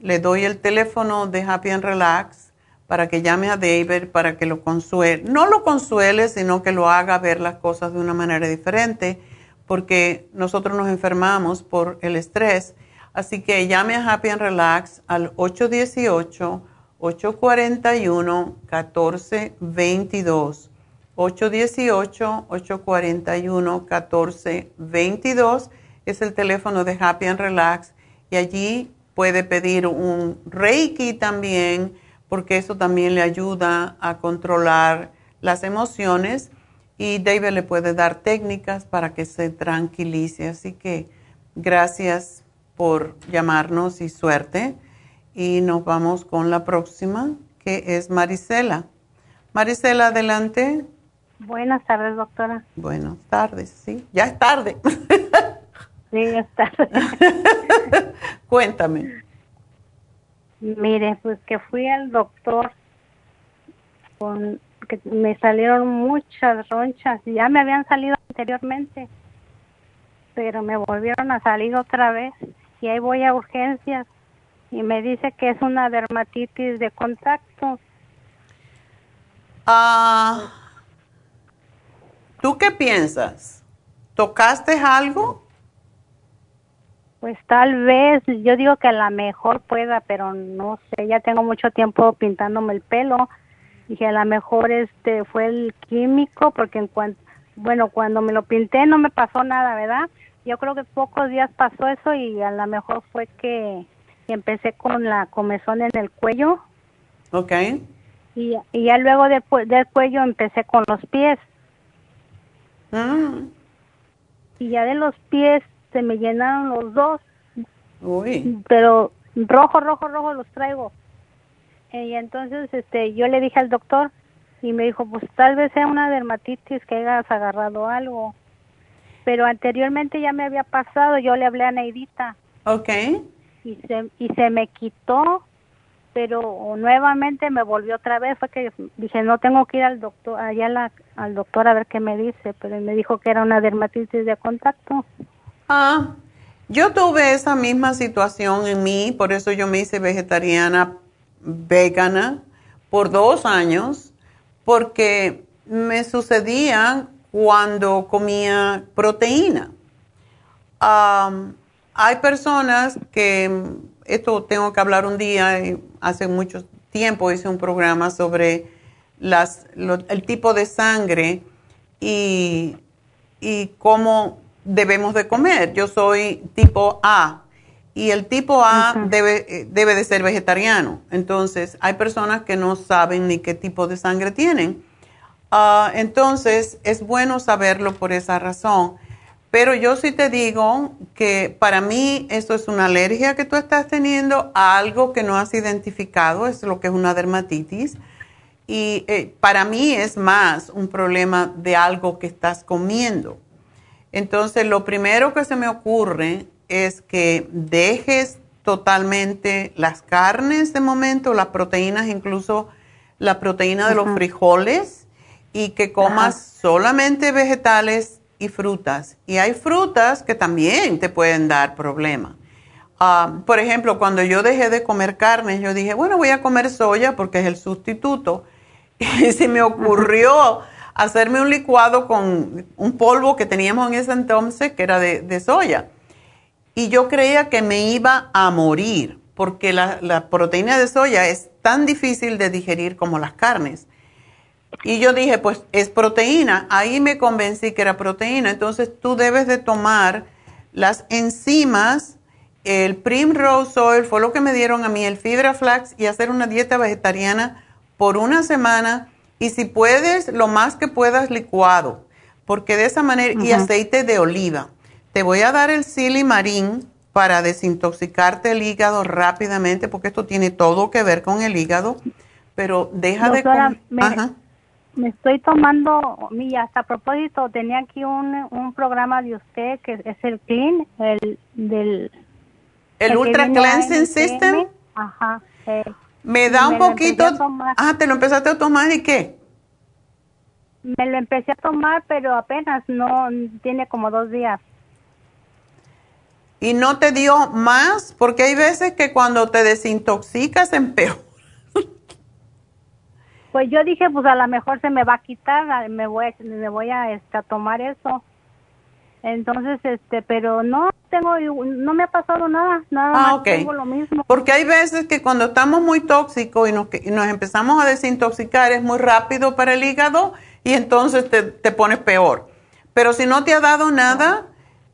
le doy el teléfono de Happy and Relax para que llame a David para que lo consuele. No lo consuele, sino que lo haga ver las cosas de una manera diferente, porque nosotros nos enfermamos por el estrés. Así que llame a Happy and Relax al 818-841-1422. 818-841-1422 es el teléfono de Happy and Relax y allí puede pedir un Reiki también porque eso también le ayuda a controlar las emociones y David le puede dar técnicas para que se tranquilice. Así que gracias por llamarnos y suerte. Y nos vamos con la próxima, que es Marisela. Marisela, adelante. Buenas tardes, doctora. Buenas tardes, sí. Ya es tarde. sí, ya es tarde. Cuéntame. Mire, pues que fui al doctor con que me salieron muchas ronchas, ya me habían salido anteriormente, pero me volvieron a salir otra vez y ahí voy a urgencias y me dice que es una dermatitis de contacto. Ah. ¿Tú qué piensas? ¿Tocaste algo? Pues tal vez, yo digo que a lo mejor pueda, pero no sé, ya tengo mucho tiempo pintándome el pelo. Dije, a lo mejor este fue el químico, porque en cuanto, bueno, cuando me lo pinté no me pasó nada, ¿verdad? Yo creo que pocos días pasó eso y a lo mejor fue que, empecé con la comezón en el cuello. Ok. Y, y ya luego después del cuello empecé con los pies. Ah. Y ya de los pies se me llenaron los dos. Uy. Pero rojo, rojo, rojo los traigo. Y entonces este yo le dije al doctor y me dijo, pues tal vez sea una dermatitis que hayas agarrado algo. Pero anteriormente ya me había pasado, yo le hablé a Neidita. Ok. Y se, y se me quitó pero nuevamente me volvió otra vez, fue que dije, no tengo que ir al doctor, allá al doctor a ver qué me dice, pero me dijo que era una dermatitis de contacto. Ah, yo tuve esa misma situación en mí, por eso yo me hice vegetariana vegana por dos años, porque me sucedía cuando comía proteína. hay personas que esto tengo que hablar un día, hace mucho tiempo hice un programa sobre las, el tipo de sangre y, y cómo debemos de comer. Yo soy tipo A y el tipo A debe, eh, debe de ser vegetariano. Entonces, hay personas que no saben ni qué tipo de sangre tienen. Ah, entonces, es bueno saberlo por esa razón. Pero yo sí te digo que para mí esto es una alergia que tú estás teniendo a algo que no has identificado, es lo que es una dermatitis. Y eh, para mí es más un problema de algo que estás comiendo. Entonces, lo primero que se me ocurre es que dejes totalmente las carnes de momento, las proteínas, incluso la proteína de los frijoles, y que comas solamente vegetales y frutas. Y hay frutas que también te pueden dar problemas. Ah, por ejemplo, cuando yo dejé de comer carne, yo dije, bueno, voy a comer soya porque es el sustituto. Y se me ocurrió hacerme un licuado con un polvo que teníamos en ese entonces, que era de, soya. Y yo creía que me iba a morir, porque la, proteína de soya es tan difícil de digerir como las carnes. Y yo dije, pues es proteína. Ahí me convencí que era proteína. Entonces tú debes de tomar las enzimas, el Primrose Oil, fue lo que me dieron a mí, el Fibra Flax, y hacer una dieta vegetariana por una semana y si puedes, lo más que puedas licuado, porque de esa manera, y aceite de oliva. Te voy a dar el silimarín para desintoxicarte el hígado rápidamente, porque esto tiene todo que ver con el hígado, pero deja de... Me, me estoy tomando, y hasta a propósito, tenía aquí un, un programa de usted que es el Clean, el del... ¿El, Ultra Cleansing System? Ajá. Me da un poquito. Ah, ¿te lo empezaste a tomar y qué? Me lo empecé a tomar, pero apenas no tiene como dos días. ¿Y no te dio más? Porque hay veces que cuando te desintoxicas empeora. Pues yo dije, pues a lo mejor se me va a quitar, me voy, me voy a, este, a tomar eso. Entonces, este, pero no tengo, no me ha pasado nada, nada ah, más tengo lo mismo. Porque hay veces que cuando estamos muy tóxicos y nos, nos empezamos a desintoxicar es muy rápido para el hígado y entonces te, te pones peor. Pero si no te ha dado nada,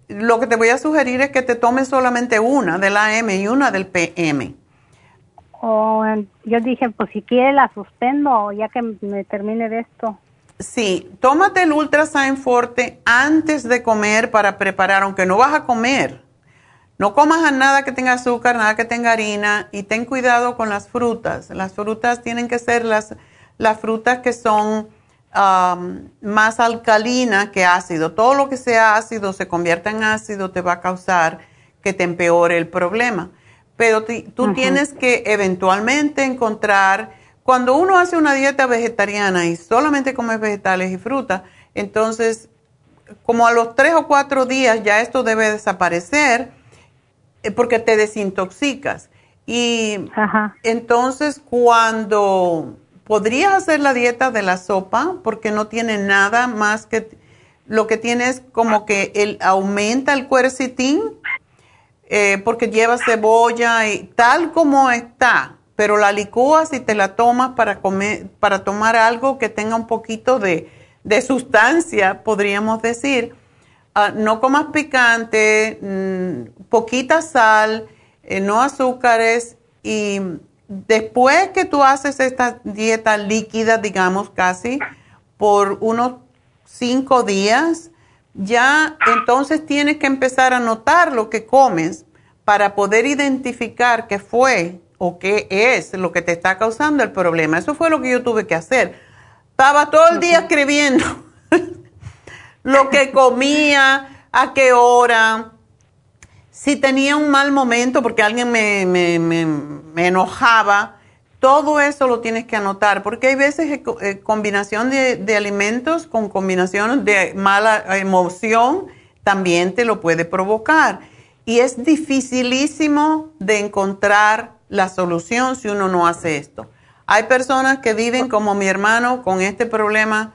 lo que te voy a sugerir es que te tomes solamente una del AM y una del PM. Oh, yo dije, pues si quiere la suspendo ya que me termine de esto. Sí, tómate el Ultrasign Forte antes de comer para preparar, aunque no vas a comer. No comas nada que tenga azúcar, nada que tenga harina y ten cuidado con las frutas. Las frutas tienen que ser las, las frutas que son más alcalinas que ácido. Todo lo que sea ácido se convierte en ácido te va a causar que te empeore el problema. Pero tú tienes que eventualmente encontrar cuando uno hace una dieta vegetariana y solamente come vegetales y frutas, entonces como a los tres o cuatro días ya esto debe desaparecer eh, porque te desintoxicas. Y entonces cuando podrías hacer la dieta de la sopa porque no tiene nada más que lo que tiene es como que el, aumenta el cuercitín eh, porque lleva cebolla y tal como está pero la licúas y te la tomas para comer, para tomar algo que tenga un poquito de, sustancia, podríamos decir. Ah, no comas picante, mm, poquita sal, eh, no azúcares y después que tú haces esta dieta líquida, digamos casi, por unos cinco días, ya entonces tienes que empezar a notar lo que comes para poder identificar qué fue o qué es lo que te está causando el problema. Eso fue lo que yo tuve que hacer. Estaba todo el día escribiendo lo que comía, a qué hora, si tenía un mal momento porque alguien me, me, enojaba. Todo eso lo tienes que anotar porque hay veces eh, combinación de, de alimentos con combinación de mala emoción también te lo puede provocar. Y es dificilísimo de encontrar la solución si uno no hace esto. Hay personas que viven como mi hermano con este problema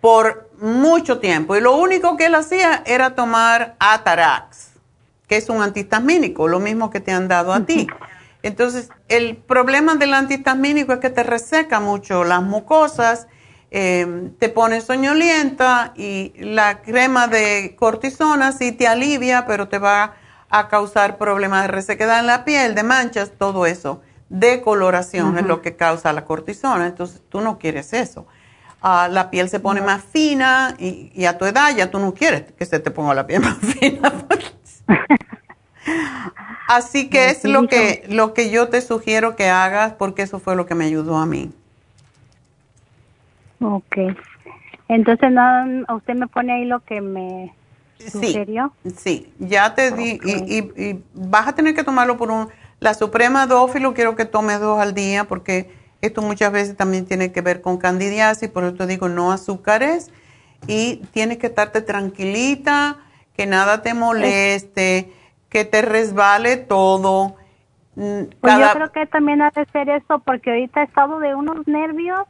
por mucho tiempo y lo único que él hacía era tomar Atarax, que es un antihistamínico, lo mismo que te han dado a ti. Entonces, el problema del antihistamínico es que te reseca mucho las mucosas, eh, te pone soñolienta y la crema de cortisona sí te alivia, pero te va a causar problemas de resequedad en la piel, de manchas, todo eso. Decoloración es lo que causa la cortisona, entonces tú no quieres eso. Ah, la piel se pone más fina y, a tu edad ya tú no quieres que se te ponga la piel más fina. Así que es lo que, lo que yo te sugiero que hagas porque eso fue lo que me ayudó a mí. Ok. Entonces, no, usted me pone ahí lo que me ¿En Sí. Sí, ya te di, y, y- y vas a tener que tomarlo por un, la Suprema Dófilo quiero que tomes dos al día porque esto muchas veces también tiene que ver con candidiasis, por eso te digo no azúcares y tienes que estarte tranquilita, que nada te moleste, que te resbale todo. Mm, Pues yo creo que también ha de ser eso, porque ahorita he estado de unos nervios,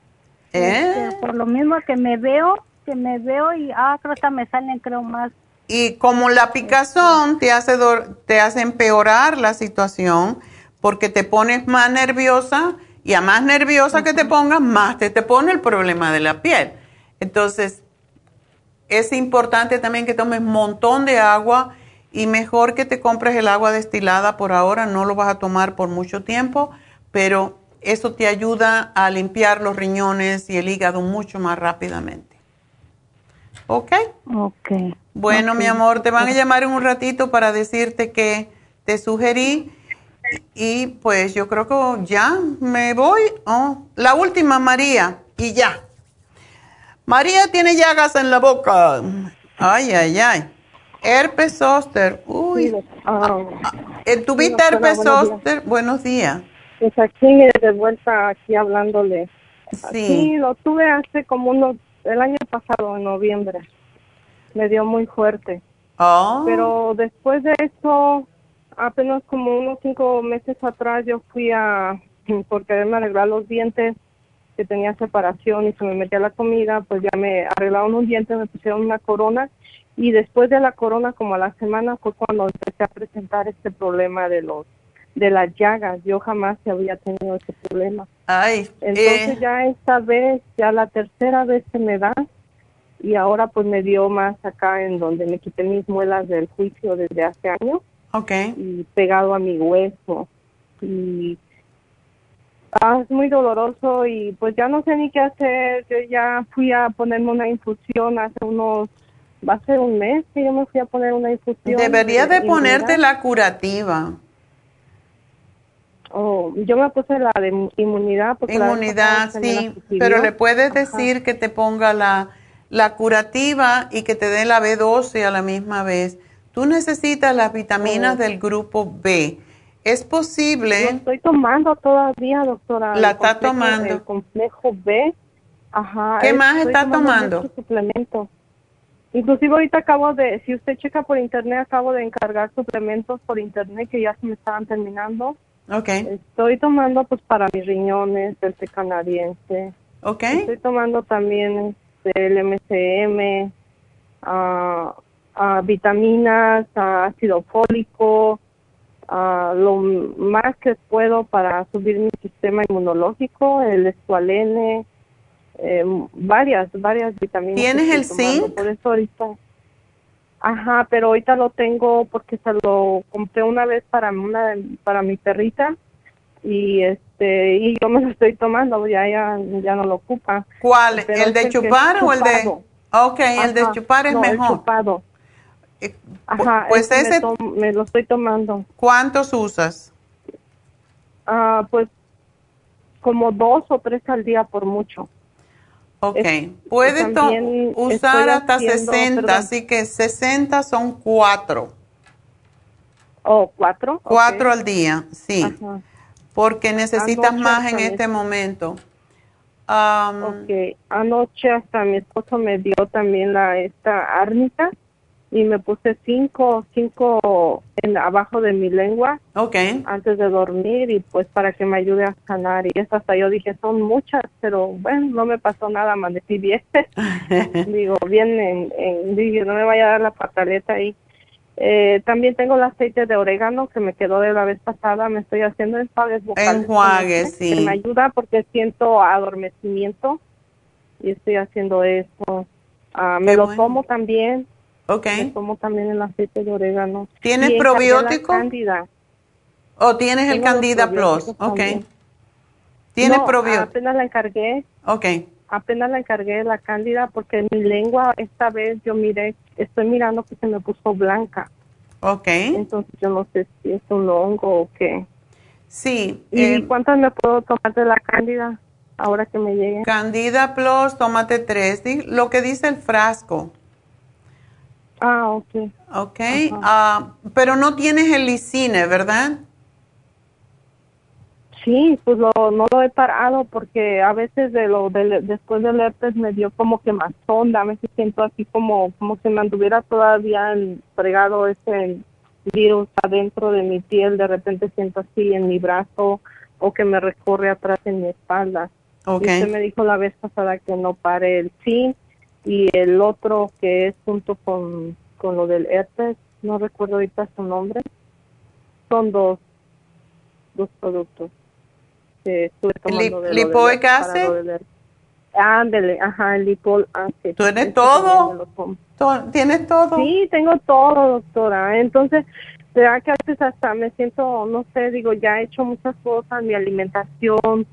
¿Eh? este, por lo mismo que me veo, que me veo y, ah, creo que me salen, creo, más. Y como la picazón te hace, te hace empeorar la situación porque te pones más nerviosa y a más nerviosa que te pongas, más te, te pone el problema de la piel. Entonces, es importante también que tomes un montón de agua y mejor que te compres el agua destilada por ahora, no lo vas a tomar por mucho tiempo, pero eso te ayuda a limpiar los riñones y el hígado mucho más rápidamente. ¿Ok? Ok. Bueno, mi amor, te van a llamar en un ratito para decirte que te sugerí y pues yo creo que ya me voy. Oh, la última, María, y ya. María tiene llagas en la boca. Ay, ay, ay. Herpes zóster. Uy. Ah, eh, ¿Tuviste herpes zóster? Buenos días. Pues aquí de vuelta aquí hablándole. Sí, lo tuve hace como unos, el año pasado, en noviembre. Me dio muy fuerte. Oh. Pero después de eso, apenas como unos cinco meses atrás, yo fui a, por quererme arreglar los dientes, que tenía separación y se me metía la comida, pues ya me arreglaron un diente, me pusieron una corona y después de la corona, como a la semana, fue cuando empecé a presentar este problema de los de las llagas. Yo jamás había tenido ese problema. Ay, Entonces eh, ya esta vez, ya la tercera vez se me da y ahora pues me dio más acá en donde me quité mis muelas del juicio desde hace años ok. y pegado a mi hueso y ah, es muy doloroso y pues ya no sé ni qué hacer. Yo ya fui a ponerme una infusión hace unos, va a ser un mes que yo me fui a poner una infusión. Debería de ponerte la curativa. Oh, yo me puse la de inmunidad porque Inmunidad, la sí, pero le puedes Ajá. decir que te ponga la, la curativa y que te dé la B12 a la misma vez. Tú necesitas las vitaminas Oh. del grupo B. Es posible. Lo estoy tomando todavía, doctora. La está complejo- tomando. El complejo B. Ajá. ¿Qué más está tomando? muchos suplementos. Inclusive ahorita acabo de, si usted checa por internet, acabo de encargar suplementos por internet que ya se me estaban terminando. Ok, Estoy tomando pues para mis riñones, del té canadiense. ok. Estoy tomando también este, el MCM, vitaminas, ácido fólico, lo más que puedo para subir mi sistema inmunológico, el escualene, eh, varias, varias vitaminas. ¿Tienes el zinc? Por eso ahorita. Ajá, pero ahorita lo tengo porque se lo compré una vez para una para mi perrita y este y yo me lo estoy tomando, ya ya ya no lo ocupa. ¿Cuál? Pero ¿El de chupar o el de...? Ok, el de chupar es no, el mejor. chupado. Ajá, pues ese me ese- tom- me, lo estoy tomando. ¿Cuántos usas? Ah, pues como dos o tres al día por mucho. Ok, Es- puedes usar hasta haciendo- 60, perdón. así que 60 son cuatro. ¿O cuatro? Cuatro Ok. al día, sí. Ajá. Porque necesitas Anoche más en este me- momento. Am, Ok, anoche hasta mi esposo me dio también la esta árnica y me puse cinco, cinco en abajo de mi lengua ok, antes de dormir y pues para que me ayude a sanar y eso hasta yo dije son muchas, pero bueno, no me pasó nada, amanecí bien, digo, bien, en, en- digo, no me vaya a dar la pataleta ahí. Eh, también tengo el aceite de orégano que me quedó de la vez pasada, me estoy haciendo enjuagues vocales. Enjuagues, ese, Que sí. me ayuda porque siento adormecimiento y estoy haciendo eso. Ah, me Qué lo bueno. tomo también. Ok. Me tomo también el aceite de orégano. ¿Tienes Y probiótico? ¿O tienes el Tengo los Candida Plus? Ok. también. ¿Tienes No, probiótico? Apenas la encargué, Ok, apenas la encargué la cándida porque mi lengua esta vez yo miré, estoy mirando que se me puso blanca. ok. Entonces yo no sé si es un hongo o qué. Sí. ¿Y eh, cuántas me puedo tomar de la cándida ahora que me llegue? Candida Plus, tómate tres. Lo que dice el frasco. Ah, ok. Ok, ah, pero no tienes el licine, ¿verdad? Sí, pues lo, no lo he parado porque a veces de lo del- después del herpes me dio como que más sonda, a veces siento así como como si me anduviera todavía el- fregado ese virus adentro de mi piel, de repente siento así en mi brazo o que me recorre atrás en mi espalda. Ok. Y usted me dijo la vez pasada que no pare el zinc y el otro que es junto con, con lo del herpes, no recuerdo ahorita su nombre, son dos, dos productos que estuve tomando de lipoic acid? Ándele, ajá, el lipoic acid. ¿Tú tienes todo? ¿Tienes todo? Sí, tengo todo, doctora. Entonces, será que a veces hasta me siento, no sé, digo, ya he hecho muchas cosas, mi alimentación.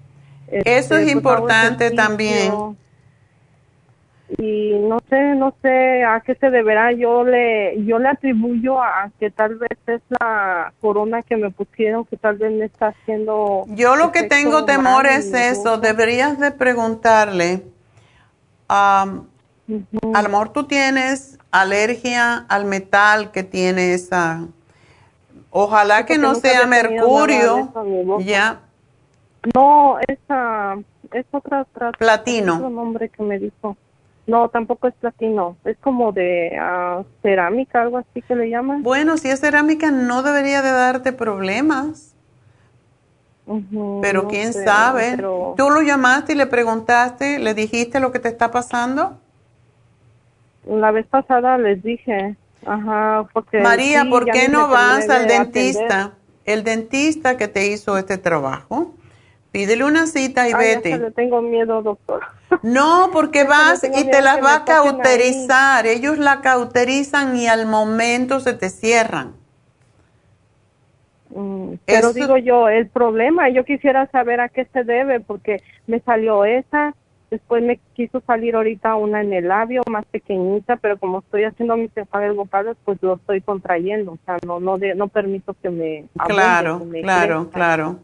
Eso este, es pues, importante también. Y no sé, no sé a qué se deberá. Yo le, yo le atribuyo a que tal vez es la corona que me pusieron, que tal vez me está haciendo. Yo lo que tengo temor es eso. Deberías de preguntarle. A lo mejor tú tienes alergia al metal que tiene esa. Ojalá que no sea mercurio. Ya. No, esa es otra, otra Platino. otro nombre que me dijo. No, tampoco es platino. Es como de ah, cerámica, algo así que le llaman. Bueno, si es cerámica no debería de darte problemas. Pero no quién sé, sabe. pero- ¿Tú lo llamaste y le preguntaste, le dijiste lo que te está pasando? La vez pasada les dije, ajá, porque María, sí, ¿por qué no vas al de dentista? atender. El dentista que te hizo este trabajo, pídele una cita y Ay, vete. le tengo miedo, doctor. No, porque vas y te las va a ahí. cauterizar. Ellos la cauterizan y al momento se te cierran. Mm, Pero Eso- digo yo, el problema, yo quisiera saber a qué se debe, porque me salió esa, después me quiso salir ahorita una en el labio, más pequeñita, pero como estoy haciendo mis bucales, pues lo estoy contrayendo, o sea, no no de- no permito que me abunde, Claro, que me claro, crezca. claro.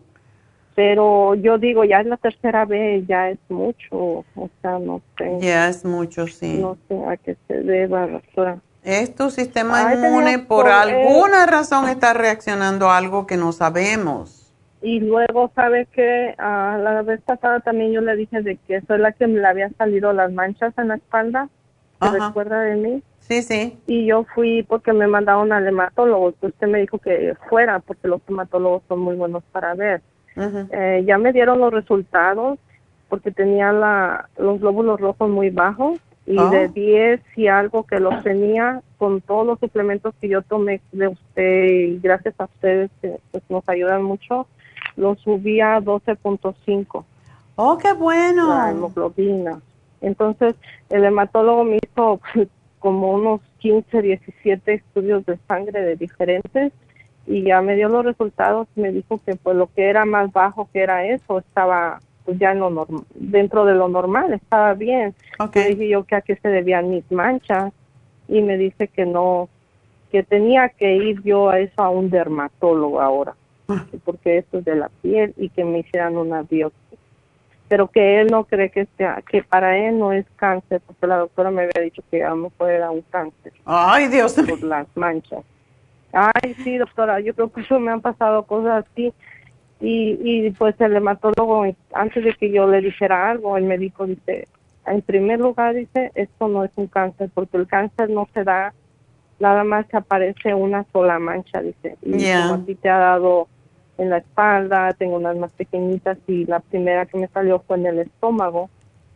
Pero yo digo, ya es la tercera vez, ya es mucho, o sea, no sé. Ya es mucho, sí. No sé a qué se deba, doctora. Es tu sistema Ay, inmune, por alguna razón está reaccionando a algo que no sabemos. Y luego, ¿sabe que La vez pasada también yo le dije de que soy la que me le habían salido las manchas en la espalda. ¿Se Ajá. recuerda de mí? Sí, sí. Y yo fui porque me mandaron al hematólogo. que Usted me dijo que fuera porque los hematólogos son muy buenos para ver. Eh, ya me dieron los resultados porque tenía la, los glóbulos rojos muy bajos y de 10 y algo que los tenía con todos los suplementos que yo tomé de usted y gracias a ustedes que pues, nos ayudan mucho, los subí a 12.5 Oh, qué bueno. la hemoglobina. Entonces, el hematólogo me hizo pues, como unos 15, 17 estudios de sangre de diferentes y ya me dio los resultados y me dijo que pues lo que era más bajo que era eso estaba pues ya en lo norm- dentro de lo normal, estaba bien. Le dije yo que a qué se debían mis manchas y me dice que no, que tenía que ir yo a eso a un dermatólogo ahora, que porque esto es de la piel y que me hicieran una biopsia. Pero que él no cree que sea, que para él no es cáncer, porque la doctora me había dicho que a lo mejor era un cáncer. Ay, Dios Por las manchas. Ay, sí, doctora, yo creo que eso me han pasado cosas así. Y, y pues el hematólogo, antes de que yo le dijera algo, el médico dice, en primer lugar dice, esto no es un cáncer, porque el cáncer no se da, nada más que aparece una sola mancha, dice. Y como a ti te ha dado en la espalda, tengo unas más pequeñitas y la primera que me salió fue en el estómago.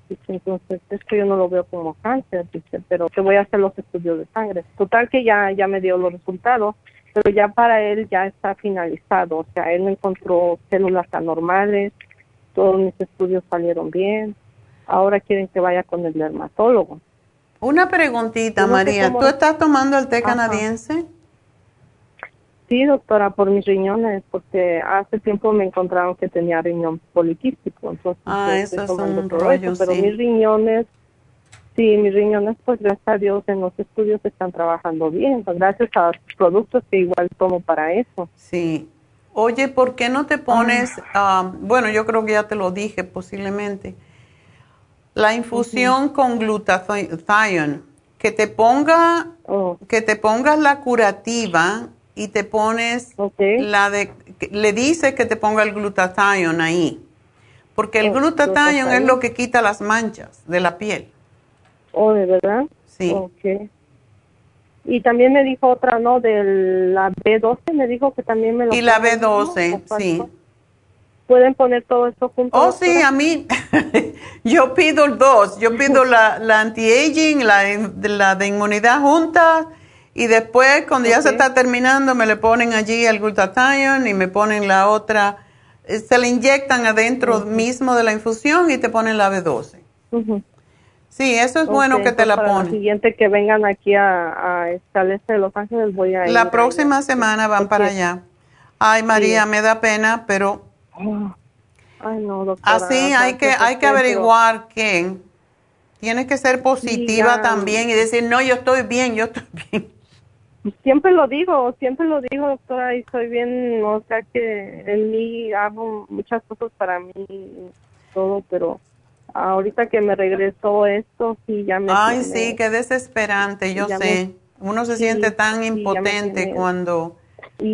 Dice, entonces, esto yo no lo veo como cáncer, dice, pero que voy a hacer los estudios de sangre. Total que ya, ya me dio los resultados, pero ya para él ya está finalizado, o sea, él no encontró células anormales, todos mis estudios salieron bien, ahora quieren que vaya con el dermatólogo. Una preguntita, no María. cómo- ¿Tú estás tomando el té Ajá. canadiense? Sí, doctora, por mis riñones, porque hace tiempo me encontraron que tenía riñón poliquístico, entonces Ah, yo eso estoy es un rollo, eso, pero mis riñones, sí, mis riñones, pues gracias a Dios en los estudios están trabajando bien, pues, gracias a los productos que igual tomo para eso. Sí. Oye, ¿por qué no te pones, ah, bueno, yo creo que ya te lo dije posiblemente, la infusión con glutathione, que te ponga, Oh. que te pongas la curativa y te pones la de, le dices que te ponga el glutathione ahí. Porque el Oh, glutathione es lo que quita las manchas de la piel. ¿Oh, de verdad? Sí. Ok. Y también me dijo otra, ¿no? De la B12, me dijo que también me lo Y la ponga, ¿no? B12, ¿O sí. ¿Pueden poner todo esto junto? Oh, sí, a mí, yo pido dos. Yo pido la, la anti-aging, la, de- la de inmunidad junta, y después, cuando ya se está terminando, me le ponen allí el glutathione y me ponen la otra. eh, Se le inyectan adentro mismo de la infusión y te ponen la B12. Ujú. Sí, eso es bueno que te la para ponen. La siguiente que vengan aquí a, a este, este de Los Ángeles voy a ir. La próxima semana van para allá. Ay, María, Sí. me da pena, pero Ay, no, doctora. Así hay que, hay que averiguar que tienes que ser positiva también y decir, no, yo estoy bien, yo estoy bien. Siempre lo digo, siempre lo digo, doctora, y soy bien, o sea que en mí hago muchas cosas para mí todo, pero ahorita que me regresó esto, sí, ya me... Ay, tiene- sí, qué desesperante, yo sé. me- Uno se sí, siente tan sí, impotente tiene- cuando... Y,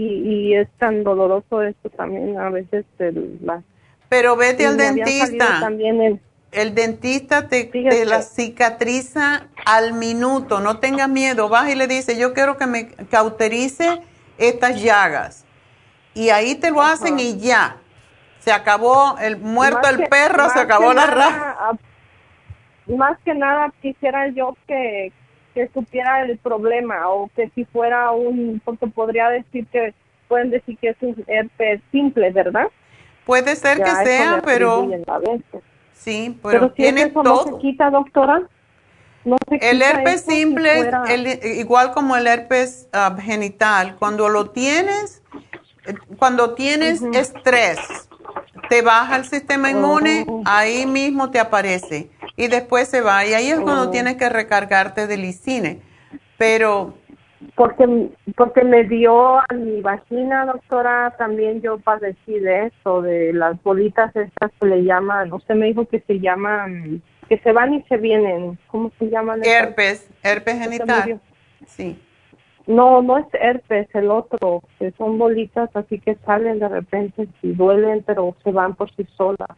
y es tan doloroso esto también, a veces el, la... Pero vete al dentista. También el, El dentista te, te la cicatriza al minuto, no tengas miedo. Vas y le dices, yo quiero que me cauterice estas llagas. Y ahí te lo hacen y ya. Se acabó el muerto Más el que- perro, se acabó la raza. Más que nada quisiera yo que, que supiera el problema o que si fuera un, porque podría decir que, pueden decir que es un herpes simple, ¿verdad? Puede ser Ya que sea, pero. Sí, pero, Pero, si tiene eso no todo. se quita, doctora. No se El quita herpes si simple, es fuera- el- igual como el herpes ah, genital, cuando lo tienes, eh, cuando tienes estrés, te baja el sistema inmune, Oh. ahí mismo te aparece y después se va y ahí es cuando Oh. tienes que recargarte de lisine. Pero porque porque me dio a mi vagina, doctora, también yo padecí de eso, de las bolitas estas que le llaman, usted me dijo que se llaman, que se van y se vienen, ¿cómo se llaman? herpes, herpes genital, sí. No, no es herpes, el otro, que son bolitas así que salen de repente, si duelen, pero se van por sí solas.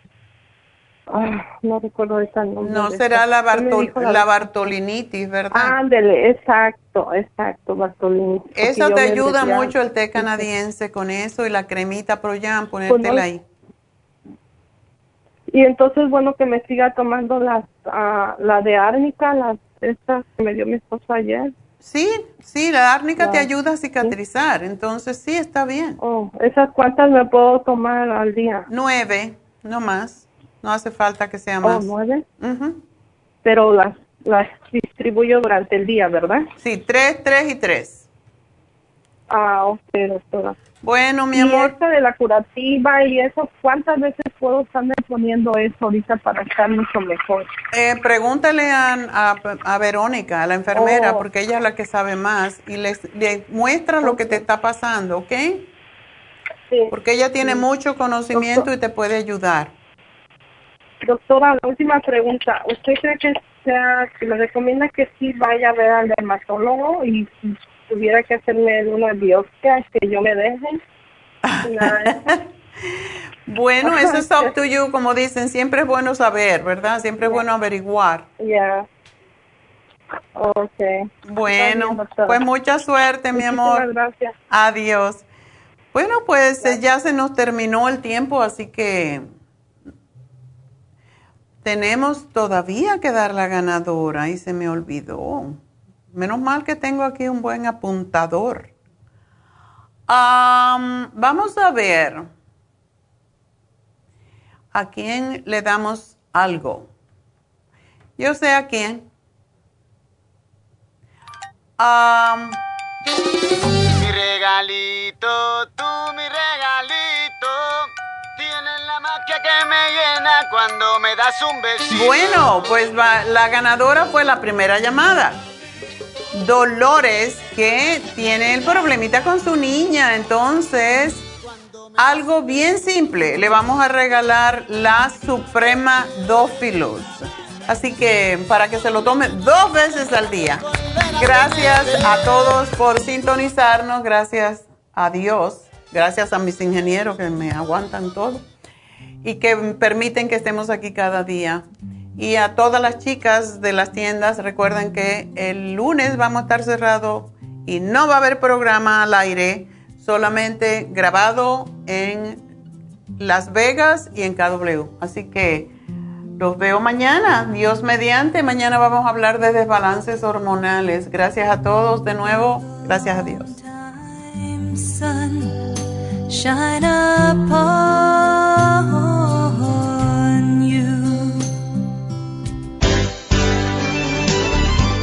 Ah, no recuerdo esa nombre. No será la, bartol- la bartolinitis, ¿verdad? Ándele, exacto, exacto, Bartolini. porque Eso te ayuda mucho el té canadiense con eso y la cremita Proyan, ponértela Pues no- ahí. Y entonces, bueno, que me siga tomando las, ah, la de árnica, las estas que me dio mi esposo ayer. Sí, sí, la árnica te ayuda a cicatrizar, entonces sí, está bien. Oh, ¿esas cuántas me puedo tomar al día? Nueve, no más. No hace falta que sea Oh, más. nueve. Ujú. Pero las, las distribuyo durante el día, ¿verdad? Sí, tres, tres y tres. Ah, ok, doctora. Bueno, mi y amor. esta de la curativa y eso, ¿cuántas veces puedo estarme poniendo eso ahorita para estar mucho mejor? Eh, pregúntale a, a- a Verónica, a la enfermera, Oh. porque ella es la que sabe más y les, le muestra lo que te está pasando, ¿ok? Sí. Porque ella tiene mucho conocimiento y te puede ayudar. Doctora, la última pregunta. ¿Usted cree que sea, que me recomienda que sí vaya a ver al dermatólogo y si tuviera que hacerme una biopsia, que yo me deje? Bueno, eso es up to you, como dicen, siempre es bueno saber, ¿verdad? Siempre es bueno averiguar. Ya. Okay. Bueno, bien, pues mucha suerte, mi amor. gracias. Adiós. Bueno, pues eh, ya se nos terminó el tiempo, así que tenemos todavía que dar la ganadora y se me olvidó. Menos mal que tengo aquí un buen apuntador. Am, vamos a ver. ¿A quién le damos algo? Yo sé a quién. Mi regalito, tú mi regalito, que me llena cuando me das un besito. Bueno, pues la ganadora fue la primera llamada. Dolores, que tiene el problemita con su niña. Entonces, algo bien simple. Le vamos a regalar la Suprema Dófilos. Así que para que se lo tome dos veces al día. Gracias a todos por sintonizarnos. Gracias a Dios. Gracias a mis ingenieros que me aguantan todo y que permiten que estemos aquí cada día. Y a todas las chicas de las tiendas, recuerden que el lunes vamos a estar cerrados y no va a haber programa al aire, solamente grabado en Las Vegas y en KW. Así que los veo mañana, Dios mediante. Mañana vamos a hablar de desbalances hormonales. Gracias a todos de nuevo. Gracias a Dios.